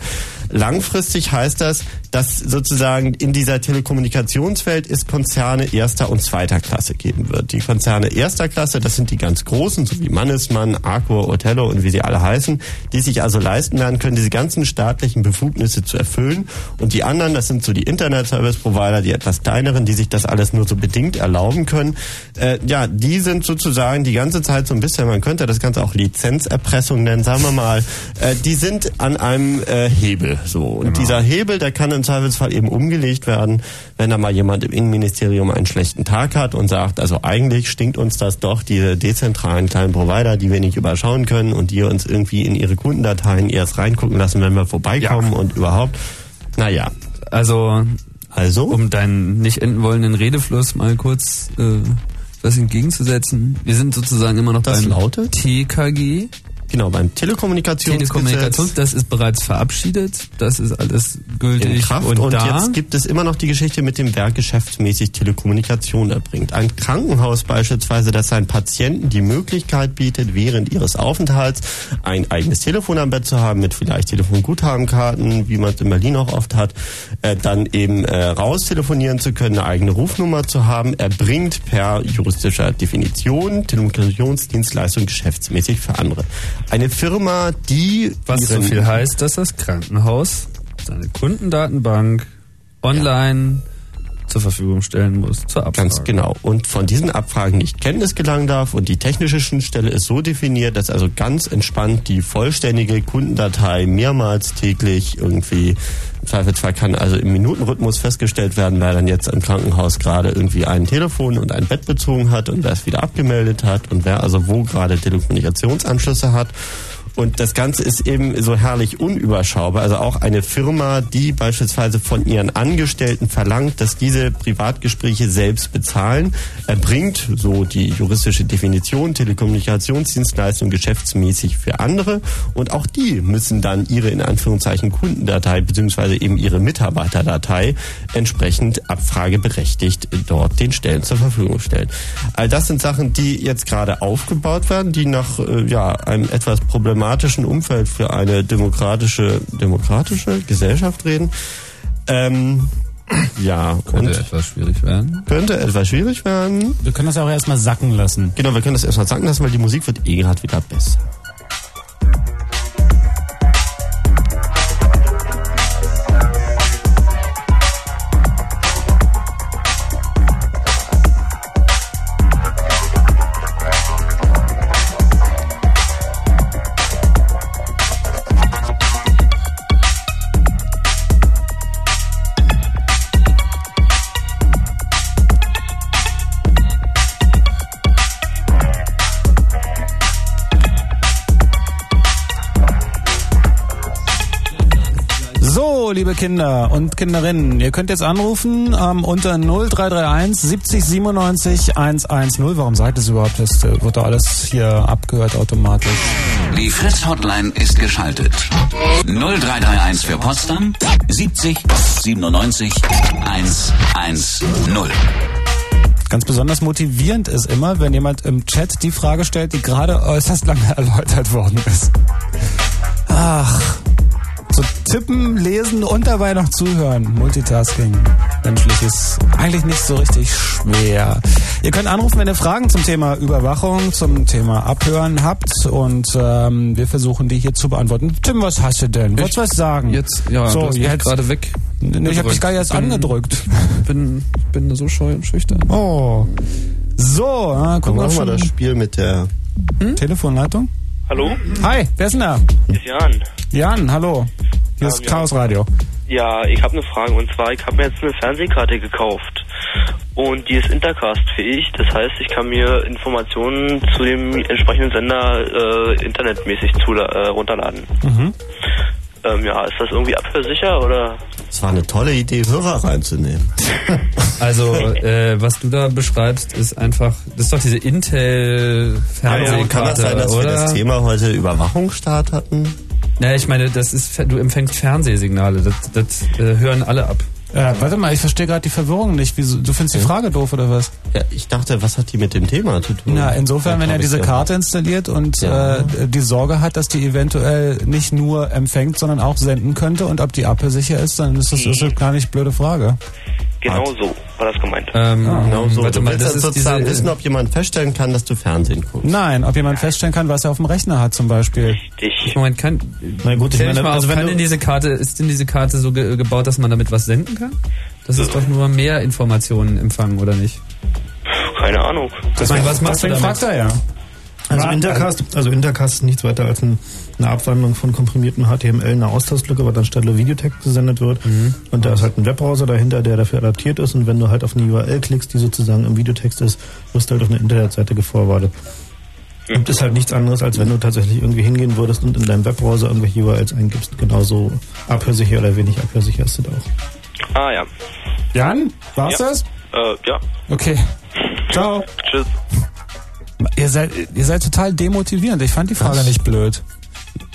Langfristig heißt das, dass sozusagen in dieser Telekommunikationswelt es Konzerne erster und zweiter Klasse geben wird. Die Konzerne erster Klasse, das sind die ganz großen, so wie Mannesmann, Arcor, Otello und wie sie alle heißen, die sich also leisten werden können, diese ganzen staatlichen Befugnisse zu erfüllen. Und die anderen, das sind so die Internet-Service-Provider, die etwas kleineren, die sich das alles nur so bedingt erlauben können. Äh, ja, die sind sozusagen die ganze Zeit so ein bisschen, man könnte das Ganze auch Lizenzerpressung nennen, sagen wir mal, äh, die sind an einem äh, Hebel so. Und dieser Hebel, der kann im Zweifelsfall eben umgelegt werden, wenn da mal jemand im Innenministerium einen schlechten Tag hat und sagt, also eigentlich stinkt uns das doch, diese dezentralen kleinen Provider, die wir nicht überschauen können und die uns irgendwie in ihre Kundendateien erst reingucken lassen, wenn wir vorbeikommen und überhaupt. Naja, Also, also. um deinen nicht enden wollenden Redefluss mal kurz äh, was entgegenzusetzen. Wir sind sozusagen immer noch Das beim lautet? TKG. Genau, beim Telekommunikationsgesetz. Telekommunikation, das ist bereits verabschiedet, das ist alles gültig in Kraft und, und, da. jetzt gibt es immer noch die Geschichte mit dem Werk geschäftsmäßig Telekommunikation erbringt. Ein Krankenhaus beispielsweise, das seinen Patienten die Möglichkeit bietet, während ihres Aufenthalts ein eigenes Telefon am Bett zu haben mit vielleicht Telefonguthabenkarten, wie man es in Berlin auch oft hat, äh, dann eben äh, raus telefonieren zu können, eine eigene Rufnummer zu haben, erbringt per juristischer Definition Telekommunikationsdienstleistung geschäftsmäßig für andere. Eine Firma, die was so viel heißt, dass das Krankenhaus seine Kundendatenbank online zur Verfügung stellen muss zur Abfrage. Ganz genau. Und von diesen Abfragen nicht Kenntnis gelangen darf. Und die technische Schnittstelle ist so definiert, dass also ganz entspannt die vollständige Kundendatei mehrmals täglich irgendwie Zweifelsfall kann also im Minutenrhythmus festgestellt werden, wer dann jetzt im Krankenhaus gerade irgendwie ein Telefon und ein Bett bezogen hat und wer es wieder abgemeldet hat und wer also wo gerade Telekommunikationsanschlüsse hat. Und das Ganze ist eben so herrlich unüberschaubar. Also auch eine Firma, die beispielsweise von ihren Angestellten verlangt, dass diese Privatgespräche selbst bezahlen, erbringt, so die juristische Definition, Telekommunikationsdienstleistung geschäftsmäßig für andere. Und auch die müssen dann ihre in Anführungszeichen Kundendatei beziehungsweise eben ihre Mitarbeiterdatei entsprechend abfrageberechtigt dort den Stellen zur Verfügung stellen. All das sind Sachen, die jetzt gerade aufgebaut werden, die nach äh, ja, einem etwas problematischen Umfeld für eine demokratische, demokratische Gesellschaft reden. Ähm, ja, Könnte etwas schwierig werden. könnte etwas schwierig werden. Wir können das auch erstmal sacken lassen. Genau, wir können das erstmal sagen lassen, weil die Musik wird eh gerade wieder besser. Kinder und Kinderinnen, ihr könnt jetzt anrufen ähm, unter 0331 70 97 110. Warum sagt es überhaupt? Das äh, wird doch alles hier abgehört automatisch. Die Fritz Hotline ist geschaltet. 0331 für Potsdam 70 97 110. Ganz besonders motivierend ist immer, wenn jemand im Chat die Frage stellt, die gerade äußerst lange (laughs) erläutert worden ist. Ach, tippen, lesen und dabei noch zuhören. Multitasking. Menschlich ist eigentlich nicht so richtig schwer. Ihr könnt anrufen, wenn ihr Fragen zum Thema Überwachung, zum Thema Abhören habt und ähm, wir versuchen die hier zu beantworten. Tim, was hast du denn? Wolltest du was sagen? Jetzt, ja, so, du hast mich jetzt. gerade weg. Nee, ich hab dich gar erst Bin- angedrückt. (laughs) Bin, bin so scheu und schüchtern. Oh. So, äh, Dann gucken wir machen wir schon. das Spiel mit der Telefonleitung? Hallo? Hi, wer ist denn da? Ist Jan. Jan, hallo. Hier ist Ähm, ja. Chaos Radio. Ja, ich habe eine Frage und zwar, ich habe mir jetzt eine Fernsehkarte gekauft und die ist Intercast-fähig. Das heißt, ich kann mir Informationen zu dem entsprechenden Sender äh, internetmäßig zula äh, runterladen. Mhm. Ähm, ja, ist das irgendwie abhörsicher oder? Es war eine tolle Idee, Hörer reinzunehmen. (laughs) Also, äh, was du da beschreibst, ist einfach, das ist doch diese Kann das Intel-Fernsehkarte, sein, dass wir oder? das Thema heute Überwachungsstaat hatten? Naja, ich meine, das ist, du empfängst Fernsehsignale, das, das äh, hören alle ab. Äh, warte mal, ich verstehe gerade die Verwirrung nicht. Wieso, du findest die Frage doof oder was? Ja, ich dachte, was hat die mit dem Thema zu tun? Na, insofern, wenn er diese Karte installiert und Ja. äh, die Sorge hat, dass die eventuell nicht nur empfängt, sondern auch senden könnte und ob die abhörsicher ist, dann ist das, ist das gar nicht blöde Frage. Genau so war das gemeint. Ähm, Genau so. Warte du mal, willst das ist sozusagen diese, wissen, ob jemand feststellen kann, dass du Fernsehen guckst. Nein, ob jemand feststellen kann, was er auf dem Rechner hat zum Beispiel. Richtig. Moment, kann, Na gut, ich meine, mal also auf, wenn kann du, denn diese Karte, ist denn diese Karte so ge gebaut, dass man damit was senden kann? Das ist doch nur mehr Informationen empfangen, oder nicht? Keine Ahnung. Ich meine, was machst du damit? fragt er ja. Also Intercast, also Intercast ist nichts weiter als ein, eine Abwandlung von komprimiertem HTML, eine Austauschlücke, was anstelle Videotext gesendet wird. Mhm. Und da ist halt ein Webbrowser dahinter, der dafür adaptiert ist. Und wenn du halt auf eine URL klickst, die sozusagen im Videotext ist, wirst du halt auf eine Internetseite geforwardet. Und ist halt nichts anderes, als wenn du tatsächlich irgendwie hingehen würdest und in deinem Webbrowser irgendwelche URLs eingibst. Genauso abhörsicher oder wenig abhörsicher ist das auch. Ah ja. Jan, war's Ja. das? Äh, ja. Okay. Ciao. Tschüss. Ihr seid, ihr seid total demotivierend. Ich fand die Frage Was? nicht blöd.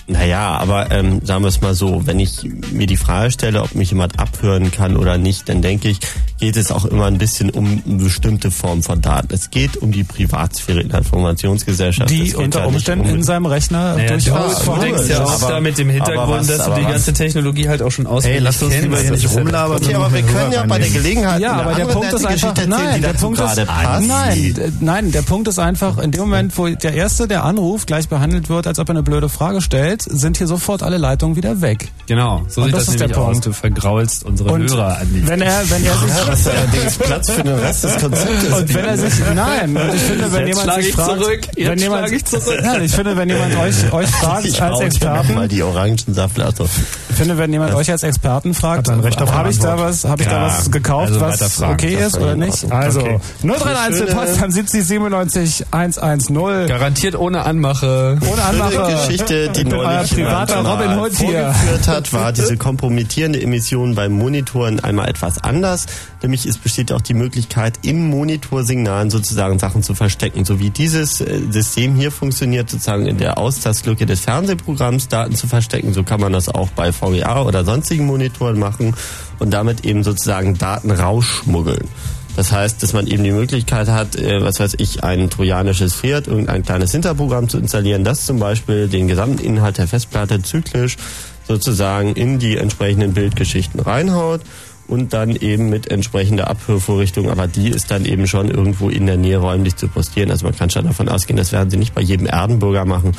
Naja, aber ähm, sagen wir es mal so, wenn ich mir die Frage stelle, ob mich jemand abhören kann oder nicht, dann denke ich, geht es auch immer ein bisschen um eine bestimmte Form von Daten. Es geht um die Privatsphäre in der Informationsgesellschaft. Es Die unter ja Umständen um in seinem Rechner Naja, du, durchaus du vorhanden denkst ja auch Aber- da mit dem Hintergrund, was- dass du die was- ganze Technologie halt auch schon auswendig Hey, lass uns lieber hier nicht rumlabern. Okay, aber wir können ja bei der Gelegenheit Ja, aber der Punkt ist einfach, Geschichte erzählen, nein, die der Punkt ist, gerade passt. nein, nein, der Punkt ist einfach, in dem Moment, wo der Erste, der anruft, gleich behandelt wird, als ob er eine blöde Frage stellt, sind hier sofort alle Leitungen wieder weg. Genau, so Und sieht das das, ist der nämlich aus. Du vergraulst unsere Und Hörer an die. wenn er, wenn er Ja, sich, was allerdings (laughs) Platz für den Rest des Konzeptes und wenn er sich, nein, und ich finde, wenn Jetzt jemand sich ich fragt, zurück, jetzt wenn jemand, ich zurück. Nein, ich finde, wenn jemand euch, euch fragt ich als Experten, mal die Orangensaftlatte. Ich finde, wenn jemand euch als Experten fragt, habe ich da was, habe ich da was gekauft, also was okay ist oder nicht? Also Okay. 031 Schöne- Potsdam 70 97 110. Garantiert ohne Anmache. Ohne Anmache. Geschichte, die (laughs) euer neulich privater Robin Hood hier. vorgeführt hat, war diese (laughs) kompromittierende Emission beim Monitoren einmal etwas anders. Nämlich es besteht auch die Möglichkeit, im Monitorsignalen sozusagen Sachen zu verstecken. So wie dieses äh, System hier funktioniert, sozusagen in der Austastlücke des Fernsehprogramms Daten zu verstecken, so kann man das auch bei VGA oder sonstigen Monitoren machen und damit eben sozusagen Daten rausschmuggeln. Das heißt, dass man eben die Möglichkeit hat, äh, was weiß ich, ein trojanisches Pferd, irgendein kleines Hinterprogramm zu installieren, das zum Beispiel den gesamten Inhalt der Festplatte zyklisch sozusagen in die entsprechenden Bildgeschichten reinhaut und dann eben mit entsprechender Abhörvorrichtung, aber die ist dann eben schon irgendwo in der Nähe räumlich zu postieren. Also man kann schon davon ausgehen, das werden sie nicht bei jedem Erdenbürger machen.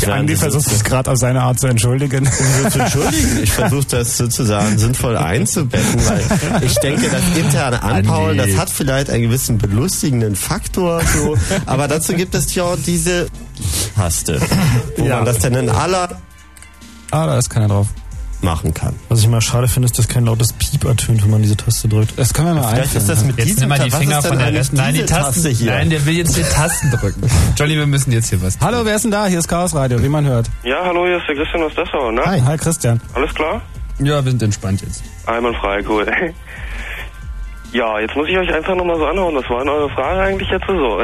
Das Andi versucht sozusagen- gerade auf seine Art zu entschuldigen. um zu entschuldigen. Ich versuche das sozusagen sinnvoll einzubetten, weil ich denke, das interne Anpaulen, das hat vielleicht einen gewissen belustigenden Faktor, so, aber dazu gibt es ja auch diese Taste, wo Ja. man das dann in aller Ah, da ist keiner drauf. Machen kann. Was ich mal schade finde, ist, dass kein lautes Piep ertönt, wenn man diese Taste drückt. Das können wir mal Vielleicht ist das mit Jetzt diesem nimm mal die Finger von der Rest. Nein, die Tasten. Taste hier? Nein, der will jetzt die (laughs) Tasten drücken. Johnny, wir müssen jetzt hier was. tun. Hallo, wer ist denn da? Hier ist Chaos Radio, wie man hört. Ja, hallo, hier ist der Christian aus Dessau, ne? Hi, hi Christian. Alles klar? Ja, wir sind entspannt jetzt. Einwandfrei, cool. (laughs) Ja, jetzt muss ich euch einfach nochmal so anhauen. Was war denn eure Frage eigentlich jetzt so?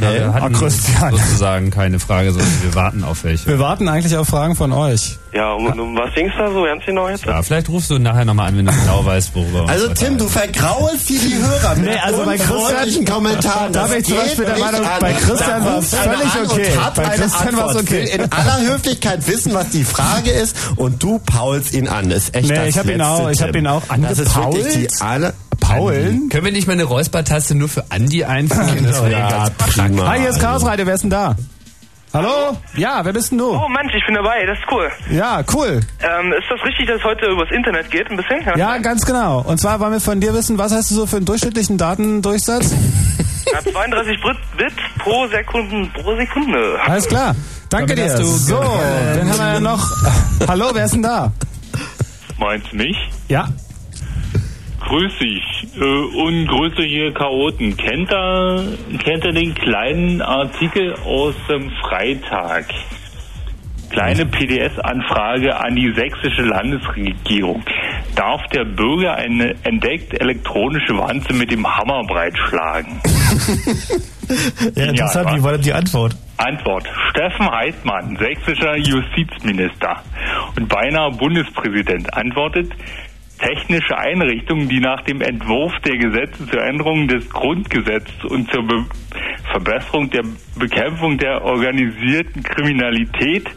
Ja, wir hatten Christian. sozusagen keine Frage, sondern wir warten auf welche. Wir warten eigentlich auf Fragen von euch. Ja, um, um was ging's da so ernst genau jetzt? Ja, vielleicht rufst du nachher nochmal an, wenn du genau weißt, worüber Also Tim, du vergraulst hier die Hörer mit Nee, also bei Christian- Kommentaren. Da Das bin ich zum Beispiel der Meinung, an. bei Christian war es völlig okay. Bei Christian war es okay. In aller Höflichkeit wissen, was die Frage ist und du paulst ihn an. Das ist echt Nee, das ich hab ihn auch- ich ihn auch Das ist wirklich die angepault. Paulen? Können wir nicht mal eine Räuspertaste nur für Andi einfügen? Das wäre Ja, ganz prima. Hi, hier ist Chaos Radio, wer ist denn da? Hallo? Ja, wer bist denn du? Oh Mensch, ich bin dabei, das ist cool. Ja, cool. Ähm, ist das richtig, dass es heute übers Internet geht, ein bisschen? Ja, ganz genau. Und zwar wollen wir von dir wissen, was hast du so für einen durchschnittlichen Datendurchsatz? (laughs) Ja, 32 Bit pro Sekunde pro Sekunde. Alles klar. Danke dir. du So, dann haben wir ja noch. Hallo, wer ist denn da? Meinst mich? Ja. Grüß dich. Äh, hier Chaoten. Kennt ihr, kennt ihr den kleinen Artikel aus dem Freitag? Kleine PDS-Anfrage an die sächsische Landesregierung. Darf der Bürger eine entdeckt elektronische Wanze mit dem Hammer breitschlagen? (laughs) Ja, interessant, wie war denn die Antwort? Antwort. Steffen Heidmann, sächsischer Justizminister und beinahe Bundespräsident, antwortet, technische Einrichtungen, die nach dem Entwurf der Gesetze zur Änderung des Grundgesetzes und zur Be Verbesserung der Bekämpfung der organisierten Kriminalität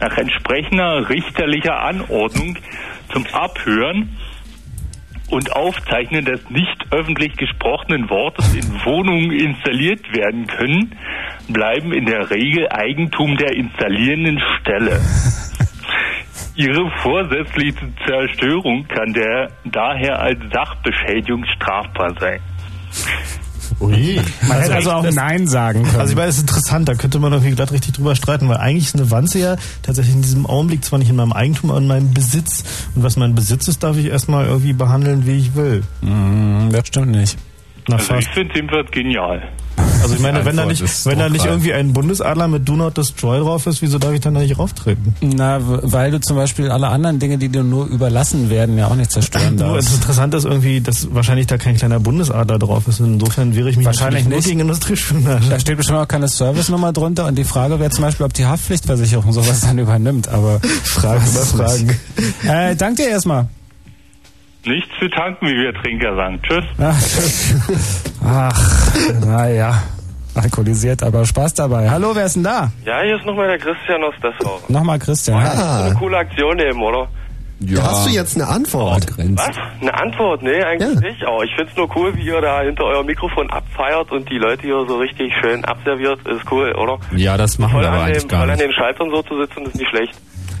nach entsprechender richterlicher Anordnung zum Abhören und Aufzeichnen des nicht öffentlich gesprochenen Wortes in Wohnungen installiert werden können, bleiben in der Regel Eigentum der installierenden Stelle. Ihre vorsätzliche Zerstörung kann der, daher als Sachbeschädigung strafbar sein. Ui. Man hätte also auch Nein sagen können. Also ich meine, das ist interessant, da könnte man irgendwie glatt richtig drüber streiten, weil eigentlich ist eine Wanze ja tatsächlich in diesem Augenblick zwar nicht in meinem Eigentum, aber in meinem Besitz. Und was mein Besitz ist, darf ich erstmal irgendwie behandeln, wie ich will. Mm, das stimmt nicht. Na Also ich fast. finde jedenfalls genial. Also ich meine, wenn da nicht, wenn da nicht irgendwie ein Bundesadler mit Do Not Destroy drauf ist, wieso darf ich dann da nicht rauftreten? Na, weil du zum Beispiel alle anderen Dinge, die dir nur überlassen werden, ja auch nicht zerstören (laughs) Nur das darfst. Interessante ist irgendwie, dass wahrscheinlich da kein kleiner Bundesadler drauf ist. Insofern wäre ich mich Wahrscheinlich nicht. gegen Industriespionage. Da steht bestimmt auch keine Service-Nummer drunter und die Frage wäre zum Beispiel, ob die Haftpflichtversicherung sowas dann übernimmt, aber (laughs) Fragen über (laughs) Fragen. äh, dank dir erstmal. Nichts zu tanken, wie wir Trinker sagen. Tschüss. (laughs) Ach, tschüss. Ach naja. Alkoholisiert, aber Spaß dabei. Hallo, wer ist denn da? Ja, hier ist nochmal der Christian aus Dessau. Nochmal Christian. Hi. Ah, Eine coole Aktion eben, oder? hast du jetzt eine Antwort? Was? Eine Antwort? Nee, eigentlich Ja. nicht. Aber ich find's nur cool, wie ihr da hinter eurem Mikrofon abfeiert und die Leute hier so richtig schön abserviert. Ist cool, oder? Ja, das machen Voll wir aber an, eigentlich dem, gar voll an nicht. den Schaltern so zu sitzen, ist nicht schlecht.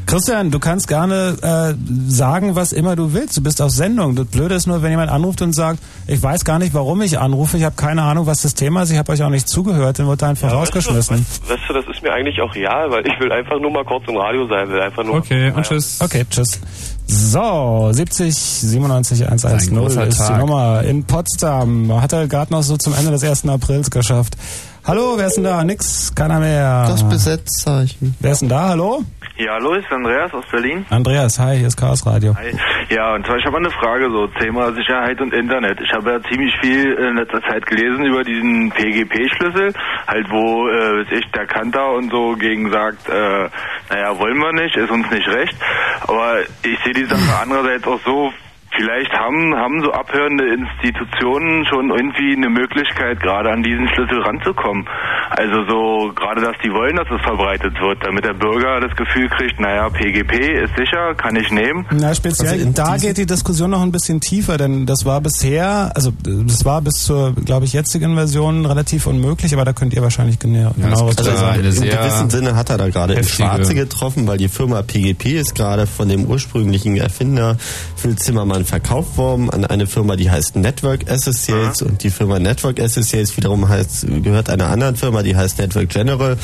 Christian, du kannst gerne äh, sagen, was immer du willst. Du bist auf Sendung. Das Blöde ist nur, wenn jemand anruft und sagt, ich weiß gar nicht, warum ich anrufe, ich habe keine Ahnung, was das Thema ist, ich habe euch auch nicht zugehört, dann wird er einfach rausgeschmissen. Weißt du, weißt du, das ist mir eigentlich auch real, weil ich will einfach nur mal kurz im Radio sein, will einfach nur. Okay, und tschüss. Okay, tschüss. So, 70 97 110 großer ist die Tag. Nummer in Potsdam. Hat er gerade noch so zum Ende des 1. Aprils geschafft. Hallo, wer ist denn da? Nix, keiner mehr. Das Besetzzeichen. Wer ist denn da? Hallo? Ja, hallo, ist Andreas aus Berlin. Andreas, hi, hier ist Chaos Radio. Hi. Ja, und zwar, ich habe eine Frage, so Thema Sicherheit und Internet. Ich habe ja ziemlich viel in letzter Zeit gelesen über diesen PGP-Schlüssel, halt wo, äh, weiß ich, der Kanter und so gegen sagt, äh, naja, wollen wir nicht, ist uns nicht recht. Aber ich sehe die Sache (laughs) andererseits auch so, Vielleicht haben, haben so abhörende Institutionen schon irgendwie eine Möglichkeit, gerade an diesen Schlüssel ranzukommen. Also so, gerade dass die wollen, dass es verbreitet wird, damit der Bürger das Gefühl kriegt, naja, PGP ist sicher, kann ich nehmen. Na, speziell, Also in da geht die Diskussion noch ein bisschen tiefer, denn das war bisher, also das war bis zur, glaube ich, jetzigen Version relativ unmöglich, aber da könnt ihr wahrscheinlich genau, Ja, zu gibt da sagen. sehr gewissen Sinne hat er da gerade ins Schwarze getroffen, weil die Firma PGP ist gerade von dem ursprünglichen Erfinder Phil Zimmermann verkauft worden an eine Firma, die heißt Network Associates und die Firma Network Associates wiederum heißt, gehört einer anderen Firma, die heißt Network General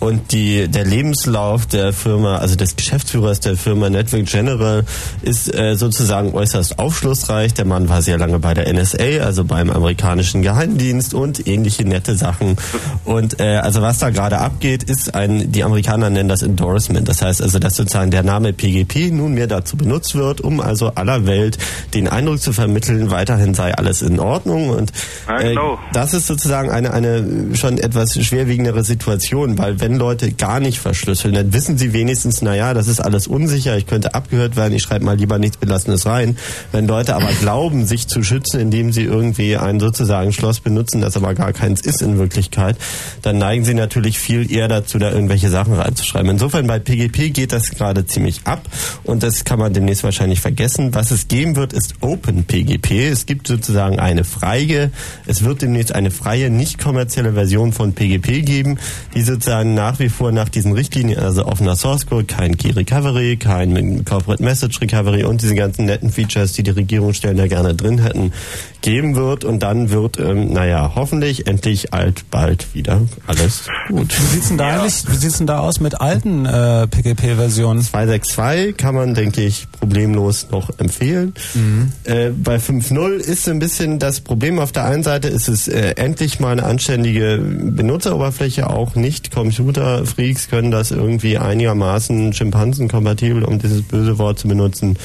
und die, der Lebenslauf der Firma, also des Geschäftsführers der Firma Network General ist äh, sozusagen äußerst aufschlussreich. Der Mann war sehr lange bei der NSA, also beim amerikanischen Geheimdienst und ähnliche nette Sachen. Und äh, also was da gerade abgeht, ist ein, die Amerikaner nennen das Endorsement. Das heißt also, dass sozusagen der Name PGP nunmehr dazu benutzt wird, um also aller Welt den Eindruck zu vermitteln, weiterhin sei alles in Ordnung. Und äh, genau. das ist sozusagen eine, eine schon etwas schwerwiegendere Situation, weil wenn Leute gar nicht verschlüsseln, dann wissen sie wenigstens, naja, das ist alles unsicher, ich könnte abgehört werden, ich schreibe mal lieber nichts Belassenes rein. Wenn Leute aber (laughs) glauben, sich zu schützen, indem sie irgendwie ein sozusagen Schloss benutzen, das aber gar keins ist in Wirklichkeit, dann neigen sie natürlich viel eher dazu, da irgendwelche Sachen reinzuschreiben. Insofern bei PGP geht das gerade ziemlich ab und das kann man demnächst wahrscheinlich vergessen. Was es geben wird, ist Open PGP. Es gibt sozusagen eine freie, es wird demnächst eine freie, nicht kommerzielle Version von PGP geben, die sozusagen nach wie vor nach diesen Richtlinien, also offener Source Code, kein Key Recovery, kein Corporate Message Recovery und diese ganzen netten Features, die die Regierungsstellen da gerne drin hätten, geben wird und dann wird, ähm, naja, hoffentlich endlich alt bald wieder alles gut. Wie sieht's denn da eigentlich, wie sieht's denn da aus mit alten äh, PGP-Versionen? 262 kann man, denke ich, problemlos noch empfehlen. Mhm. Äh, bei 5.0 ist ein bisschen das Problem. Auf der einen Seite ist es äh, endlich mal eine anständige Benutzeroberfläche. Auch nicht Computerfreaks können das irgendwie einigermaßen schimpansenkompatibel, um dieses böse Wort zu benutzen,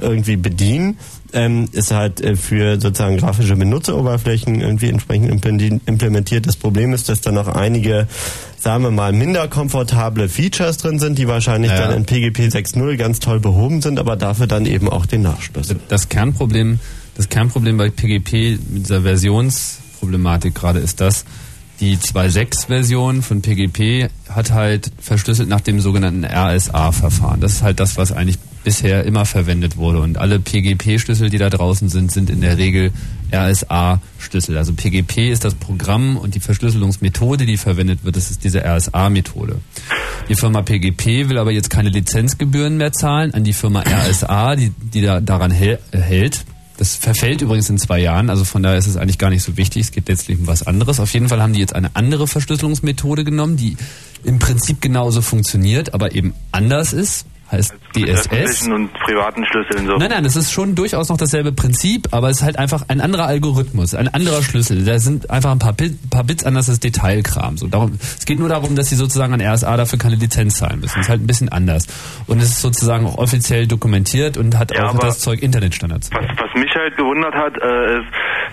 irgendwie bedienen. Ähm, ist halt äh, für sozusagen grafische Benutzeroberflächen irgendwie entsprechend implem- implementiert. Das Problem ist, dass da noch einige, sagen wir mal, minder komfortable Features drin sind, die wahrscheinlich Ja. dann in PGP 6.0 ganz toll behoben sind, aber dafür dann eben auch den Nachschluss. Das Kernproblem, das Kernproblem bei PGP mit dieser Versionsproblematik gerade ist das, die 2.6-Version von PGP hat halt verschlüsselt nach dem sogenannten RSA-Verfahren. Das ist halt das, was eigentlich bisher immer verwendet wurde. Und alle PGP-Schlüssel, die da draußen sind, sind in der Regel RSA-Schlüssel. Also PGP ist das Programm und die Verschlüsselungsmethode, die verwendet wird, das ist diese RSA-Methode. Die Firma PGP will aber jetzt keine Lizenzgebühren mehr zahlen an die Firma RSA, die, die da daran hält. Das verfällt übrigens in zwei Jahren, also von daher ist es eigentlich gar nicht so wichtig. Es geht letztlich um was anderes. Auf jeden Fall haben die jetzt eine andere Verschlüsselungsmethode genommen, die im Prinzip genauso funktioniert, aber eben anders ist. Heißt Mit DSS. öffentlichen und privaten Schlüsseln so. Nein, nein, es ist schon durchaus noch dasselbe Prinzip, aber es ist halt einfach ein anderer Algorithmus, ein anderer Schlüssel. Da sind einfach ein paar, Bit, paar Bits anders, ist Detailkram. So, darum, es geht nur darum, dass sie sozusagen an RSA dafür keine Lizenz zahlen müssen. Das ist halt ein bisschen anders. Und es ist sozusagen auch offiziell dokumentiert und hat Ja, auch das Zeug Internetstandards. Was, was mich halt gewundert hat, äh, ist,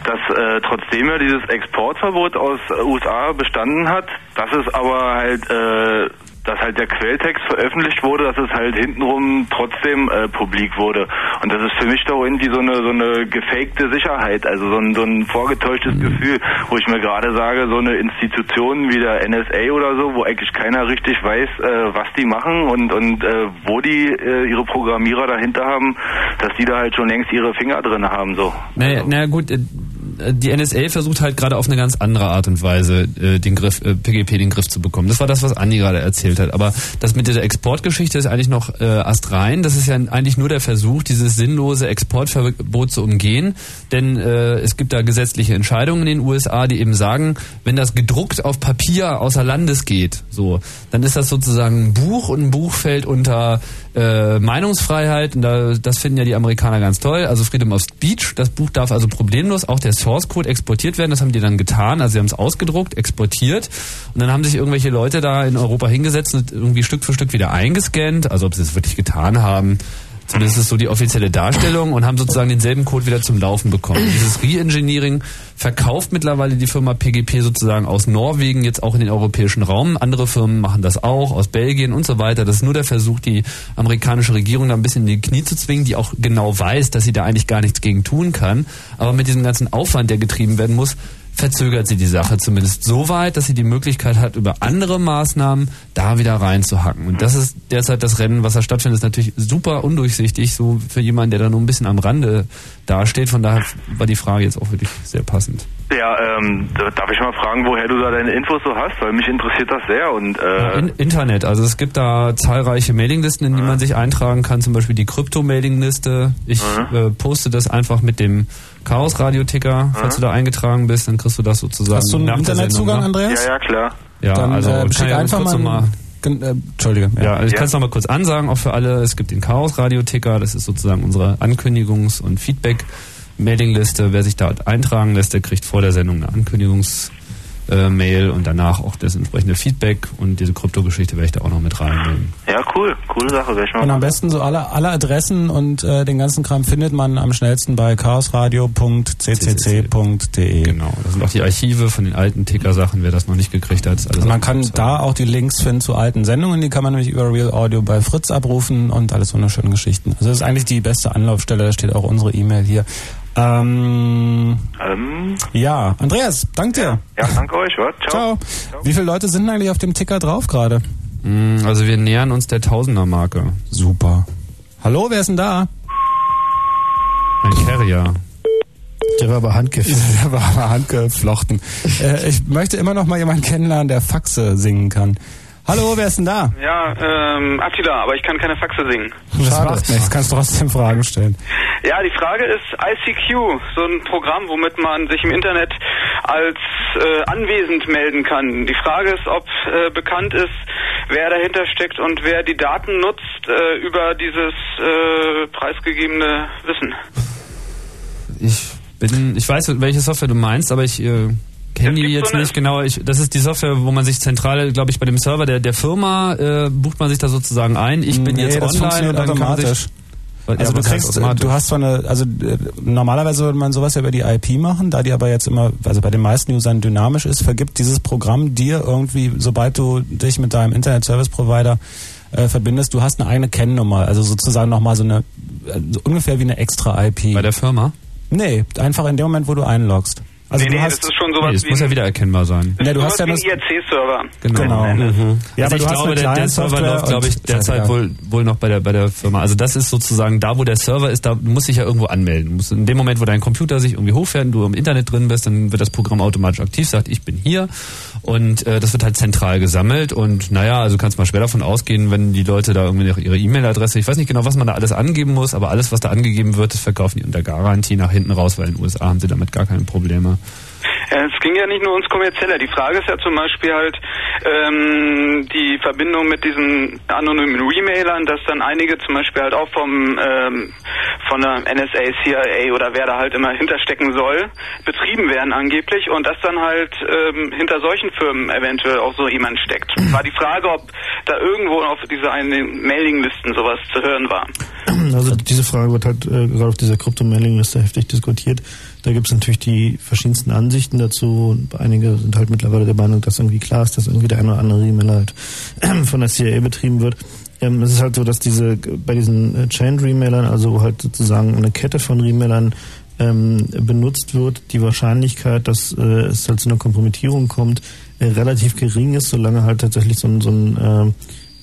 dass äh, trotzdem ja dieses Exportverbot aus äh, USA bestanden hat, dass es aber halt, äh, dass halt der Quelltext veröffentlicht wurde, dass es halt hintenrum trotzdem äh, publik wurde. Und das ist für mich doch irgendwie so eine so eine gefakte Sicherheit, also so ein, so ein vorgetäuschtes Gefühl, wo ich mir gerade sage, so eine Institution wie der NSA oder so, wo eigentlich keiner richtig weiß, äh, was die machen und und äh, wo die äh, ihre Programmierer dahinter haben, dass die da halt schon längst ihre Finger drin haben so. Naja, naja gut, äh, die NSA versucht halt gerade auf eine ganz andere Art und Weise äh, den Griff, äh, PGP den Griff zu bekommen. Das war das, was Andi gerade erzählt hat. Aber das mit dieser Exportgeschichte ist eigentlich noch äh, astrein. Das ist ja eigentlich nur der Versuch, dieses sinnlose Exportverbot zu umgehen. Denn äh, es gibt da gesetzliche Entscheidungen in den USA, die eben sagen, wenn das gedruckt auf Papier außer Landes geht, so, dann ist das sozusagen ein Buch und ein Buch fällt unter äh, Meinungsfreiheit und da, das finden ja die Amerikaner ganz toll. Also Freedom of Speech, das Buch darf also problemlos auch der Source Code exportiert werden. Das haben die dann getan. Also sie haben es ausgedruckt, exportiert und dann haben sich irgendwelche Leute da in Europa hingesetzt und irgendwie Stück für Stück wieder eingescannt. Also ob sie es wirklich getan haben. Zumindest ist so die offizielle Darstellung und haben sozusagen denselben Code wieder zum Laufen bekommen. Dieses Re-Engineering verkauft mittlerweile die Firma PGP sozusagen aus Norwegen jetzt auch in den europäischen Raum. Andere Firmen machen das auch, aus Belgien und so weiter. Das ist nur der Versuch, die amerikanische Regierung da ein bisschen in die Knie zu zwingen, die auch genau weiß, dass sie da eigentlich gar nichts gegen tun kann. Aber mit diesem ganzen Aufwand, der getrieben werden muss, verzögert sie die Sache zumindest so weit, dass sie die Möglichkeit hat, über andere Maßnahmen da wieder reinzuhacken. Und das ist derzeit das Rennen, was da stattfindet, ist natürlich super undurchsichtig, so für jemanden, der da nur ein bisschen am Rande dasteht. Von daher war die Frage jetzt auch wirklich sehr passend. Ja, ähm, da- darf ich mal fragen, woher du da deine Infos so hast? Weil mich interessiert das sehr und äh, In, Internet, also es gibt da zahlreiche Mailinglisten, in die man sich eintragen kann, zum Beispiel die Krypto-Mailingliste. Ich äh, poste das einfach mit dem Chaos-Radio-Ticker, falls du da eingetragen bist, dann kriegst du das sozusagen Hast du einen der Internetzugang, ne? Andreas? ja, ja, klar. Ja, Dann also äh, schick ja einfach mal. mal Entschuldige. Ja, also ich Ja. kann es nochmal kurz ansagen, auch für alle. Es gibt den Chaos-Radio-Ticker, das ist sozusagen unsere Ankündigungs- und Feedback-Mailingliste. Wer sich da eintragen lässt, der kriegt vor der Sendung eine Ankündigungs-Mail und danach auch das entsprechende Feedback und diese Kryptogeschichte werde ich da auch noch mit reinnehmen. Ja, cool. Coole Sache. Ich mal Und am besten so alle, alle Adressen und äh, den ganzen Kram findet man am schnellsten bei chaosradio.ccc.de. Genau, das sind auch die Archive von den alten Ticker-Sachen, wer das noch nicht gekriegt hat. Und man kann da auch die Links finden zu alten Sendungen, die kann man nämlich über Real Audio bei Fritz abrufen und alles so eine schöne Geschichten. Also das ist eigentlich die beste Anlaufstelle, da steht auch unsere E-Mail hier. Ähm, Ähm, ja, Andreas, danke dir. ja, danke euch. Was? Ciao. Ciao. Wie viele Leute sind eigentlich auf dem Ticker drauf gerade? Mm, Also wir nähern uns der Tausender-Marke. Super. Hallo, wer ist denn da? Ein Carrier. Der war aber handgefilmt. (laughs) Der war aber handgeflochten. äh, ich möchte immer noch mal jemanden kennenlernen, der Faxe singen kann. Hallo, wer ist denn da? Ja, ähm, Attila, aber ich kann keine Faxe singen. Das macht nichts, kannst trotzdem Fragen stellen. Ja, die Frage ist ICQ, so ein Programm, womit man sich im Internet als äh, anwesend melden kann. Die Frage ist, ob äh, bekannt ist, wer dahinter steckt und wer die Daten nutzt äh, über dieses äh, preisgegebene Wissen. Ich bin, ich weiß, welche Software du meinst, aber ich kenne die jetzt so nicht genau. Ich, das ist die Software, wo man sich zentral, glaube ich, bei dem Server der, der Firma äh, bucht man sich da sozusagen ein. Ich bin Nee, jetzt das online funktioniert und dann kann man automatisch. sich, Ja, Also du kriegst, automatisch? du hast zwar eine, also äh, normalerweise würde man sowas ja über die IP machen, da die aber jetzt immer, also bei den meisten Usern dynamisch ist, vergibt dieses Programm dir irgendwie, sobald du dich mit deinem Internet Service Provider äh, verbindest, du hast eine eigene Kennnummer, also sozusagen nochmal so eine, äh, so ungefähr wie eine extra IP. Bei der Firma? Nee, einfach in dem Moment, wo du einloggst. Also nee, du nee, hast, das ist schon sowas Nee, es wie muss ja ein- wieder erkennbar sein. Nee, du hast ja das, wie IRC-Server. Genau. Mhm. Ja, also aber ich glaube, der, der Server läuft, glaube ich, derzeit ja. wohl, wohl noch bei der, bei der Firma. Also das ist sozusagen da, wo der Server ist, da du musst dich ja irgendwo anmelden. In dem Moment, wo dein Computer sich irgendwie hochfährt und du im Internet drin bist, dann wird das Programm automatisch aktiv, sagt, ich bin hier. Und äh, das wird halt zentral gesammelt. Und naja, also kannst mal schwer davon ausgehen, wenn die Leute da irgendwie noch ihre E-Mail-Adresse, ich weiß nicht genau, was man da alles angeben muss, aber alles, was da angegeben wird, das verkaufen die unter Garantie nach hinten raus, weil in den USA haben sie damit gar keine Probleme. Ja, es ging ja nicht nur ums Kommerzielle. Die Frage ist ja zum Beispiel halt ähm, die Verbindung mit diesen anonymen Remailern, dass dann einige zum Beispiel halt auch vom ähm, von der NSA, CIA oder wer da halt immer hinterstecken soll, betrieben werden angeblich und dass dann halt ähm, hinter solchen Firmen eventuell auch so jemand steckt. War die Frage, ob da irgendwo auf diese einen Mailinglisten sowas zu hören war. Also diese Frage wird halt äh, gerade auf dieser Krypto-Mailing-Liste heftig diskutiert. Da gibt es natürlich die verschiedensten Ansichten dazu. Und Einige sind halt mittlerweile der Meinung, dass irgendwie klar ist, dass irgendwie der eine oder andere E-Mail halt (clears throat) von der CIA betrieben wird. Ähm, es ist halt so, dass diese bei diesen äh, Chain-Remailern, also wo halt sozusagen eine Kette von Remailern ähm, benutzt wird, die Wahrscheinlichkeit, dass äh, es halt zu einer Kompromittierung kommt, äh, relativ gering ist, solange halt tatsächlich so ein, so ein äh,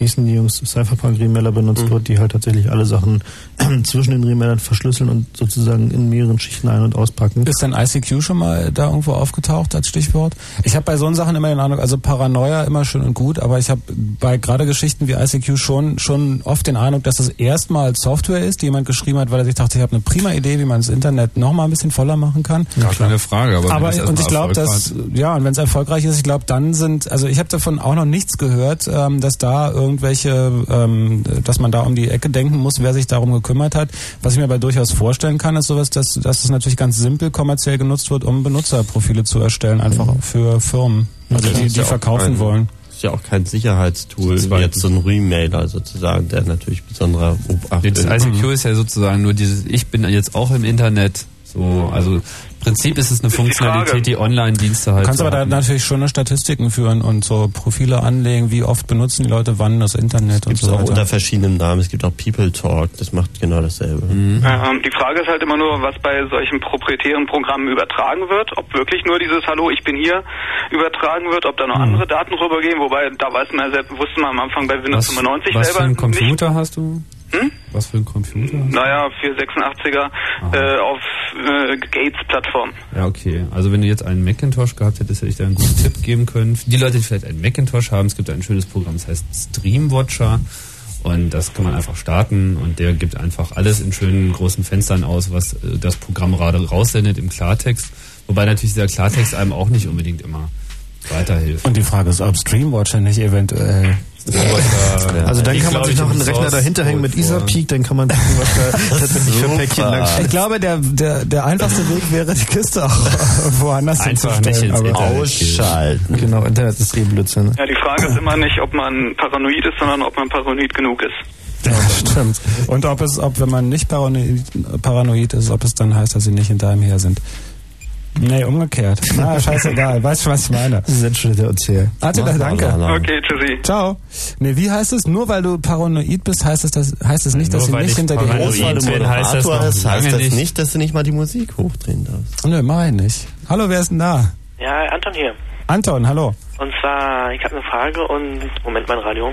hießen die Jungs, Cypherpunk-Remailer benutzt wird, die halt tatsächlich alle Sachen (clears throat) zwischen den Remailern verschlüsseln und sozusagen in mehreren Schichten ein- und auspacken. Ist denn ICQ schon mal da irgendwo aufgetaucht als Stichwort? Ich habe bei so Sachen immer den Eindruck, also Paranoia immer schön und gut, aber ich habe bei gerade Geschichten wie ICQ schon schon oft den Eindruck, dass das erstmal Software ist, die jemand geschrieben hat, weil er sich dachte, ich habe eine prima Idee, wie man das Internet noch mal ein bisschen voller machen kann. Gar keine Frage, aber, Aber und ich glaube, dass ja und wenn es erfolgreich ist, ich glaube, dann sind also ich habe davon auch noch nichts gehört, ähm, dass da irgendwelche, ähm, dass man da um die Ecke denken muss, wer sich darum gekümmert hat. Was ich mir aber durchaus vorstellen kann, ist sowas, dass dass es natürlich ganz simpel kommerziell genutzt wird, um Benutzerprofile zu erstellen, einfach für Firmen, also die ist die verkaufen wollen. ist ja auch kein Sicherheitstool, wie jetzt so ein Remailer sozusagen, der natürlich besonderer Obacht Das ICQ ist ja sozusagen nur dieses, ich bin jetzt auch im Internet. So, also Prinzip ist es eine Ist die. Funktionalität, die Online-Dienste halt. Du kannst so aber da haben. natürlich schon Statistiken führen und so Profile anlegen, wie oft benutzen die Leute wann das Internet und Gibt es so auch weiter. unter verschiedenen Namen. Es gibt auch People Talk, das macht genau dasselbe. Mhm. Ähm, die Frage ist halt immer nur, was bei solchen proprietären Programmen übertragen wird, ob wirklich nur dieses Hallo, ich bin hier übertragen wird, ob da noch andere Daten rübergehen, wobei da weiß man ja selbst, wusste man am Anfang bei Windows was, 95 was selber für einen nicht. Computer hast du? Was für ein Computer? Naja, für 86er äh, auf äh, Gates-Plattform. Ja, okay. Also wenn du jetzt einen Macintosh gehabt hättest, hätte ich dir einen guten Tipp geben können. Die Leute, die vielleicht einen Macintosh haben, es gibt ein schönes Programm, das heißt Streamwatcher. Und das kann man einfach starten und der gibt einfach alles in schönen großen Fenstern aus, was äh, das Programm gerade raussendet im Klartext. Wobei natürlich dieser Klartext einem auch nicht unbedingt immer weiterhilft. Und die Frage ist, ob Streamwatcher nicht eventuell (laughs) Also dann kann man sich noch einen Rechner dahinter hängen mit Isapeak, dann kann man gucken, was da tatsächlich (laughs) für Päckchen lang Ich glaube, der, der, der einfachste Weg wäre, die Kiste auch (laughs) woanders Einfach hinzustellen. nicht ins Ausschalten. Genau, Internet ist eh Blödsinn. Ja, die Frage ist immer nicht, ob man paranoid ist, sondern ob man paranoid genug ist. Ja, stimmt. Und ob es, ob wenn man nicht paranoid, paranoid ist, ob es dann heißt, dass sie nicht hinter einem her sind. Nee, umgekehrt. Na, (laughs) scheißegal. Weißt du, was ich meine? Setz schon der Erzähl. Attila, danke. Okay, tschüssi. Ciao. Nee, wie heißt es? Nur weil du paranoid bist, heißt es, das, heißt es nicht, dass Nur sie weil nicht ich hinter dir her paranoid sind? bin, heißt das Moderator heißt lange das nicht. nicht, dass du nicht mal die Musik hochdrehen darfst. Nö, mach ich nicht. Hallo, wer ist denn da? Ja, Anton hier. Anton, hallo. Und zwar, ich habe eine Frage und, Moment, mein Radio.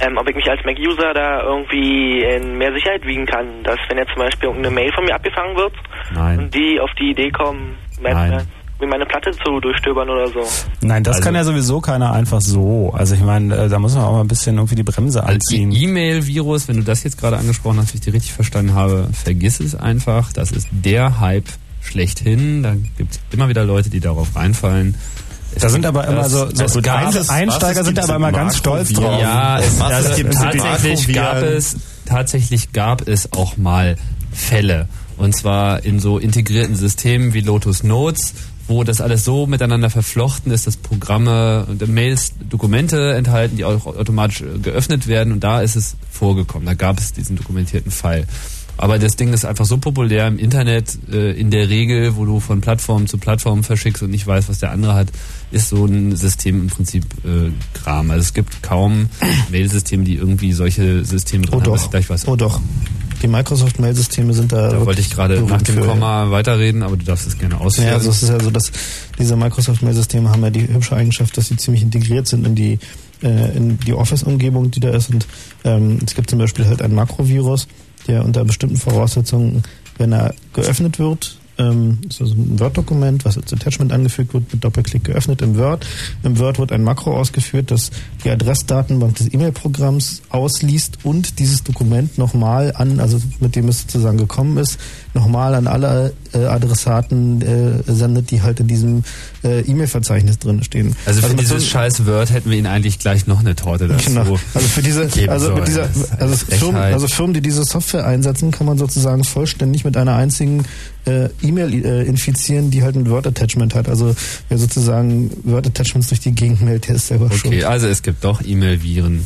Ähm, ob ich mich als Mac-User da irgendwie in mehr Sicherheit wiegen kann, dass wenn jetzt zum Beispiel irgendeine Mail von mir abgefangen wird Nein. und die auf die Idee kommen, Nein. meine, Platte zu durchstöbern oder so. Nein, das Also- kann ja sowieso keiner einfach so. Also ich meine, äh, da muss man auch mal ein bisschen irgendwie die Bremse Als anziehen. E-Mail-Virus, wenn du das jetzt gerade angesprochen hast, wenn ich die richtig verstanden habe, vergiss es einfach. Das ist der Hype schlechthin. Da gibt es immer wieder Leute, die darauf reinfallen. Es Da sind aber immer so, so es gab- Ein- Einsteiger sind aber immer ganz stolz drauf. Ja, es, also es gibt tatsächlich gab es tatsächlich gab es auch mal Fälle und zwar in so integrierten Systemen wie Lotus Notes, wo das alles so miteinander verflochten ist, dass Programme und Mails Dokumente enthalten, die auch automatisch äh, geöffnet werden und da ist es vorgekommen. Da gab es diesen dokumentierten Fall. Aber das Ding ist einfach so populär im Internet, äh, in der Regel, wo du von Plattform zu Plattform verschickst und nicht weißt, was der andere hat, ist so ein System im Prinzip äh, Kram. Also es gibt kaum (clears throat) Mailsysteme, die irgendwie solche Systeme drin Oh haben. doch, gleich weiß. oh doch. Die Microsoft-Mail-Systeme sind da. Da wollte ich gerade nach dem. Komma weiterreden, aber du darfst es gerne ausführen. Ja, also es ist ja so, dass diese Microsoft-Mail-Systeme haben ja die hübsche Eigenschaft, dass sie ziemlich integriert sind in die äh, in die Office-Umgebung, die da ist. Und ähm, es gibt zum Beispiel halt einen Makrovirus, der unter bestimmten Voraussetzungen, wenn er geöffnet wird, ähm, ist also ein Word-Dokument, was als Attachment angefügt wird, mit Doppelklick geöffnet im Word. Im Word wird ein Makro ausgeführt, das die Adressdatenbank des E-Mail-Programms ausliest und dieses Dokument nochmal an, also mit dem es sozusagen gekommen ist, nochmal an alle äh, Adressaten äh, sendet, die halt in diesem äh, E-Mail-Verzeichnis drin stehen. also für mit so- dieses scheiß Word hätten wir ihnen eigentlich gleich noch eine Torte dazu. Genau. Also für diese, also mit dieser, also Firmen, also Firmen, die diese Software einsetzen, kann man sozusagen vollständig mit einer einzigen äh, E-Mail äh, infizieren, die halt ein Word-Attachment hat. Also wer sozusagen Word-Attachments durch die Gegend meldet, der ist selber Okay, schuld. also es gibt doch E-Mail-Viren.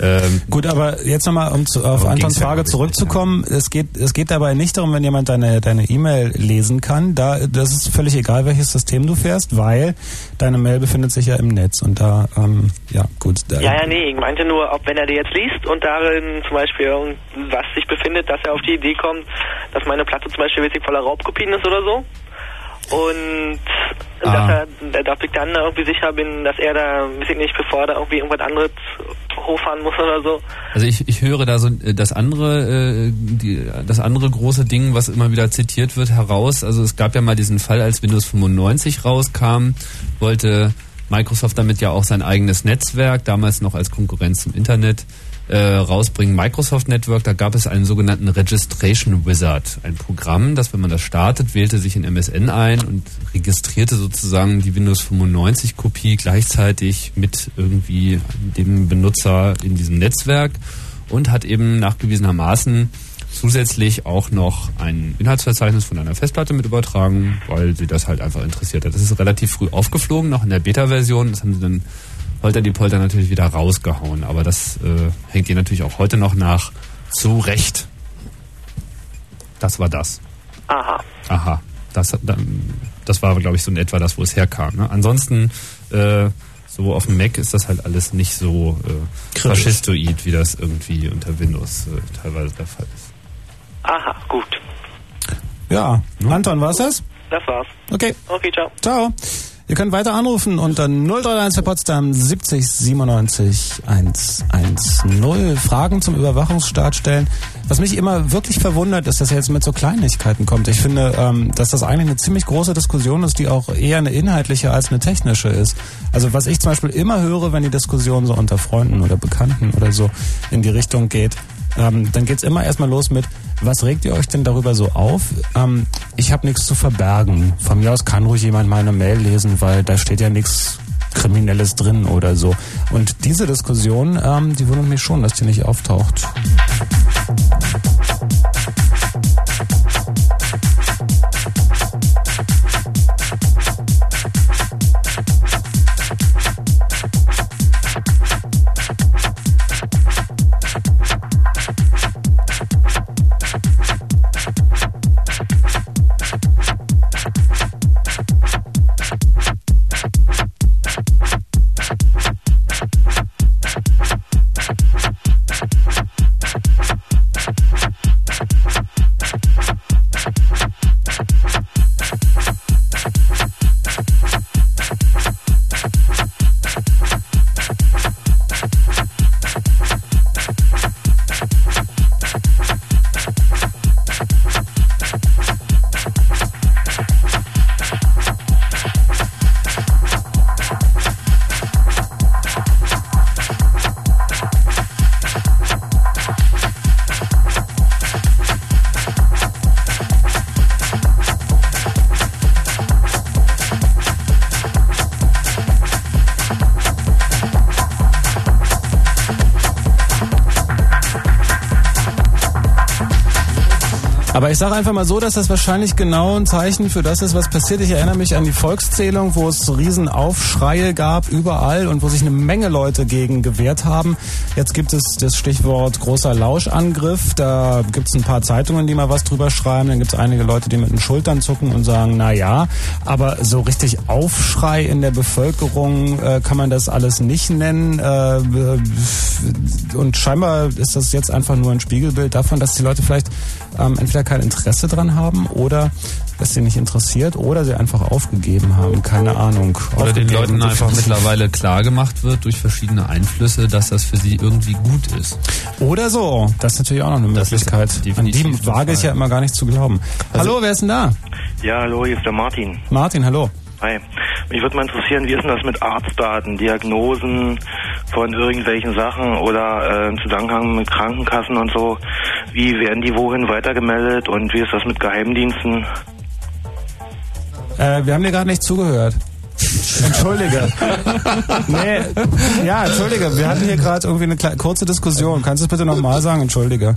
Ähm, Gut, aber jetzt nochmal, um zu, auf Antons ja, Frage ich, zurückzukommen. Es geht, es geht dabei nicht darum, wenn jemand deine deine E-Mail lesen kann. Da, das ist völlig egal, welches System du fährst, weil deine Mail befindet sich ja im Netz und da, ähm, ja, gut. Da, Ja, ja, nee, ich meinte nur, ob wenn er die jetzt liest und darin zum Beispiel irgendwas sich befindet, dass er auf die Idee kommt, dass meine Platte zum Beispiel wirklich voller Raubkopien ist oder so. Und Ah. dass, er, dass ich dann irgendwie sicher bin, dass er da, weiß ich nicht, bevor da irgendwie irgendwas anderes hochfahren muss oder so. Also ich, ich höre da so äh, das andere, äh, die, das andere große Ding, was immer wieder zitiert wird, heraus. Also es gab ja mal diesen Fall, als Windows 95 rauskam, wollte Microsoft damit ja auch sein eigenes Netzwerk, damals noch als Konkurrenz zum Internet, äh, rausbringen. Microsoft Network, da gab es einen sogenannten Registration Wizard, ein Programm, das, wenn man das startet, wählte sich in MSN ein und registrierte sozusagen die Windows 95 Kopie gleichzeitig mit irgendwie dem Benutzer in diesem Netzwerk und hat eben nachgewiesenermaßen zusätzlich auch noch ein Inhaltsverzeichnis von einer Festplatte mit übertragen, weil sie das halt einfach interessiert hat. Das ist relativ früh aufgeflogen, noch in der Beta-Version. Das haben sie dann Holter die Polter natürlich wieder rausgehauen. Aber das äh, hängt ihr natürlich auch heute noch nach. Zu Recht. Das war das. Aha. Aha. Das, hat dann- das war, glaube ich, so in etwa das, wo es herkam. Ne? Ansonsten, äh, so auf dem Mac ist das halt alles nicht so äh, faschistoid, wie das irgendwie unter Windows äh, teilweise der Fall ist. Aha, gut. ja. Anton, war's das? Das war's. Okay. Okay, ciao. Ciao. Ihr könnt weiter anrufen unter 031 für Potsdam 70 97 110. Fragen zum Überwachungsstaat stellen. Was mich immer wirklich verwundert, ist, dass er jetzt mit so Kleinigkeiten kommt. Ich finde, ähm, dass das eigentlich eine ziemlich große Diskussion ist, die auch eher eine inhaltliche als eine technische ist. Also was ich zum Beispiel immer höre, wenn die Diskussion so unter Freunden oder Bekannten oder so in die Richtung geht, ähm, dann geht's immer erstmal los mit, was regt ihr euch denn darüber so auf? Ähm, ich habe nichts zu verbergen. Von mir aus kann ruhig jemand meine Mail lesen, weil da steht ja nichts Kriminelles drin oder so. Und diese Diskussion, ähm, die wundert mich schon, dass die nicht auftaucht. Aber ich sage einfach mal so, dass das wahrscheinlich genau ein Zeichen für das ist, was passiert. Ich erinnere mich an die Volkszählung, wo es riesen Aufschreie gab überall und wo sich eine Menge Leute gegen gewehrt haben. Jetzt gibt es das Stichwort großer Lauschangriff. Da gibt es ein paar Zeitungen, die mal was drüber schreiben. Dann gibt es einige Leute, die mit den Schultern zucken und sagen, na ja, aber so richtig Aufschrei in der Bevölkerung äh, kann man das alles nicht nennen. Äh, und scheinbar ist das jetzt einfach nur ein Spiegelbild davon, dass die Leute vielleicht ähm, entweder kein Interesse dran haben oder es sie nicht interessiert oder sie einfach aufgegeben haben. Keine Ahnung. Oder den Leuten einfach mittlerweile klar gemacht wird durch verschiedene Einflüsse, dass das für sie irgendwie gut ist. Oder so. Das ist natürlich auch noch eine Das Möglichkeit. An die wage ich ja immer gar nicht zu glauben. hallo, wer ist denn da? Ja, hallo, hier ist der Martin. Martin, hallo. Hi. Mich würde mal interessieren, wie ist denn das mit Arztdaten, Diagnosen von irgendwelchen Sachen oder äh, im Zusammenhang mit Krankenkassen und so? Wie werden die wohin weitergemeldet und wie ist das mit Geheimdiensten? Äh, wir haben dir gerade nicht zugehört. Entschuldige. (laughs) nee, ja, entschuldige. Wir hatten hier gerade irgendwie eine kurze Diskussion. Kannst du es bitte nochmal sagen? Entschuldige.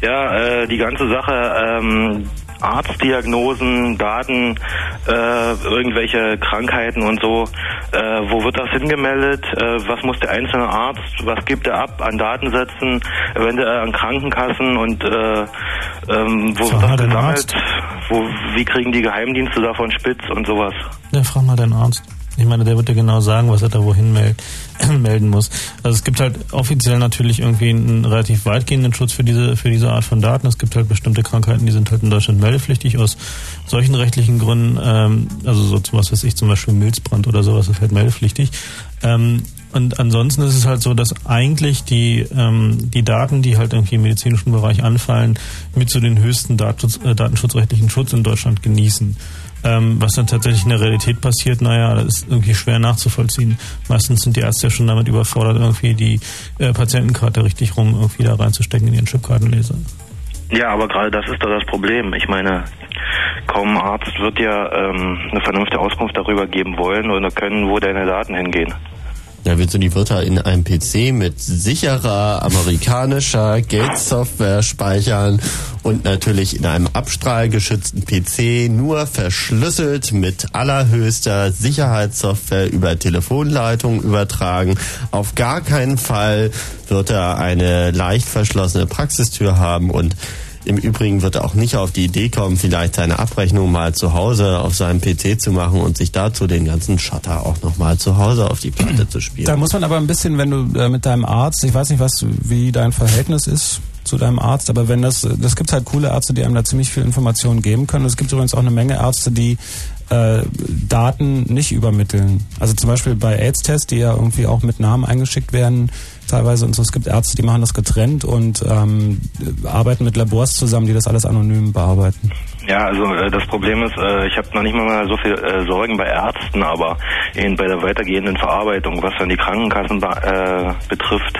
Ja, äh, die ganze Sache, ähm, Arztdiagnosen, Daten, äh, irgendwelche Krankheiten und so, äh, wo wird das hingemeldet? Äh, was muss der einzelne Arzt, was gibt er ab an Datensätzen, eventuell an Krankenkassen und äh, ähm, wo wird das gesammelt? Wo, wie kriegen die Geheimdienste davon spitz und sowas? Ja, frag mal deinen Arzt. Ich meine, der wird dir genau sagen, was er da wohin meld (clears throat) melden muss. Also es gibt halt offiziell natürlich irgendwie einen relativ weitgehenden Schutz für diese für diese Art von Daten. Es gibt halt bestimmte Krankheiten, die sind halt in Deutschland meldepflichtig aus solchen rechtlichen Gründen. Ähm, also so was weiß ich, zum Beispiel Milzbrand oder sowas ist halt meldepflichtig. Ähm, und ansonsten ist es halt so, dass eigentlich die, ähm, die Daten, die halt irgendwie im medizinischen Bereich anfallen, mit zu den höchsten Datenschutz, äh, datenschutzrechtlichen Schutz in Deutschland genießen. Ähm, was dann tatsächlich in der Realität passiert, naja, das ist irgendwie schwer nachzuvollziehen. Meistens sind die Ärzte ja schon damit überfordert, irgendwie die äh, Patientenkarte richtig rum irgendwie da reinzustecken in ihren Chipkartenleser. Ja, aber gerade das ist doch das Problem. Ich meine, kaum ein Arzt wird ja ähm, eine vernünftige Auskunft darüber geben wollen oder können, wo deine Daten hingehen. Da willst du die Wörter in einem PC mit sicherer amerikanischer Geldsoftware speichern und natürlich in einem abstrahlgeschützten PC nur verschlüsselt mit allerhöchster Sicherheitssoftware über Telefonleitung übertragen. Auf gar keinen Fall wird er eine leicht verschlossene Praxistür haben und im Übrigen wird er auch nicht auf die Idee kommen, vielleicht seine Abrechnung mal zu Hause auf seinem PC zu machen und sich dazu den ganzen Shutter auch nochmal zu Hause auf die Platte zu spielen. Da muss man aber ein bisschen, wenn du äh, mit deinem Arzt, ich weiß nicht, was, wie dein Verhältnis ist zu deinem Arzt, aber wenn das, das gibt halt coole Ärzte, die einem da ziemlich viel Informationen geben können. Es gibt übrigens auch eine Menge Ärzte, die äh, Daten nicht übermitteln. Also zum Beispiel bei AIDS-Tests, die ja irgendwie auch mit Namen eingeschickt werden, teilweise und so. Es gibt Ärzte, die machen das getrennt und ähm, arbeiten mit Labors zusammen, die das alles anonym bearbeiten. Ja, also äh, das Problem ist, äh, ich habe noch nicht mal so viel äh, Sorgen bei Ärzten, aber eben bei der weitergehenden Verarbeitung, was dann die Krankenkassen äh, betrifft,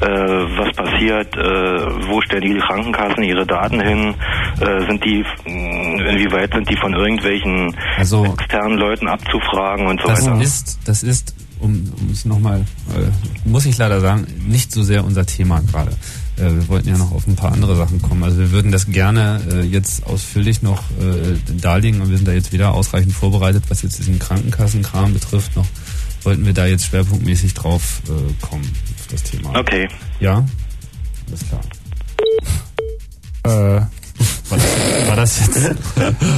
äh, was passiert, äh, wo stellen die Krankenkassen ihre Daten hin, äh, sind die, inwieweit sind die von irgendwelchen Also- externen Leuten abzufragen und so Das weiter. ist, das ist, um, um es nochmal, äh, muss ich leider sagen, nicht so sehr unser Thema gerade. Äh, wir wollten ja noch auf ein paar andere Sachen kommen. Also wir würden das gerne äh, jetzt ausführlich noch äh, darlegen und wir sind da jetzt wieder ausreichend vorbereitet, was jetzt diesen Krankenkassenkram betrifft. Noch wollten wir da jetzt schwerpunktmäßig drauf äh, kommen, auf das Thema. Okay. Ja? Alles klar. Äh, war, das, war das jetzt?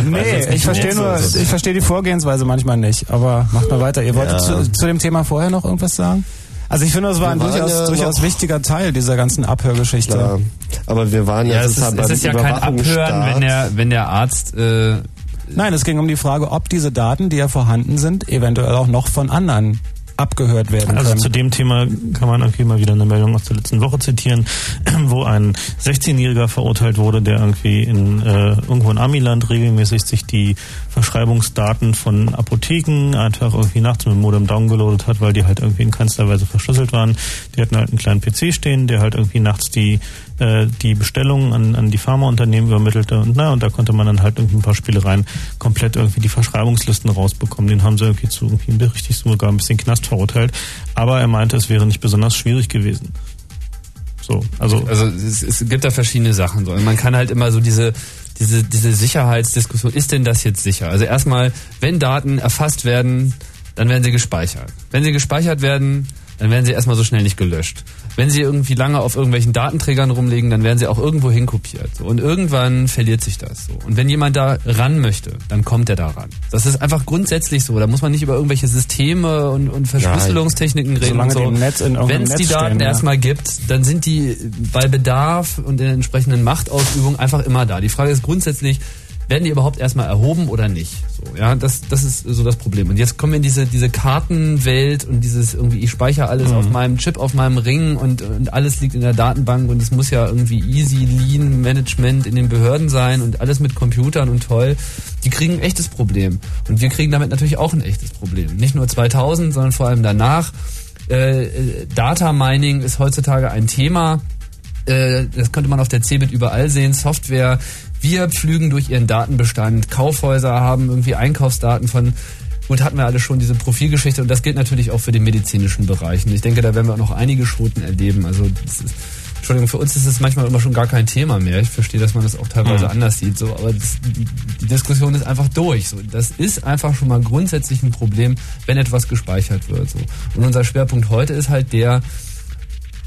Nee, ich verstehe nur, ich verstehe die Vorgehensweise manchmal nicht, aber macht mal weiter. Ihr wolltet Ja. zu, zu dem Thema vorher noch irgendwas sagen? Also ich finde, das war ein durchaus, ja durchaus wichtiger Teil dieser ganzen Abhörgeschichte. Klar. Aber wir waren ja, Ja, es ist, es ist ja kein Abhören, wenn der, wenn der Arzt äh, Nein, es ging um die Frage, ob diese Daten, die ja vorhanden sind, eventuell auch noch von anderen abgehört werden Also können. zu dem Thema kann man irgendwie mal wieder eine Meldung aus der letzten Woche zitieren, (clears throat) wo ein 16-Jähriger verurteilt wurde, der irgendwie in äh, irgendwo in Amiland regelmäßig sich die Verschreibungsdaten von Apotheken einfach irgendwie nachts mit dem Modem downgeloadet hat, weil die halt irgendwie in keinster Weise verschlüsselt waren. Die hatten halt einen kleinen PC stehen, der halt irgendwie nachts die äh, die Bestellungen an, an die Pharmaunternehmen übermittelte und na und da konnte man dann halt irgendwie ein paar Spielereien komplett irgendwie die Verschreibungslisten rausbekommen. Den haben sie irgendwie zu irgendwie richtig sogar ein bisschen Knast verurteilt. Aber er meinte, es wäre nicht besonders schwierig gewesen. So, also also es, es gibt da verschiedene Sachen. So. Man kann halt immer so diese, diese, diese Sicherheitsdiskussion, ist denn das jetzt sicher? Also erstmal, wenn Daten erfasst werden, dann werden sie gespeichert. Wenn sie gespeichert werden, dann werden sie erstmal so schnell nicht gelöscht. Wenn sie irgendwie lange auf irgendwelchen Datenträgern rumliegen, dann werden sie auch irgendwo hinkopiert. So. Und irgendwann verliert sich das. So. Und wenn jemand da ran möchte, dann kommt er da ran. Das ist einfach grundsätzlich so. Da muss man nicht über irgendwelche Systeme und, und Verschlüsselungstechniken reden. Solange so. Netz in Wenn es die Daten stehen, ja. erstmal gibt, dann sind die bei Bedarf und in der entsprechenden Machtausübung einfach immer da. Die Frage ist grundsätzlich, werden die überhaupt erstmal erhoben oder nicht? So, ja, das, das ist so das Problem. Und jetzt kommen wir in diese, diese Kartenwelt und dieses irgendwie, ich speichere alles Mhm. auf meinem Chip, auf meinem Ring und, und alles liegt in der Datenbank und es muss ja irgendwie easy, lean Management in den Behörden sein und alles mit Computern und toll. Die kriegen ein echtes Problem. Und wir kriegen damit natürlich auch ein echtes Problem. Nicht nur 2000, sondern vor allem danach. Äh, äh, Data Mining ist heutzutage ein Thema. Äh, das könnte man auf der Cebit überall sehen. Software. Wir pflügen durch ihren Datenbestand. Kaufhäuser haben irgendwie Einkaufsdaten von Gut, hatten wir alle schon diese Profilgeschichte und das gilt natürlich auch für den medizinischen Bereich. Und ich denke, da werden wir auch noch einige Schoten erleben. Also das ist, Entschuldigung, für uns ist es manchmal immer schon gar kein Thema mehr. Ich verstehe, dass man das auch teilweise Mhm. anders sieht. So, aber das, die Diskussion ist einfach durch. So, das ist einfach schon mal grundsätzlich ein Problem, wenn etwas gespeichert wird. So. Und unser Schwerpunkt heute ist halt der,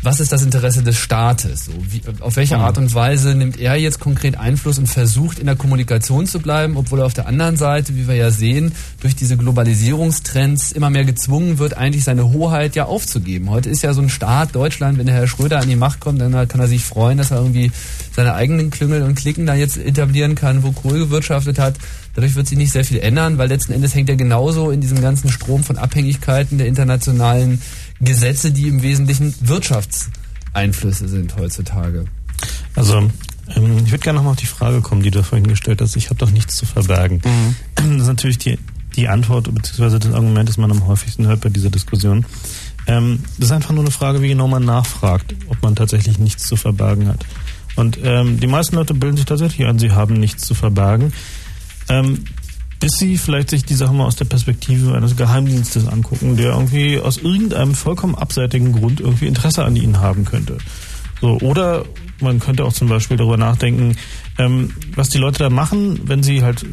was ist das Interesse des Staates? So, wie, auf welche Mhm. Art und Weise nimmt er jetzt konkret Einfluss und versucht in der Kommunikation zu bleiben, obwohl er auf der anderen Seite, wie wir ja sehen, durch diese Globalisierungstrends immer mehr gezwungen wird, eigentlich seine Hoheit ja aufzugeben. Heute ist ja so ein Staat, Deutschland, wenn der Herr Schröder an die Macht kommt, dann kann er sich freuen, dass er irgendwie seine eigenen Klüngel und Klicken da jetzt etablieren kann, wo Kohl gewirtschaftet hat. Dadurch wird sich nicht sehr viel ändern, weil letzten Endes hängt er genauso in diesem ganzen Strom von Abhängigkeiten der internationalen Gesetze, die im Wesentlichen Wirtschaftseinflüsse sind heutzutage. Also, ähm, ich würde gerne nochmal auf die Frage kommen, die du vorhin gestellt hast. Ich habe doch nichts zu verbergen. Das ist natürlich die, die Antwort, beziehungsweise das Argument, das man am häufigsten hört bei dieser Diskussion. Ähm, das ist einfach nur eine Frage, wie genau man nachfragt, ob man tatsächlich nichts zu verbergen hat. Und ähm, die meisten Leute bilden sich tatsächlich ein, sie haben nichts zu verbergen. Ähm, bis sie vielleicht sich die Sache mal aus der Perspektive eines Geheimdienstes angucken, der irgendwie aus irgendeinem vollkommen abseitigen Grund irgendwie Interesse an ihnen haben könnte. So, oder man könnte auch zum Beispiel darüber nachdenken, ähm, was die Leute da machen, wenn sie halt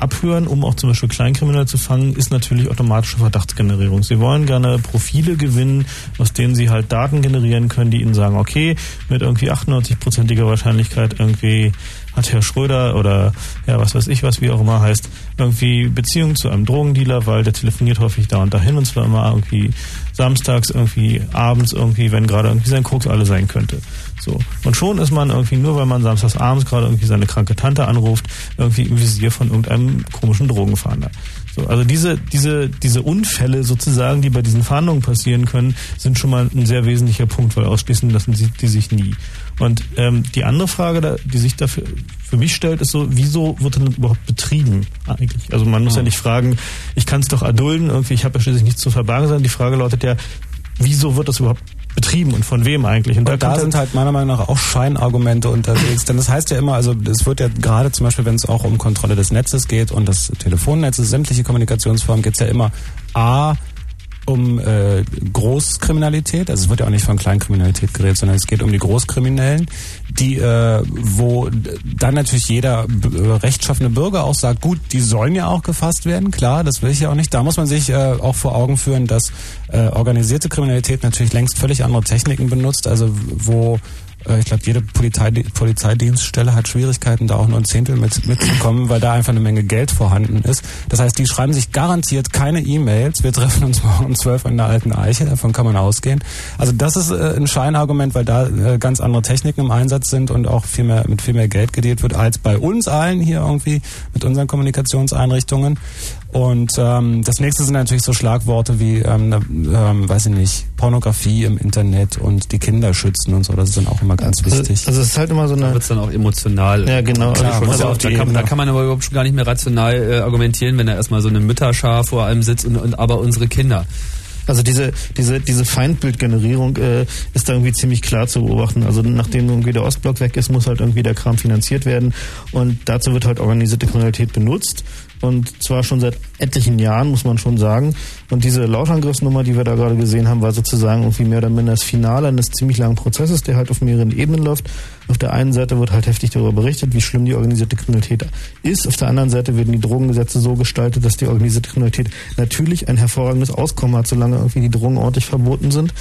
abhören, um auch zum Beispiel Kleinkriminelle zu fangen, ist natürlich automatische Verdachtsgenerierung. Sie wollen gerne Profile gewinnen, aus denen sie halt Daten generieren können, die ihnen sagen, okay, mit irgendwie 98-prozentiger Wahrscheinlichkeit irgendwie hat Herr Schröder oder ja, was weiß ich, was wie auch immer heißt, irgendwie Beziehung zu einem Drogendealer, weil der telefoniert häufig da und dahin und zwar immer irgendwie samstags irgendwie abends irgendwie, wenn gerade irgendwie sein Koks alle sein könnte. So. Und schon ist man irgendwie, nur weil man samstags abends gerade irgendwie seine kranke Tante anruft, irgendwie im Visier von irgendeinem komischen Drogenfahnder. So, also diese, diese, diese Unfälle sozusagen, die bei diesen Fahndungen passieren können, sind schon mal ein sehr wesentlicher Punkt, weil ausschließen lassen sie die sich nie. Und ähm, die andere Frage, da, die sich dafür für mich stellt, ist so, wieso wird denn überhaupt betrieben eigentlich? Also man muss ja nicht fragen, ich kann es doch erdulden, irgendwie, ich habe ja schließlich nichts zu verbergen, sondern die Frage lautet ja, wieso wird das überhaupt betrieben und von wem eigentlich? Und, und da, da sind halt meiner Meinung nach auch Scheinargumente unterwegs. Denn das heißt ja immer, also es wird ja gerade zum Beispiel, wenn es auch um Kontrolle des Netzes geht und des Telefonnetzes, sämtliche Kommunikationsformen, geht es ja immer A, um äh, Großkriminalität, also es wird ja auch nicht von Kleinkriminalität geredet, sondern es geht um die Großkriminellen, die, äh, wo dann natürlich jeder äh, rechtschaffene Bürger auch sagt, gut, die sollen ja auch gefasst werden, klar, das will ich ja auch nicht. Da muss man sich äh, auch vor Augen führen, dass äh, organisierte Kriminalität natürlich längst völlig andere Techniken benutzt, also wo ich glaube, jede Polizei, Polizeidienststelle hat Schwierigkeiten, da auch nur ein Zehntel mit, mitzukommen, weil da einfach eine Menge Geld vorhanden ist. Das heißt, die schreiben sich garantiert keine E-Mails. Wir treffen uns (laughs) morgen um zwölf in der alten Eiche, davon kann man ausgehen. Also das ist äh, ein Scheinargument, weil da äh, ganz andere Techniken im Einsatz sind und auch viel mehr, mit viel mehr Geld gedealt wird als bei uns allen hier irgendwie mit unseren Kommunikationseinrichtungen. Und ähm, das nächste sind natürlich so Schlagworte wie, ähm, ähm, weiß ich nicht, Pornografie im Internet und die Kinder schützen und so. Das ist dann auch immer ganz also, wichtig. Also es ist halt immer so eine. Da wird es dann auch emotional. Ja, genau. Klar, also also da, kann, da kann man aber überhaupt schon gar nicht mehr rational äh, argumentieren, wenn da erstmal so eine Mütterschar vor einem sitzt und, und aber unsere Kinder. Also diese, diese, diese Feindbildgenerierung äh, ist da irgendwie ziemlich klar zu beobachten. Also nachdem irgendwie der Ostblock weg ist, muss halt irgendwie der Kram finanziert werden. Und dazu wird halt organisierte Kriminalität benutzt. Und zwar schon seit etlichen Jahren, muss man schon sagen. Und diese Lauschangriffsnummer, die wir da gerade gesehen haben, war sozusagen irgendwie mehr oder minder das Finale eines ziemlich langen Prozesses, der halt auf mehreren Ebenen läuft. Auf der einen Seite wird halt heftig darüber berichtet, wie schlimm die organisierte Kriminalität ist. Auf der anderen Seite werden die Drogengesetze so gestaltet, dass die organisierte Kriminalität natürlich ein hervorragendes Auskommen hat, solange irgendwie die Drogen ordentlich verboten sind.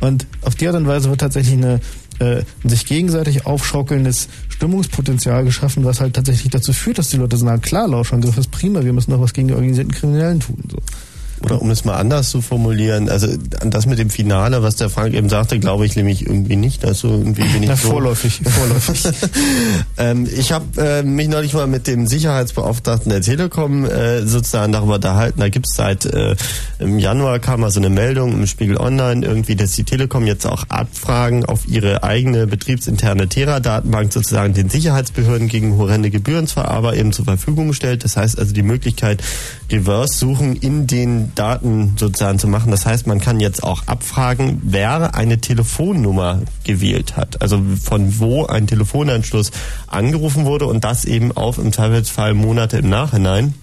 Und auf die Art und Weise wird tatsächlich eine äh, sich gegenseitig aufschaukelndes Stimmungspotenzial geschaffen, was halt tatsächlich dazu führt, dass die Leute sagen, klar, Lauschangriff ist prima, wir müssen doch was gegen die organisierten Kriminellen tun. So. Oder um es mal anders zu formulieren, also an das mit dem Finale, was der Frank eben sagte, glaube ich nämlich irgendwie nicht. Also irgendwie bin ich Na, so vorläufig, vorläufig. (laughs) ähm, ich habe äh, mich neulich mal mit dem Sicherheitsbeauftragten der Telekom äh, sozusagen darüber unterhalten. Da gibt es seit äh, im Januar kam mal so eine Meldung im Spiegel Online irgendwie, dass die Telekom jetzt auch Abfragen auf ihre eigene betriebsinterne Tera-Datenbank sozusagen den Sicherheitsbehörden gegen horrende Gebührenzahler eben zur Verfügung stellt. Das heißt also die Möglichkeit, Reverse-Suchen in den Daten sozusagen zu machen. Das heißt, man kann jetzt auch abfragen, wer eine Telefonnummer gewählt hat. Also von wo ein Telefonanschluss angerufen wurde und das eben auf im Zweifelsfall Monate im Nachhinein.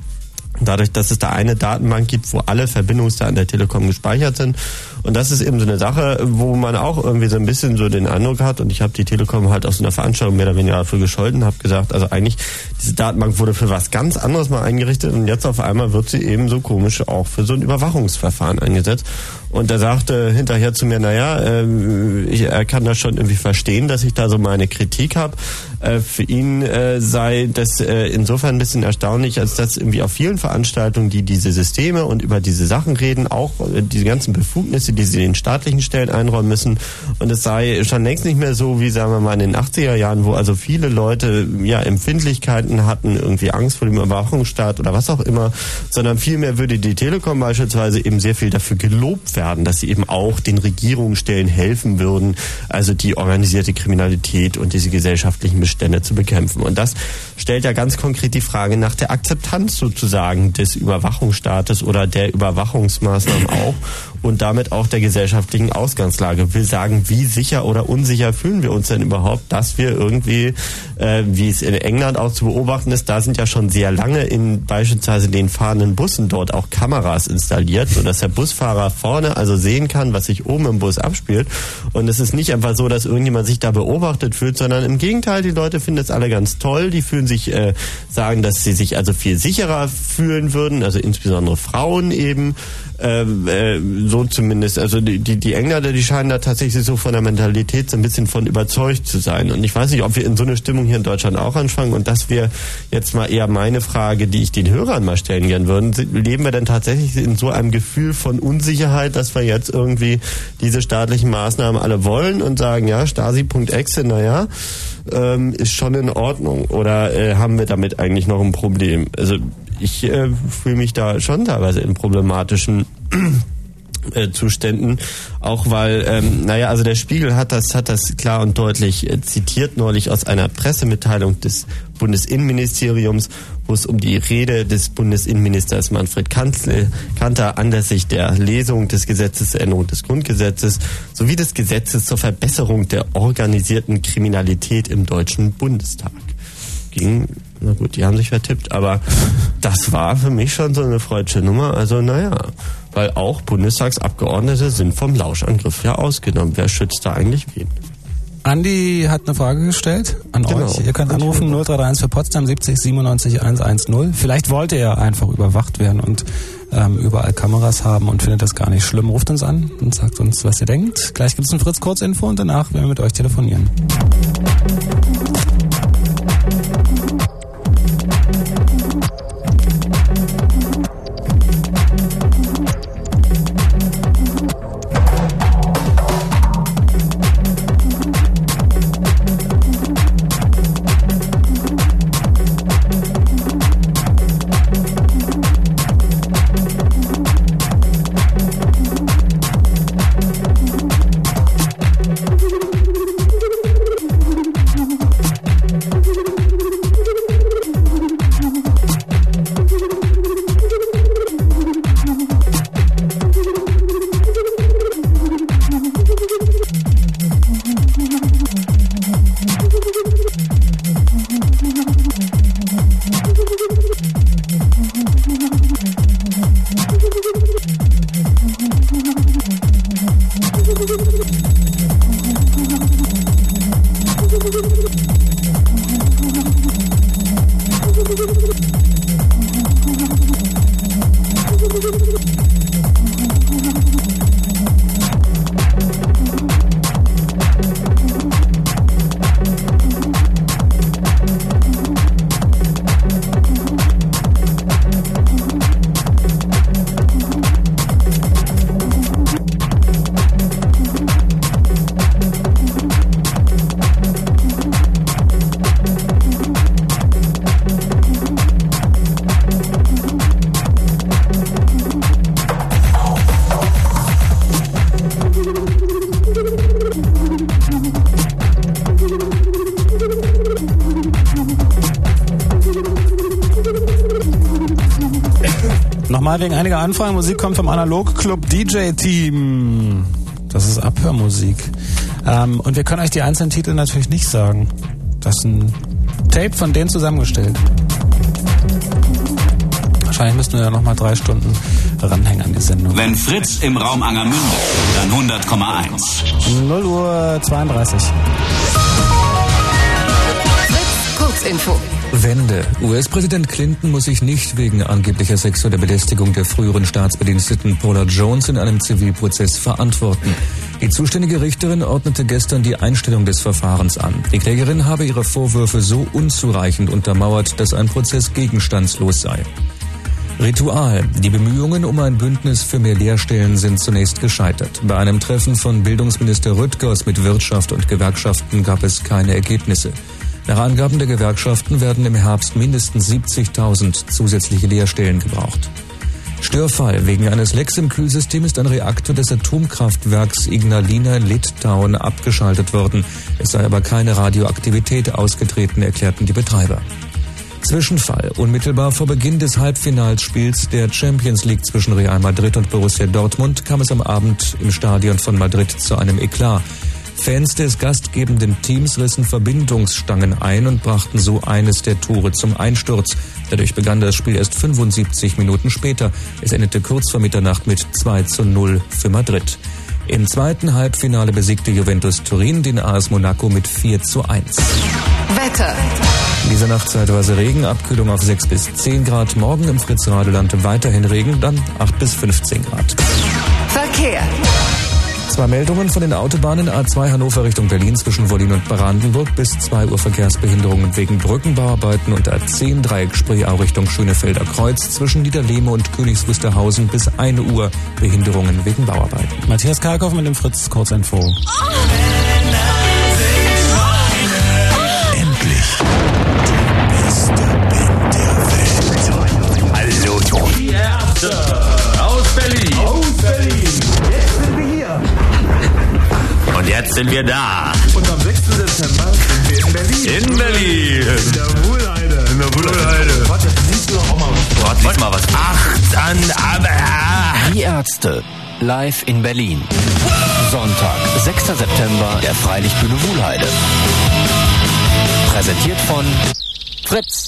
Dadurch, dass es da eine Datenbank gibt, wo alle Verbindungsdaten der Telekom gespeichert sind. Und das ist eben so eine Sache, wo man auch irgendwie so ein bisschen so den Eindruck hat, und ich habe die Telekom halt aus einer Veranstaltung mehr oder weniger dafür gescholten, habe gesagt, also eigentlich, diese Datenbank wurde für was ganz anderes mal eingerichtet und jetzt auf einmal wird sie eben so komisch auch für so ein Überwachungsverfahren eingesetzt. Und er sagte hinterher zu mir, naja, äh, ich, er kann das schon irgendwie verstehen, dass ich da so meine Kritik habe. Äh, für ihn äh, sei das äh, insofern ein bisschen erstaunlich, als dass irgendwie auf vielen Veranstaltungen, die diese Systeme und über diese Sachen reden, auch äh, diese ganzen Befugnisse, die sie den staatlichen Stellen einräumen müssen. Und es sei schon längst nicht mehr so, wie sagen wir mal in den 80er Jahren, wo also viele Leute ja Empfindlichkeiten hatten, irgendwie Angst vor dem Überwachungsstaat oder was auch immer, sondern vielmehr würde die Telekom beispielsweise eben sehr viel dafür gelobt werden werden, dass sie eben auch den Regierungsstellen helfen würden, also die organisierte Kriminalität und diese gesellschaftlichen Bestände zu bekämpfen. Und das stellt ja ganz konkret die Frage nach der Akzeptanz sozusagen des Überwachungsstaates oder der Überwachungsmaßnahmen auch und damit auch der gesellschaftlichen Ausgangslage. Will sagen, wie sicher oder unsicher fühlen wir uns denn überhaupt, dass wir irgendwie, äh, wie es in England auch zu beobachten ist, da sind ja schon sehr lange in beispielsweise den fahrenden Bussen dort auch Kameras installiert, sodass der Busfahrer vorne also sehen kann, was sich oben im Bus abspielt. Und es ist nicht einfach so, dass irgendjemand sich da beobachtet fühlt, sondern im Gegenteil, die Leute finden es alle ganz toll. Die fühlen sich, äh, sagen, dass sie sich also viel sicherer fühlen würden, also insbesondere Frauen eben Ähm, äh, so zumindest. Also die, die, die Engländer, die scheinen da tatsächlich so von der Mentalität so ein bisschen von überzeugt zu sein. Und ich weiß nicht, ob wir in so eine Stimmung hier in Deutschland auch anfangen. Und das wäre jetzt mal eher meine Frage, die ich den Hörern mal stellen gern würden. Leben wir denn tatsächlich in so einem Gefühl von Unsicherheit, dass wir jetzt irgendwie diese staatlichen Maßnahmen alle wollen und sagen, ja, Stasi.exe, naja, ähm, ist schon in Ordnung. Oder äh, haben wir damit eigentlich noch ein Problem? Also ich äh, fühle mich da schon teilweise in problematischen äh, Zuständen, auch weil, ähm, naja, also der Spiegel hat das, hat das klar und deutlich äh, zitiert neulich aus einer Pressemitteilung des Bundesinnenministeriums, wo es um die Rede des Bundesinnenministers Manfred Kanzle, Kanter anlässlich der Lesung des Gesetzes zur Änderung des Grundgesetzes sowie des Gesetzes zur Verbesserung der organisierten Kriminalität im Deutschen Bundestag ging. Na gut, die haben sich vertippt, aber das war für mich schon so eine freudsche Nummer. Also naja, weil auch Bundestagsabgeordnete sind vom Lauschangriff ja ausgenommen. Wer schützt da eigentlich wen? Andi hat eine Frage gestellt an Genau. euch. Ihr könnt anrufen 0331 für Potsdam 70 97 110. Vielleicht wollt ihr einfach überwacht werden und ähm, überall Kameras haben und findet das gar nicht schlimm. Ruft uns an und sagt uns, was ihr denkt. Gleich gibt es ein Fritz Kurzinfo und danach werden wir mit euch telefonieren. Wegen einiger Anfragen. Musik kommt vom Analog Club DJ Team. Das ist Abhörmusik. Ähm, und wir können euch die einzelnen Titel natürlich nicht sagen. Das ist ein Tape von denen zusammengestellt. Wahrscheinlich müssten wir ja nochmal drei Stunden ranhängen an die Sendung. Wenn Fritz im Raum Angermünde, dann 100,1. 0 Uhr 32. Kurzinfo. Wende. US-Präsident Clinton muss sich nicht wegen angeblicher sexueller Belästigung der früheren Staatsbediensteten Paula Jones in einem Zivilprozess verantworten. Die zuständige Richterin ordnete gestern die Einstellung des Verfahrens an. Die Klägerin habe ihre Vorwürfe so unzureichend untermauert, dass ein Prozess gegenstandslos sei. Ritual. Die Bemühungen um ein Bündnis für mehr Lehrstellen sind zunächst gescheitert. Bei einem Treffen von Bildungsminister Rüttgers mit Wirtschaft und Gewerkschaften gab es keine Ergebnisse. Nach Angaben der Gewerkschaften werden im Herbst mindestens 70.000 zusätzliche Lehrstellen gebraucht. Störfall. Wegen eines Lecks im Kühlsystem ist ein Reaktor des Atomkraftwerks Ignalina in Litauen abgeschaltet worden. Es sei aber keine Radioaktivität ausgetreten, erklärten die Betreiber. Zwischenfall. Unmittelbar vor Beginn des Halbfinalspiels der Champions League zwischen Real Madrid und Borussia Dortmund kam es am Abend im Stadion von Madrid zu einem Eklat. Fans des gastgebenden Teams rissen Verbindungsstangen ein und brachten so eines der Tore zum Einsturz. Dadurch begann das Spiel erst 75 Minuten später. Es endete kurz vor Mitternacht mit 2 zu 0 für Madrid. Im zweiten Halbfinale besiegte Juventus Turin den AS Monaco mit 4 zu 1. Wetter. In dieser Nacht zeitweise Regen, Abkühlung auf 6 bis 10 Grad. Morgen im Fritz-Radeland weiterhin Regen, dann 8 bis 15 Grad. Verkehr. Zwei Meldungen von den Autobahnen A2 Hannover Richtung Berlin zwischen Wollin und Brandenburg bis 2 Uhr Verkehrsbehinderungen wegen Brückenbauarbeiten und A10 Dreieck Spreeau Richtung Schönefelder Kreuz zwischen Niederlehme und Königs bis 1 Uhr Behinderungen wegen Bauarbeiten. Matthias Karkow mit dem Fritz Kurzinfo. Hallo, Tom. Die Ärzte aus Berlin. Aus Berlin. Und jetzt sind wir da. Und am 6. Dezember sind wir in Berlin. In Berlin. In der Wohlheide. In der Wohlheide. Warte, siehst du doch auch mal was. Gott, lies mal was. Ach, dann aber. Die Ärzte. Live in Berlin. Sonntag, 6. September, der Freilichtbühne Wuhlheide. Präsentiert von Fritz.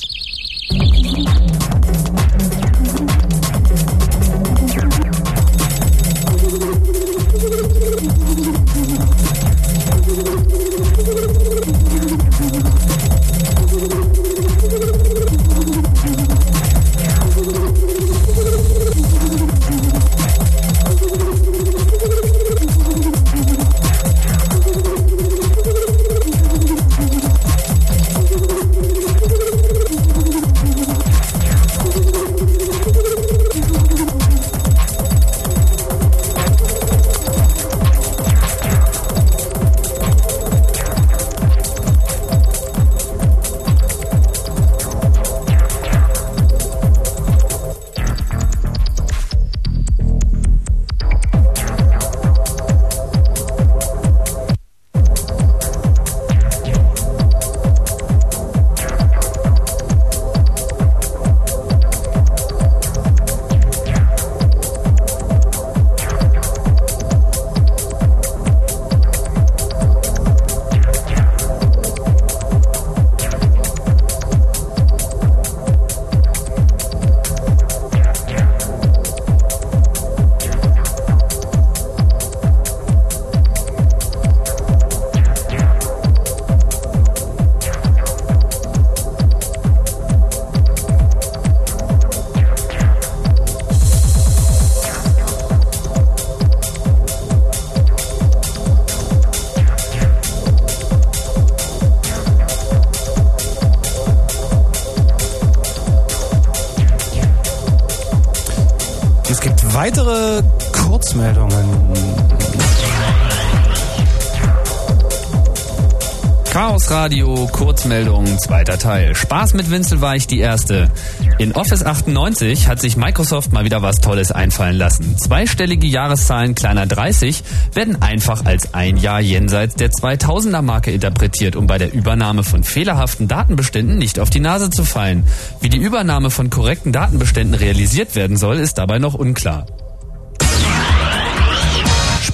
Radio, Kurzmeldung, zweiter Teil. Spaß mit Winzelweich, die erste. In Office 98 hat sich Microsoft mal wieder was Tolles einfallen lassen. Zweistellige Jahreszahlen kleiner 30 werden einfach als ein Jahr jenseits der 2000er Marke interpretiert, um bei der Übernahme von fehlerhaften Datenbeständen nicht auf die Nase zu fallen. Wie die Übernahme von korrekten Datenbeständen realisiert werden soll, ist dabei noch unklar.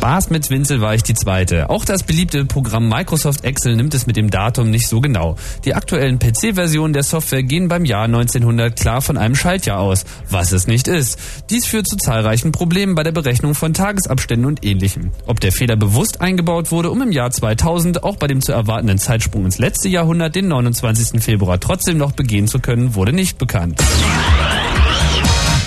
Spaß mit Winzelweich die zweite. Auch das beliebte Programm Microsoft Excel nimmt es mit dem Datum nicht so genau. Die aktuellen PC-Versionen der Software gehen beim Jahr 1900 klar von einem Schaltjahr aus, was es nicht ist. Dies führt zu zahlreichen Problemen bei der Berechnung von Tagesabständen und ähnlichem. Ob der Fehler bewusst eingebaut wurde, um im Jahr 2000 auch bei dem zu erwartenden Zeitsprung ins letzte Jahrhundert den 29. Februar trotzdem noch begehen zu können, wurde nicht bekannt.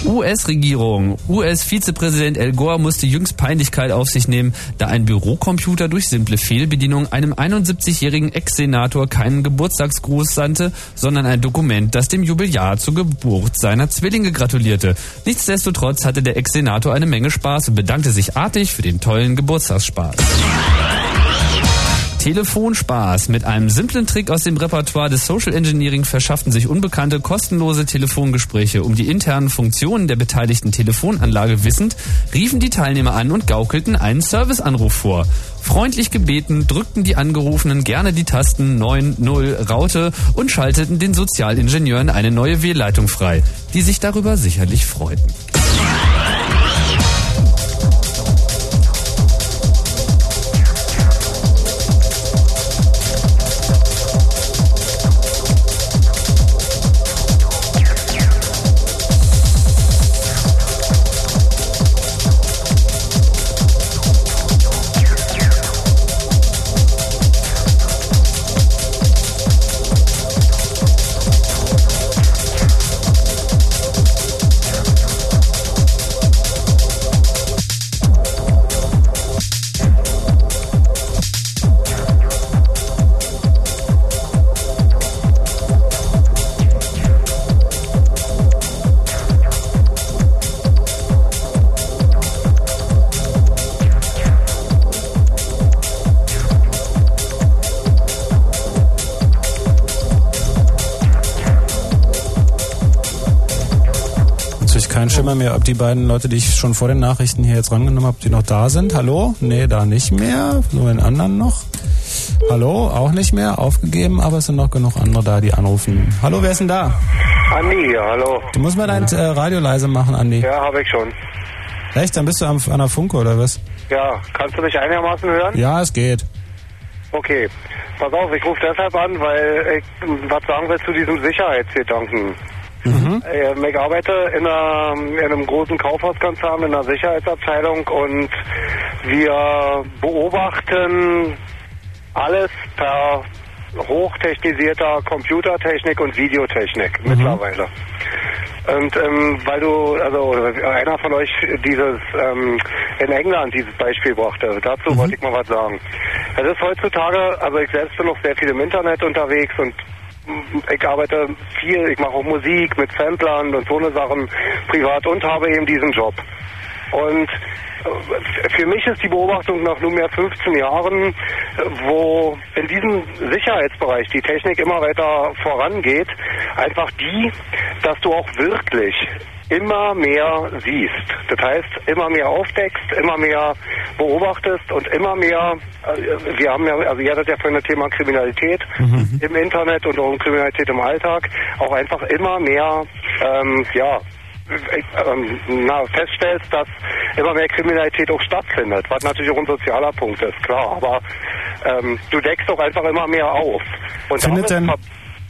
US-Regierung. US-Vizepräsident El Gore musste jüngst Peinlichkeit auf sich nehmen, da ein Bürocomputer durch simple Fehlbedienung einem 71-jährigen Ex-Senator keinen Geburtstagsgruß sandte, sondern ein Dokument, das dem Jubiläar zur Geburt seiner Zwillinge gratulierte. Nichtsdestotrotz hatte der Ex-Senator eine Menge Spaß und bedankte sich artig für den tollen Geburtstagsspaß. Telefonspaß. Mit einem simplen Trick aus dem Repertoire des Social Engineering verschafften sich Unbekannte kostenlose Telefongespräche. Um die internen Funktionen der beteiligten Telefonanlage wissend, riefen die Teilnehmer an und gaukelten einen Serviceanruf vor. Freundlich gebeten, drückten die Angerufenen gerne die Tasten 9-0 Raute und schalteten den Sozialingenieuren eine neue Wählleitung frei, die sich darüber sicherlich freuten. Schimmer mehr, ob die beiden Leute, die ich schon vor den Nachrichten hier jetzt rangenommen habe, die noch da sind. Hallo? Nee, da nicht mehr. Nur den anderen noch. Hallo? Auch nicht mehr. Aufgegeben, aber es sind noch genug andere da, die anrufen. Hallo, wer ist denn da? Andi, ja, hallo. Du musst mal dein äh, Radio leise machen, Andi. Ja, habe ich schon. Echt? Dann bist du am, an der Funke oder was? Ja, kannst du mich einigermaßen hören? Ja, es geht. Okay. Pass auf, ich rufe deshalb an, weil ich was sagen will zu diesem Sicherheitsgedanken. Ähm, Ich arbeite in, einer, in einem großen Kaufhauskonzern in der Sicherheitsabteilung und wir beobachten alles per hochtechnisierter Computertechnik und Videotechnik mittlerweile. Und ähm, weil du, also einer von euch dieses ähm, in England dieses Beispiel brachte, dazu wollte ich mal was sagen. Es ist heutzutage, also ich selbst bin noch sehr viel im Internet unterwegs und ich arbeite viel, ich mache auch Musik mit Samplern und so eine Sachen privat und habe eben diesen Job. Und äh, für mich ist die Beobachtung nach nunmehr 15 Jahren, wo in diesem Sicherheitsbereich die Technik immer weiter vorangeht, einfach die, dass du auch wirklich immer mehr siehst. Das heißt, immer mehr aufdeckst, immer mehr beobachtest und immer mehr, äh, wir haben ja, also ihr hattet ja vorhin das Thema Kriminalität im Internet und auch Kriminalität im Alltag, auch einfach immer mehr, ähm, ja, ähm, na, feststellst, dass immer mehr Kriminalität auch stattfindet, was natürlich auch ein sozialer Punkt ist, klar, aber ähm, du deckst doch einfach immer mehr auf. Und Findet denn-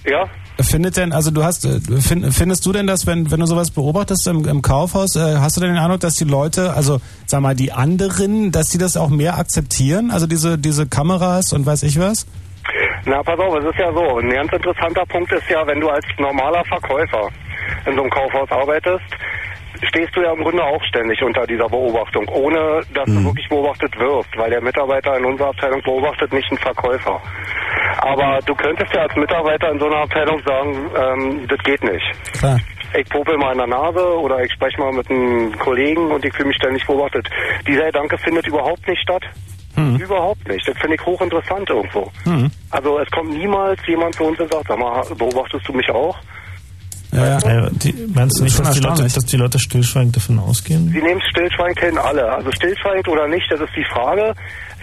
ja? Findet denn, also du hast, äh, find, findest du denn, dass wenn, wenn du sowas beobachtest im, im Kaufhaus, äh, hast du denn den Eindruck, dass die Leute, also sag mal die anderen, dass die das auch mehr akzeptieren, also diese diese Kameras und weiß ich was? Na, pass auf, es ist ja so. Ein ganz interessanter Punkt ist ja, wenn du als normaler Verkäufer in so einem Kaufhaus arbeitest, stehst du ja im Grunde auch ständig unter dieser Beobachtung, ohne dass du wirklich beobachtet wirst, weil der Mitarbeiter in unserer Abteilung beobachtet nicht einen Verkäufer. Aber du könntest ja als Mitarbeiter in so einer Abteilung sagen, ähm, das geht nicht. Klar. Ich popel mal in der Nase oder ich spreche mal mit einem Kollegen und ich fühle mich ständig beobachtet. Dieser Gedanke findet überhaupt nicht statt. Überhaupt nicht. Das finde ich hochinteressant irgendwo. Also es kommt niemals jemand zu uns und sagt, sag mal, beobachtest du mich auch? Ja, ja. die, meinst du nicht, dass die, Leute, dass die Leute stillschweigend davon ausgehen? Sie nehmen stillschweigend hin, alle. Also stillschweigend oder nicht, das ist die Frage.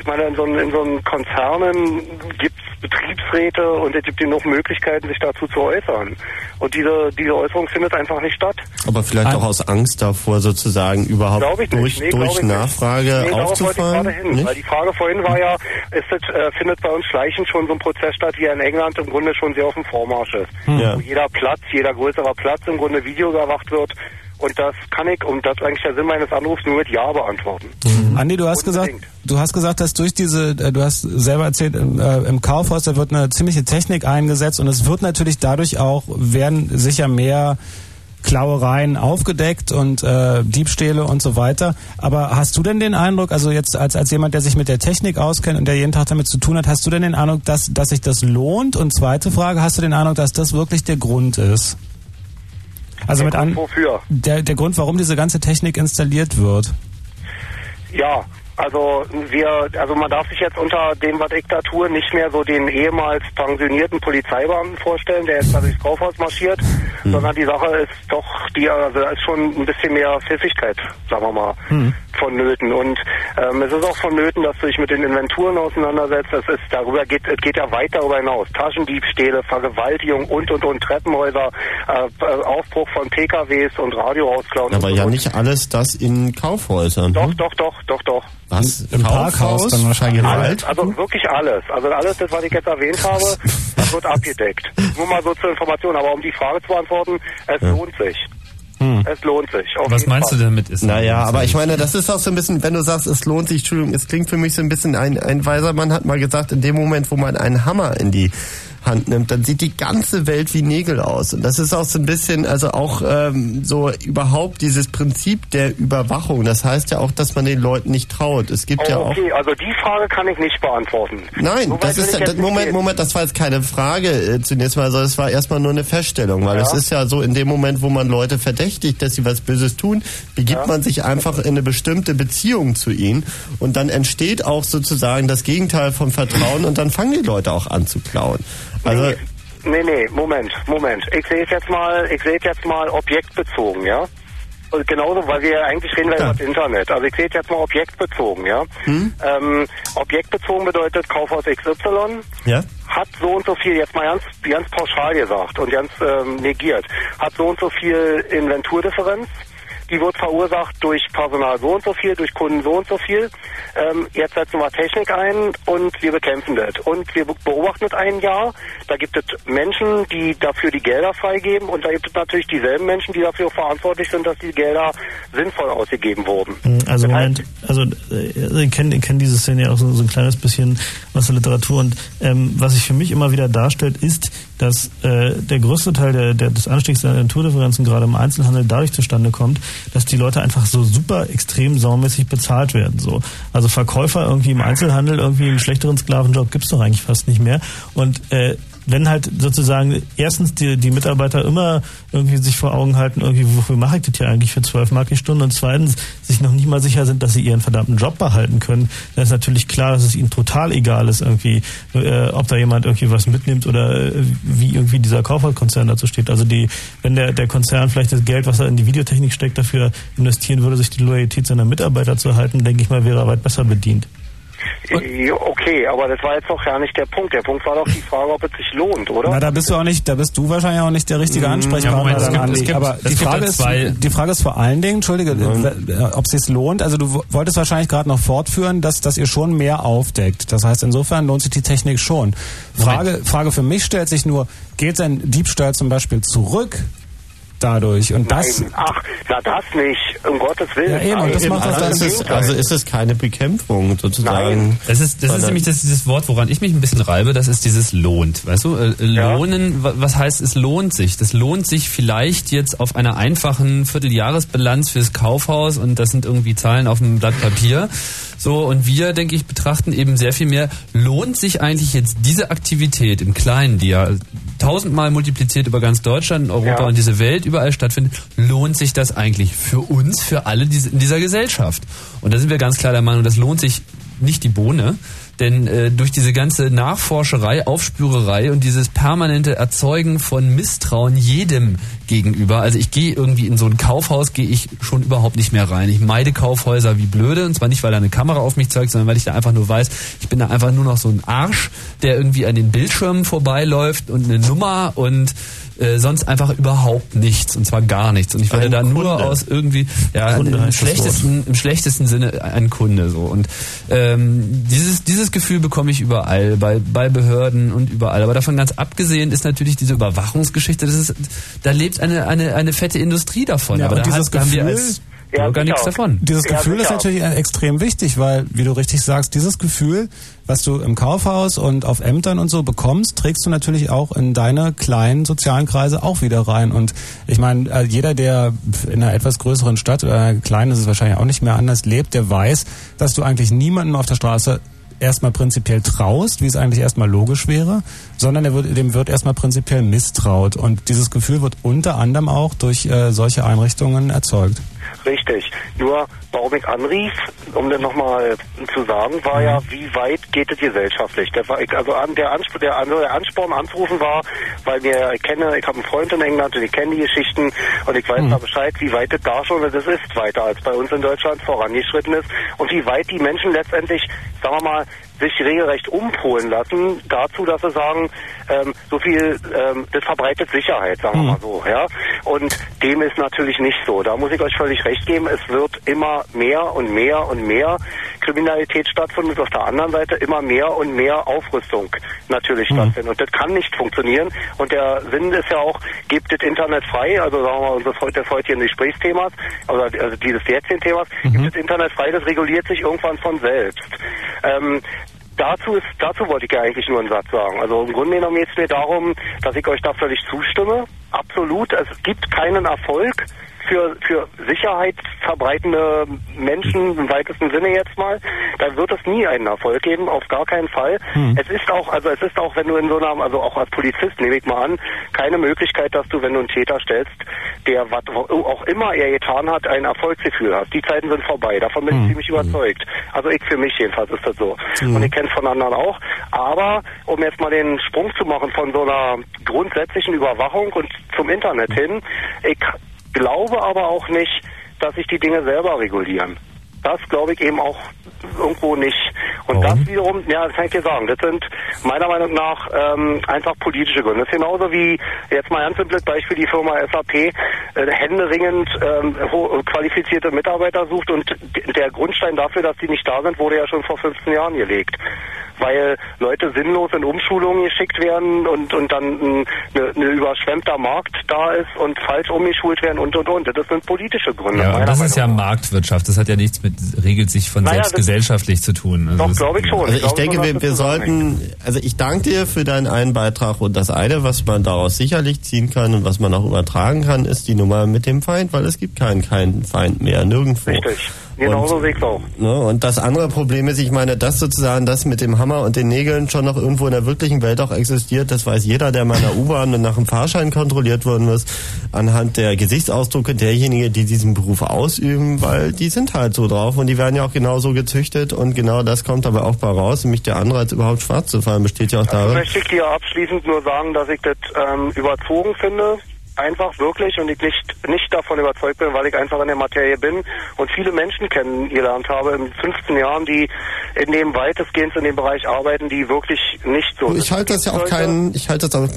Ich meine, in so, in so einem Konzernen gibt es Betriebsräte und es gibt ihnen noch Möglichkeiten, sich dazu zu äußern. Und diese, diese Äußerung findet einfach nicht statt. Aber vielleicht auch aus Angst davor, sozusagen überhaupt Glaube ich nicht. durch, Nee, durch ich nicht. Nachfrage nee, aufzufallen. gerade hin. Nicht? Weil die Frage vorhin war ja, ist das, äh, findet bei uns schleichend schon so ein Prozess statt, wie er in England im Grunde schon sehr auf dem Vormarsch ist. Hm. Ja. Wo jeder Platz, jeder größere Platz im Grunde Video überwacht wird. Und das kann ich, und das ist eigentlich der Sinn meines Anrufs, nur mit Ja beantworten. Andi, du hast gesagt, du hast gesagt, dass durch diese, äh, du hast selber erzählt, im, äh, im Kaufhaus, da wird eine ziemliche Technik eingesetzt und es wird natürlich dadurch auch, werden sicher mehr Klauereien aufgedeckt und äh, Diebstähle und so weiter. Aber hast du denn den Eindruck, also jetzt als, als jemand, der sich mit der Technik auskennt und der jeden Tag damit zu tun hat, hast du denn den Eindruck, dass, dass sich das lohnt? Und zweite Frage, hast du den Eindruck, dass das wirklich der Grund ist? Also mit an, Wofür? der, der Grund, warum diese ganze Technik installiert wird. Ja, also wir, also man darf sich jetzt unter dem, was ich da tue, nicht mehr so den ehemals pensionierten Polizeibeamten vorstellen, der jetzt da durchs Kaufhaus marschiert, sondern die Sache ist doch, die, also da ist schon ein bisschen mehr Pfiffigkeit, sagen wir mal, vonnöten. Und ähm, es ist auch vonnöten, dass du dich mit den Inventuren auseinandersetzt. Es ist darüber geht, es geht ja weit darüber hinaus. Taschendiebstähle, Vergewaltigung und und und Treppenhäuser, äh, äh, Aufbruch von PKWs und Radioausklauen. Aber und ja und. nicht alles das in Kaufhäusern. Doch, hm? doch, doch, doch, doch. Was? Im Parkhaus dann wahrscheinlich Alles, also wirklich alles. Also alles, das, was ich jetzt erwähnt (laughs) habe, das wird abgedeckt. Nur mal so zur Information, aber um die Frage zu beantworten, es lohnt sich. Es lohnt sich. Auf Was meinst Fall. du damit? Ist Naja, aber ich meine, das ist auch so ein bisschen, wenn du sagst, es lohnt sich, Entschuldigung, es klingt für mich so ein bisschen, ein, ein weiser Mann hat mal gesagt, in dem Moment, wo man einen Hammer in die Hand nimmt, dann sieht die ganze Welt wie Nägel aus. Und das ist auch so ein bisschen, also auch ähm, so überhaupt dieses Prinzip der Überwachung. Das heißt ja auch, dass man den Leuten nicht traut. Es gibt Oh, ja auch okay, also die Frage kann ich nicht beantworten. Nein, So das ist ja, das, Moment. Moment, das war jetzt keine Frage äh, zunächst mal, sondern es war erstmal nur eine Feststellung, weil Ja. es ist ja so, in dem Moment, wo man Leute verdächtigt, dass sie was Böses tun, begibt man sich einfach in eine bestimmte Beziehung zu ihnen und dann entsteht auch sozusagen das Gegenteil vom Vertrauen und dann fangen die Leute auch an zu klauen. Also Nee, nee, Moment, Moment. Ich sehe es jetzt mal, ich sehe jetzt mal objektbezogen, ja? Und genauso, weil wir ja eigentlich reden wir über das Internet. Also ich sehe es jetzt mal objektbezogen, ja. Hm? Ähm, objektbezogen bedeutet Kaufhaus XY Ja? hat so und so viel, jetzt mal ganz, ganz pauschal gesagt und ganz ähm, negiert, hat so und so viel Inventurdifferenz. Die wird verursacht durch Personal so und so viel, durch Kunden so und so viel. Ähm, jetzt setzen wir Technik ein und wir bekämpfen das. Und wir be- beobachten es ein Jahr. Da gibt es Menschen, die dafür die Gelder freigeben und da gibt es natürlich dieselben Menschen, die dafür verantwortlich sind, dass die Gelder sinnvoll ausgegeben wurden. Also Moment, also äh, ich kenne kenn diese Szene ja auch so, so ein kleines bisschen aus der Literatur und ähm, was sich für mich immer wieder darstellt, ist, dass äh, der größte Teil der, der, des Anstiegs der Naturdifferenzen gerade im Einzelhandel dadurch zustande kommt, dass die Leute einfach so super extrem saumäßig bezahlt werden. So. Also Verkäufer irgendwie im Einzelhandel, irgendwie einen schlechteren Sklavenjob gibt's doch eigentlich fast nicht mehr. Und äh, wenn halt sozusagen erstens die, die Mitarbeiter immer irgendwie sich vor Augen halten, irgendwie, wofür mache ich das hier eigentlich für 12 Mark die Stunde und zweitens sich noch nicht mal sicher sind, dass sie ihren verdammten Job behalten können, dann ist natürlich klar, dass es ihnen total egal ist, irgendwie, äh, ob da jemand irgendwie was mitnimmt oder äh, wie irgendwie dieser Kaufhauskonzern dazu steht. Also die, wenn der, der Konzern vielleicht das Geld, was er in die Videotechnik steckt, dafür investieren würde, sich die Loyalität seiner Mitarbeiter zu halten, denke ich mal, wäre er weit besser bedient. Ja, Okay, aber das war jetzt doch gar nicht der Punkt. Der Punkt war doch die (laughs) Frage, ob es sich lohnt, oder? Na, da bist du auch nicht, da bist du wahrscheinlich auch nicht der richtige Mm, Ansprechpartner. ja, Moment, es dann, gibt- aber die Frage ist, die Frage ist vor allen Dingen, entschuldige, äh, ob es sich lohnt. Also du wo- wolltest wahrscheinlich gerade noch fortführen, dass, dass ihr schon mehr aufdeckt. Das heißt, insofern lohnt sich die Technik schon. Frage, Frage für mich stellt sich nur, geht sein Diebstahl zum Beispiel zurück dadurch? Und das, Nein, ach, na das nicht, um Gottes Willen. Ja, eben, und das Nein, macht also das ist also ist es keine Bekämpfung sozusagen. Das ist, das ist nämlich das, dieses Wort, woran ich mich ein bisschen reibe, das ist dieses lohnt. Weißt du, äh, lohnen, wa- was heißt es lohnt sich? Das lohnt sich vielleicht jetzt auf einer einfachen Vierteljahresbilanz fürs Kaufhaus und das sind irgendwie Zahlen auf einem Blatt Papier. So, und wir, denke ich, betrachten eben sehr viel mehr, lohnt sich eigentlich jetzt diese Aktivität im Kleinen, die ja tausendmal multipliziert über ganz Deutschland, Europa Ja. und diese Welt überall stattfindet, lohnt sich das eigentlich für uns, für alle in dieser Gesellschaft? Und da sind wir ganz klar der Meinung, das lohnt sich nicht die Bohne, denn äh, durch diese ganze Nachforscherei, Aufspürerei und dieses permanente Erzeugen von Misstrauen jedem gegenüber, also ich gehe irgendwie in so ein Kaufhaus, gehe ich schon überhaupt nicht mehr rein. Ich meide Kaufhäuser wie blöde und zwar nicht, weil da eine Kamera auf mich zeigt, sondern weil ich da einfach nur weiß, ich bin da einfach nur noch so ein Arsch, der irgendwie an den Bildschirmen vorbeiläuft und eine Nummer und äh, sonst einfach überhaupt nichts und zwar gar nichts. Und ich werde da nur Kunde. aus irgendwie ja Kunde im schlechtesten im schlechtesten Sinne ein Kunde so. Und ähm, dieses dieses Gefühl bekomme ich überall bei bei Behörden und überall. Aber davon ganz abgesehen ist natürlich diese Überwachungsgeschichte das ist da lebt eine eine eine fette Industrie davon. Ja, aber und da dieses hat, Gefühl- als Bürger nichts davon Dieses Gefühl ist natürlich extrem wichtig, weil, wie du richtig sagst, dieses Gefühl, was du im Kaufhaus und auf Ämtern und so bekommst, trägst du natürlich auch in deine kleinen sozialen Kreise auch wieder rein. Und ich meine, äh, jeder, der in einer etwas größeren Stadt oder einer kleinen ist es wahrscheinlich auch nicht mehr anders lebt, der weiß, dass du eigentlich niemandem auf der Straße erstmal prinzipiell traust, wie es eigentlich erstmal logisch wäre, sondern er wird, dem wird erstmal prinzipiell misstraut. Und dieses Gefühl wird unter anderem auch durch äh, solche Einrichtungen erzeugt. Richtig. Nur, warum ich anrief, um das nochmal zu sagen, war ja, wie weit geht es gesellschaftlich? Der, also an, der, Ansp der, der Ansporn anzurufen war, weil mir, ich kenne, ich habe einen Freund in England und ich kenne die Geschichten und ich weiß da Bescheid, wie weit es da schon, das ist weiter als bei uns in Deutschland vorangeschritten ist und wie weit die Menschen letztendlich, sagen wir mal, sich regelrecht umpolen lassen dazu, dass sie sagen, ähm, so viel, ähm, das verbreitet Sicherheit, sagen wir mal so, ja. Und dem ist natürlich nicht so. Da muss ich euch völlig recht geben. Es wird immer mehr und mehr und mehr Kriminalität stattfinden und auf der anderen Seite immer mehr und mehr Aufrüstung natürlich stattfinden. Und das kann nicht funktionieren. Und der Sinn ist ja auch, gebt das Internet frei, also sagen wir mal, unseres heute, des heutigen Gesprächsthemas, also, also dieses jetzigen Themas, gibt das Internet frei, das reguliert sich irgendwann von selbst. Ähm, Dazu, ist, dazu wollte ich ja eigentlich nur einen Satz sagen. Also im Grunde genommen geht es mir darum, dass ich euch da völlig zustimme. Absolut. Es gibt keinen Erfolg für, für Sicherheit verbreitende Menschen im weitesten Sinne jetzt mal. Da wird es nie einen Erfolg geben, auf gar keinen Fall. Es ist auch, also es ist auch, wenn du in so einer, also auch als Polizist nehme ich mal an, keine Möglichkeit, dass du, wenn du einen Täter stellst, der was auch immer er getan hat, ein Erfolgsgefühl hast. Die Zeiten sind vorbei. Davon bin ich ziemlich überzeugt. Also ich für mich jedenfalls ist das so. Mhm. Und ich kenne es von anderen auch. Aber um jetzt mal den Sprung zu machen von so einer grundsätzlichen Überwachung und zum Internet hin, ich glaube aber auch nicht, dass sich die Dinge selber regulieren. Das glaube ich eben auch irgendwo nicht. Und das wiederum, ja, das kann ich dir sagen, das sind meiner Meinung nach ähm, einfach politische Gründe. Das ist genauso wie, jetzt mal ganz simples Beispiel, die Firma SAP äh, händeringend ähm, qualifizierte Mitarbeiter sucht und der Grundstein dafür, dass die nicht da sind, wurde ja schon vor 15 Jahren gelegt. Weil Leute sinnlos in Umschulungen geschickt werden und, und dann ein ne, ne überschwemmter Markt da ist und falsch umgeschult werden und und und. Das sind politische Gründe. Ja, und das Meinung ist ja Marktwirtschaft. Das hat ja nichts mit regelt sich von Naja, selbst gesellschaftlich zu tun. Also das- Also ich denke, wir, wir sollten, also ich danke dir für deinen einen Beitrag und das eine, was man daraus sicherlich ziehen kann und was man auch übertragen kann, ist die Nummer mit dem Feind, weil es gibt keinen, keinen Feind mehr, nirgendwo. Richtig. Genauso sehe ich auch. Ne? Und das andere Problem ist, ich meine, dass sozusagen das mit dem Hammer und den Nägeln schon noch irgendwo in der wirklichen Welt auch existiert, das weiß jeder, der mal in der U-Bahn und nach dem Fahrschein kontrolliert worden ist, anhand der Gesichtsausdrücke derjenigen, die diesen Beruf ausüben, weil die sind halt so drauf und die werden ja auch genauso gezüchtet und genau das kommt dabei auch bei raus, nämlich der Anreiz überhaupt schwarz zu fahren besteht ja auch Also darin. möchte ich dir abschließend nur sagen, dass ich das ähm, überzogen finde. Einfach wirklich und ich nicht, nicht davon überzeugt bin, weil ich einfach in der Materie bin. Und viele Menschen kennengelernt habe in 15 Jahren, die in dem weitestgehend in dem Bereich arbeiten, die wirklich nicht so Ich halte das ja auch kein, ich halte das auch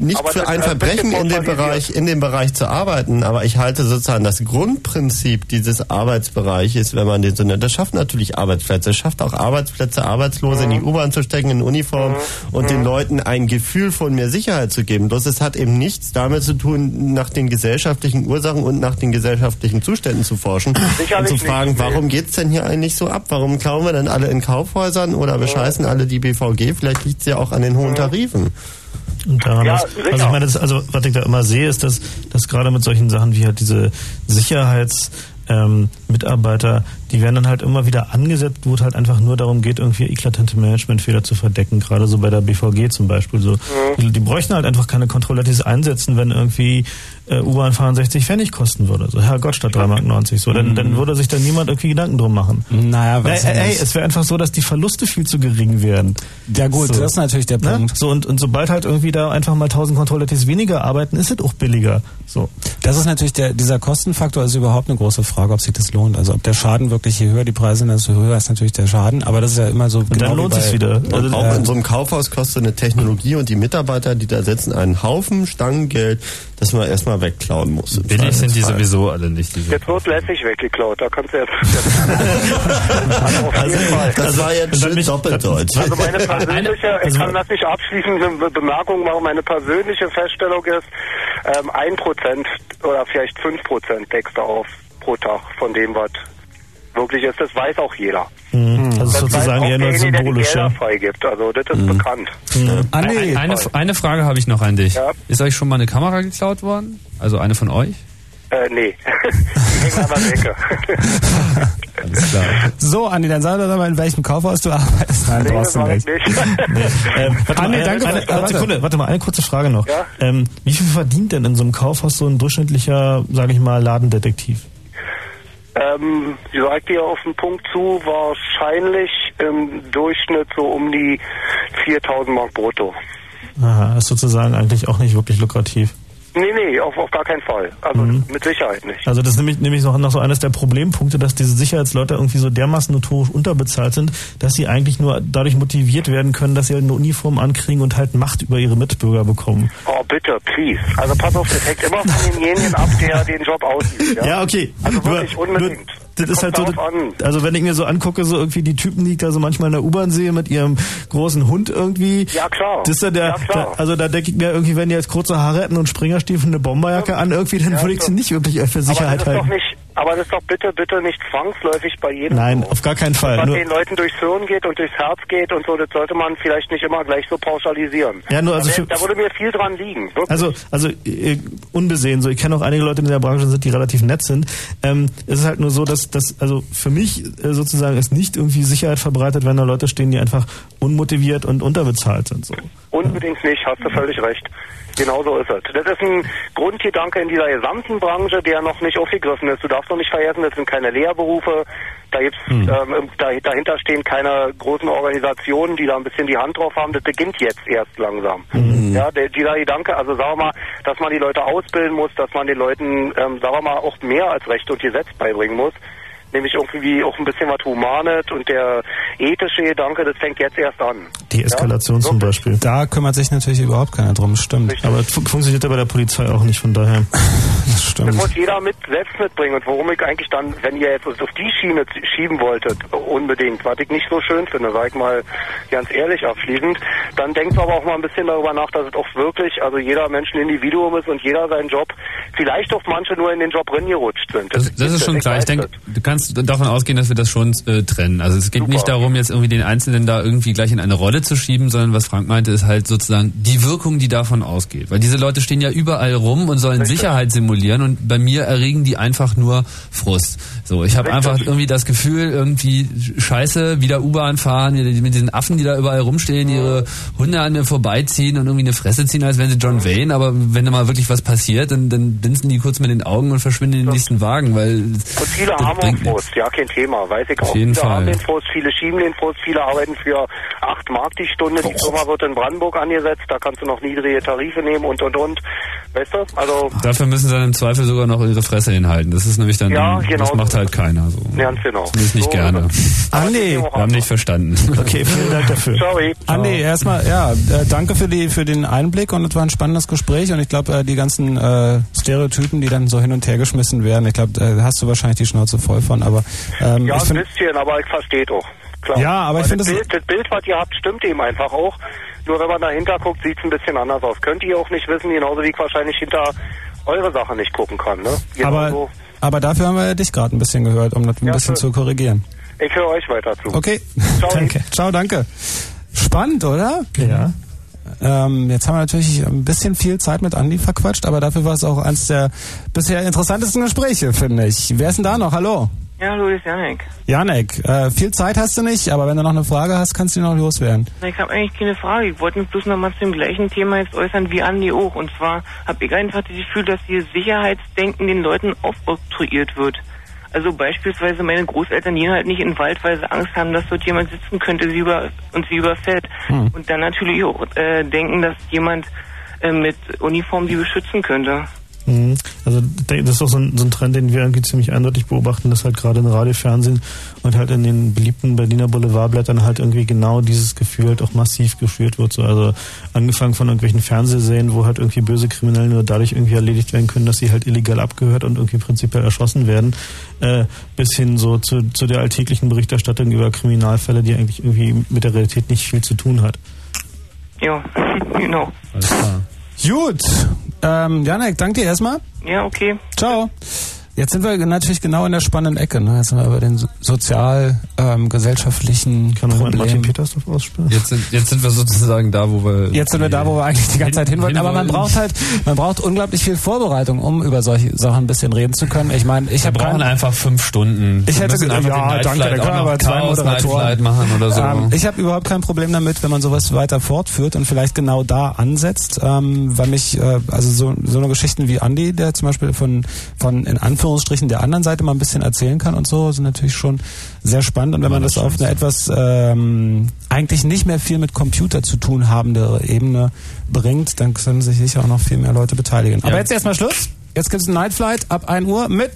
nicht Aber für das- ein das Verbrechen in dem. Bereich, in dem Bereich zu arbeiten, aber ich halte sozusagen das Grundprinzip dieses Arbeitsbereiches, wenn man den so nennt, das schafft natürlich Arbeitsplätze, es schafft auch Arbeitsplätze, Arbeitslose in die U-Bahn zu stecken, in Uniform und den Leuten ein Gefühl von mehr Sicherheit zu geben. Bloß es hat eben nichts damit zu tun, nach den gesellschaftlichen Ursachen und nach den gesellschaftlichen Zuständen zu forschen Sicherlich und zu fragen, nicht, nee. warum geht's denn hier eigentlich so ab? Warum klauen wir denn alle in Kaufhäusern oder bescheißen alle die BVG? Vielleicht liegt's ja auch an den hohen Tarifen. Und daran Ja, ist, also ich meine, das, also was ich da immer sehe, ist, dass, dass gerade mit solchen Sachen wie halt diese Sicherheits ähm, Mitarbeiter, die werden dann halt immer wieder angesetzt, wo es halt einfach nur darum geht, irgendwie eklatante Managementfehler zu verdecken, gerade so bei der BVG zum Beispiel. So, die, die bräuchten halt einfach keine Kontrolle, die es einsetzen, wenn irgendwie äh, U-Bahn fahren 60 Pfennig kosten würde. So, Herrgott, statt 3,90 Mark. So, dann, dann würde sich da niemand irgendwie Gedanken drum machen. Naja, weiß ich ey, es wäre einfach so, dass die Verluste viel zu gering wären. Ja gut, das ist natürlich der Punkt. Ne? So, und, und sobald halt irgendwie da einfach mal 1000 Kontrollettes weniger arbeiten, ist es auch billiger. So. Das ist natürlich der, dieser Kostenfaktor ist überhaupt eine große Frage, ob sich das lohnt. Also ob der Schaden wirklich, je höher die Preise sind, desto höher ist natürlich der Schaden. Aber das ist ja immer so. Und genau wie bei- Und Also, auch äh, in so einem Kaufhaus kostet eine Technologie und die Mitarbeiter, die da sitzen, einen Haufen Stangengeld, das man erstmal wegklauen muss. Billig sind die sowieso alle nicht. Diese Jetzt wird lässig weggeklaut, da kannst du jetzt... (laughs) also Fall. Das war jetzt schön doppeldeutsch. Also meine (laughs) persönliche, ich kann das nicht abschließend eine Be- Bemerkung machen, meine persönliche Feststellung ist, ähm, 1% oder vielleicht 5% deckst du auf pro Tag von dem, was wirklich ist. Das weiß auch jeder. Mhm. Also Das weiß sozusagen eher nur derjenige, der die symbolisch, Gelder ja. freigibt. Also das ist bekannt. Ah, Ein- eine, eine Frage habe ich noch an dich. Ist euch schon mal eine Kamera geklaut worden? Also eine von euch? Äh, nee. (laughs) (laughs) Alles klar. So, Andi, dann sag doch mal, in welchem Kaufhaus du arbeitest. Nein, Nee, brauchst du nicht. nicht. Ähm, warte Andi, mal, danke. Eine, eine, warte. Sekunde, warte mal, eine kurze Frage noch. Ja? Ähm, wie viel verdient denn in so einem Kaufhaus so ein durchschnittlicher, sage ich mal, Ladendetektiv? Ähm, ich sag dir auf den Punkt zu, wahrscheinlich im Durchschnitt so um die 4000 Mark brutto. Aha, ist sozusagen eigentlich auch nicht wirklich lukrativ. Nee, nee, auf, auf gar keinen Fall. Also mit Sicherheit nicht. Also das ist nämlich, nämlich noch, noch so eines der Problempunkte, dass diese Sicherheitsleute irgendwie so dermaßen notorisch unterbezahlt sind, dass sie eigentlich nur dadurch motiviert werden können, dass sie halt eine Uniform ankriegen und halt Macht über ihre Mitbürger bekommen. Oh, bitte, please. Also pass auf, das hängt immer von demjenigen ab, der den Job ausübt. Ja, Ja, okay. Also Nur- wirklich unbedingt. Das ist halt so, also wenn ich mir so angucke, so irgendwie die Typen, die ich da so manchmal in der U-Bahn sehe mit ihrem großen Hund irgendwie. Ja, klar. Das ist ja der, Ja, da, also da denke ich mir irgendwie, wenn die jetzt kurze Haare hätten und Springerstiefel eine Bomberjacke an, irgendwie, dann würde ich sie nicht wirklich für Sicherheit halten. Aber das ist doch bitte, bitte nicht zwangsläufig bei jedem. Nein, auf gar keinen Fall. Was Nur, den Leuten durchs Hirn geht und durchs Herz geht und so, das sollte man vielleicht nicht immer gleich so pauschalisieren. Ja, nur also da, da würde mir viel dran liegen. Wirklich. Also, also äh, unbesehen, so ich kenne auch einige Leute in der Branche sind, die relativ nett sind. Ähm, es ist halt nur so, dass dass also für mich äh, sozusagen ist nicht irgendwie Sicherheit verbreitet, wenn da Leute stehen, die einfach unmotiviert und unterbezahlt sind. So. Unbedingt nicht, hast du völlig recht. Genau so ist es. Das ist ein Grundgedanke in dieser gesamten Branche, der noch nicht aufgegriffen ist. Du darfst noch nicht vergessen, das sind keine Lehrberufe. Da gibt's, Hm. ähm, da, dahinter stehen keine großen Organisationen, die da ein bisschen die Hand drauf haben. Das beginnt jetzt erst langsam. Ja, der, dieser Gedanke, also sagen wir mal, dass man die Leute ausbilden muss, dass man den Leuten, ähm, sagen wir mal, auch mehr als Recht und Gesetz beibringen muss. Nämlich irgendwie auch ein bisschen was Humanes und der ethische Gedanke, das fängt jetzt erst an. Deeskalation zum Beispiel. Da kümmert sich natürlich überhaupt keiner drum, stimmt. Aber es fun- funktioniert ja bei der Polizei auch nicht, von daher. (laughs) Das stimmt. Das muss jeder mit selbst mitbringen. Und warum ich eigentlich dann, wenn ihr jetzt auf die Schiene schieben wolltet, unbedingt, was ich nicht so schön finde, sag ich mal ganz ehrlich abschließend, dann denkt aber auch mal ein bisschen darüber nach, dass es auch wirklich, also jeder Mensch ein Individuum ist und jeder seinen Job, vielleicht auch manche nur in den Job reingerutscht sind. Das, das ist schon klar. Ich denke, das. du kannst davon ausgehen, dass wir das schon äh, trennen. Also es geht nicht darum, jetzt irgendwie den Einzelnen da irgendwie gleich in eine Rolle zu schieben, sondern was Frank meinte, ist halt sozusagen die Wirkung, die davon ausgeht. Weil diese Leute stehen ja überall rum und sollen Sicherheit simulieren und bei mir erregen die einfach nur Frust. So, ich habe einfach irgendwie das Gefühl, irgendwie scheiße, wieder U-Bahn fahren, mit diesen Affen, die da überall rumstehen, ihre Hunde an mir vorbeiziehen und irgendwie eine Fresse ziehen, als wären sie John Wayne, aber wenn da mal wirklich was passiert, dann, dann blinzen die kurz mit den Augen und verschwinden in den nächsten Wagen, weil Und viele haben auch Frust, ja, kein Thema, weiß ich Auf auch. jeden viele haben Fall. den Frust, viele schieben den Frust, viele arbeiten für 8 Mark die Stunde, die Firma wird in Brandenburg angesetzt, da kannst du noch niedrige Tarife nehmen und und und. Weißt du? Also Dafür müssen sie dann im Zweifel sogar noch ihre Fresse hinhalten. Das ist nämlich dann, Ja, genau das macht halt keiner so. ganz genau. Zumindest nicht So gerne. Andi. Wir haben nicht verstanden. Okay, vielen Dank dafür. (laughs) Sorry. Andi, erstmal, ja, äh, danke für die für den Einblick und es war ein spannendes Gespräch und ich glaube, äh, die ganzen äh, Stereotypen, die dann so hin und her geschmissen werden, ich glaube, äh, hast du wahrscheinlich die Schnauze voll von, aber ähm, Ja, ich ein bisschen, aber ich verstehe doch. Klar. Ja, aber ich finde das, das- Bild, das Bild, was ihr habt, stimmt eben einfach auch. Nur wenn man dahinter guckt, sieht es ein bisschen anders aus. Könnt ihr auch nicht wissen, genauso wie ich wahrscheinlich hinter eure Sache nicht gucken kann. Ne? aber, aber dafür haben wir ja dich gerade ein bisschen gehört, um das ein Ja, bisschen schön. zu korrigieren. Ich höre euch weiter zu. Okay, (laughs) Ciao. danke. Ciao, danke. Spannend, oder? Ja. Ähm, jetzt haben wir natürlich ein bisschen viel Zeit mit Andi verquatscht, aber dafür war es auch eines der bisher interessantesten Gespräche, finde ich. Wer ist denn da noch? Hallo? Ja, hallo, hier ist Janik. Janek, äh, viel Zeit hast du nicht, aber wenn du noch eine Frage hast, kannst du die noch loswerden. Na, Ich habe eigentlich keine Frage. Ich wollte mich bloß noch mal zu dem gleichen Thema jetzt äußern wie Andi auch. Und zwar habe ich einfach das Gefühl, dass hier Sicherheitsdenken den Leuten aufoktroyiert wird. Also beispielsweise meine Großeltern gehen halt nicht in den Wald, weil sie Angst haben, dass dort jemand sitzen könnte sie über, und sie überfällt. Hm. Und dann natürlich auch äh, denken, dass jemand äh, mit Uniform sie beschützen könnte. Mhm. Also das ist auch so ein, so ein Trend, den wir irgendwie ziemlich eindeutig beobachten, dass halt gerade in Radio, Fernsehen und halt in den beliebten Berliner Boulevardblättern halt irgendwie genau dieses Gefühl halt auch massiv geschürt wird. So, also angefangen von irgendwelchen Fernsehserien, wo halt irgendwie böse Kriminelle nur dadurch irgendwie erledigt werden können, dass sie halt illegal abgehört und irgendwie prinzipiell erschossen werden, äh, bis hin so zu, zu der alltäglichen Berichterstattung über Kriminalfälle, die eigentlich irgendwie mit der Realität nicht viel zu tun hat. Ja, (laughs) genau. Alles klar. Gut, ähm, Janek, danke dir erstmal. Ja, okay. Ciao. Jetzt sind wir natürlich genau in der spannenden Ecke. Ne? Jetzt sind wir über den so- sozial, ähm, Kann man Martin Problemen. Petersdorf ausspielen? Jetzt sind, jetzt sind wir sozusagen da, wo wir. Jetzt sind wir da, wo wir eigentlich die ganze Zeit hin wollten. Aber man braucht halt, man braucht unglaublich viel Vorbereitung, um über solche Sachen ein bisschen reden zu können. Ich meine, ich Wir habe brauchen kein, einfach fünf Stunden. Ich Wir hätte müssen ge- einfach ja, danke, da können wir noch aber zwei Moderatoren. Machen oder so. Ähm, ich habe überhaupt kein Problem damit, wenn man sowas weiter fortführt und vielleicht genau da ansetzt, ähm, weil mich, äh, also so, so eine Geschichten wie Andy, der zum Beispiel von, von in Anführungsstrichen der anderen Seite mal ein bisschen erzählen kann und so, sind natürlich schon sehr spannend. Und wenn man das auf eine etwas ähm, eigentlich nicht mehr viel mit Computer zu tun habende Ebene bringt, dann können sich sicher auch noch viel mehr Leute beteiligen. Aber Ja. jetzt erstmal Schluss. Jetzt gibt es ein Night Flight ab 1 Uhr mit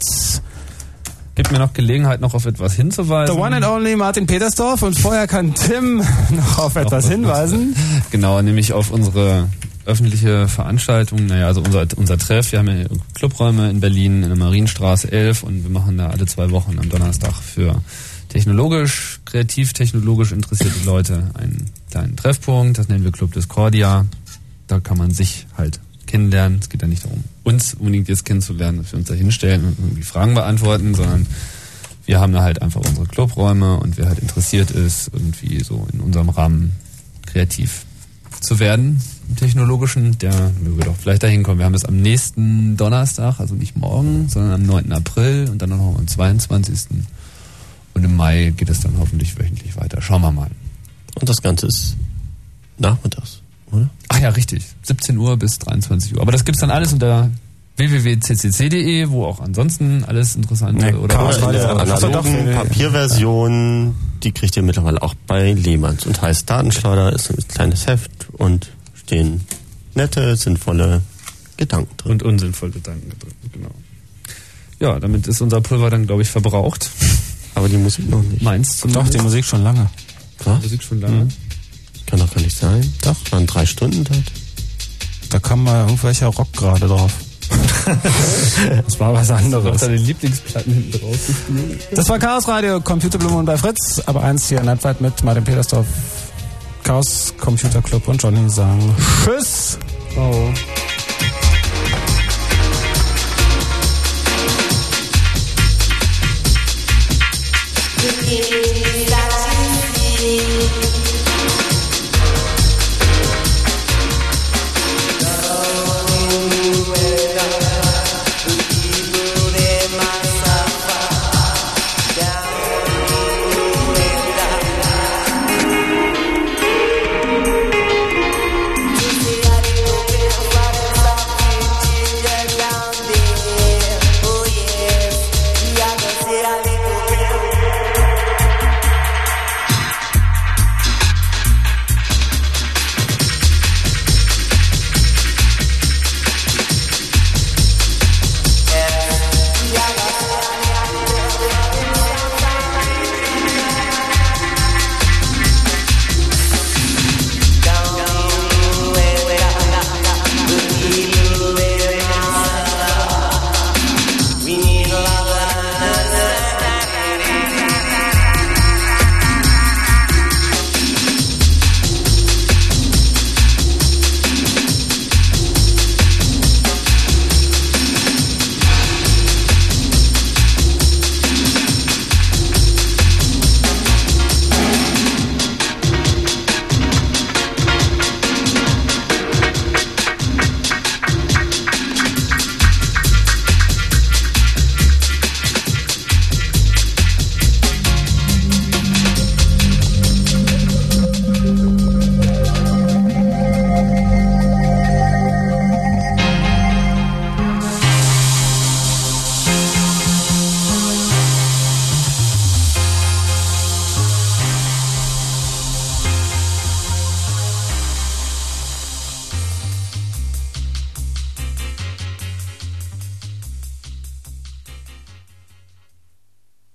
Gibt mir noch Gelegenheit, noch auf etwas hinzuweisen. The One and Only Martin Petersdorf und vorher kann Tim (laughs) noch auf etwas hinweisen. (laughs) Genau, nämlich auf unsere öffentliche Veranstaltung, naja, also unser, unser Treff. Wir haben ja Clubräume in Berlin in der Marienstraße 11 und wir machen da alle zwei Wochen am Donnerstag für technologisch, kreativ-technologisch interessierte Leute einen kleinen Treffpunkt. Das nennen wir Club Discordia. Da kann man sich halt kennenlernen. Es geht ja nicht darum, uns unbedingt jetzt kennenzulernen, dass wir uns da hinstellen und irgendwie Fragen beantworten, sondern wir haben da halt einfach unsere Clubräume und wer halt interessiert ist, irgendwie so in unserem Rahmen kreativ zu werden, technologischen, der möge doch vielleicht dahin kommen. Wir haben das am nächsten Donnerstag, also nicht morgen, sondern am 9. April und dann noch am 22. Und im Mai geht es dann hoffentlich wöchentlich weiter. Schauen wir mal. Und das Ganze ist nachmittags, oder? ja, richtig. 17 Uhr bis 23 Uhr. Aber das gibt's dann alles unter www.ccc.de, wo auch ansonsten alles interessante Nee, oder Chaos in der Ach analogen. Papierversion, die kriegt ihr mittlerweile auch bei Lehmanns und heißt Datenschleuder, ist ein kleines Heft und stehen nette, sinnvolle Gedanken drin. Und unsinnvolle Gedanken drin, genau. Ja, damit ist unser Pulver dann, glaube ich, verbraucht. (laughs) Aber die Musik noch nicht. Meins Doch, zumindest. die Musik schon lange. Was? Musik schon lange. Kann doch gar nicht sein. Doch, waren drei Stunden dort. Da kam mal irgendwelcher Rock gerade drauf. (laughs) das war was anderes. du deine Lieblingsplatten hinten drauf? Das war Chaos Radio, Computerblumen bei Fritz, aber eins hier Nightweit mit Martin Petersdorf, Chaos Computer Club und Johnny sagen Tschüss. Oh.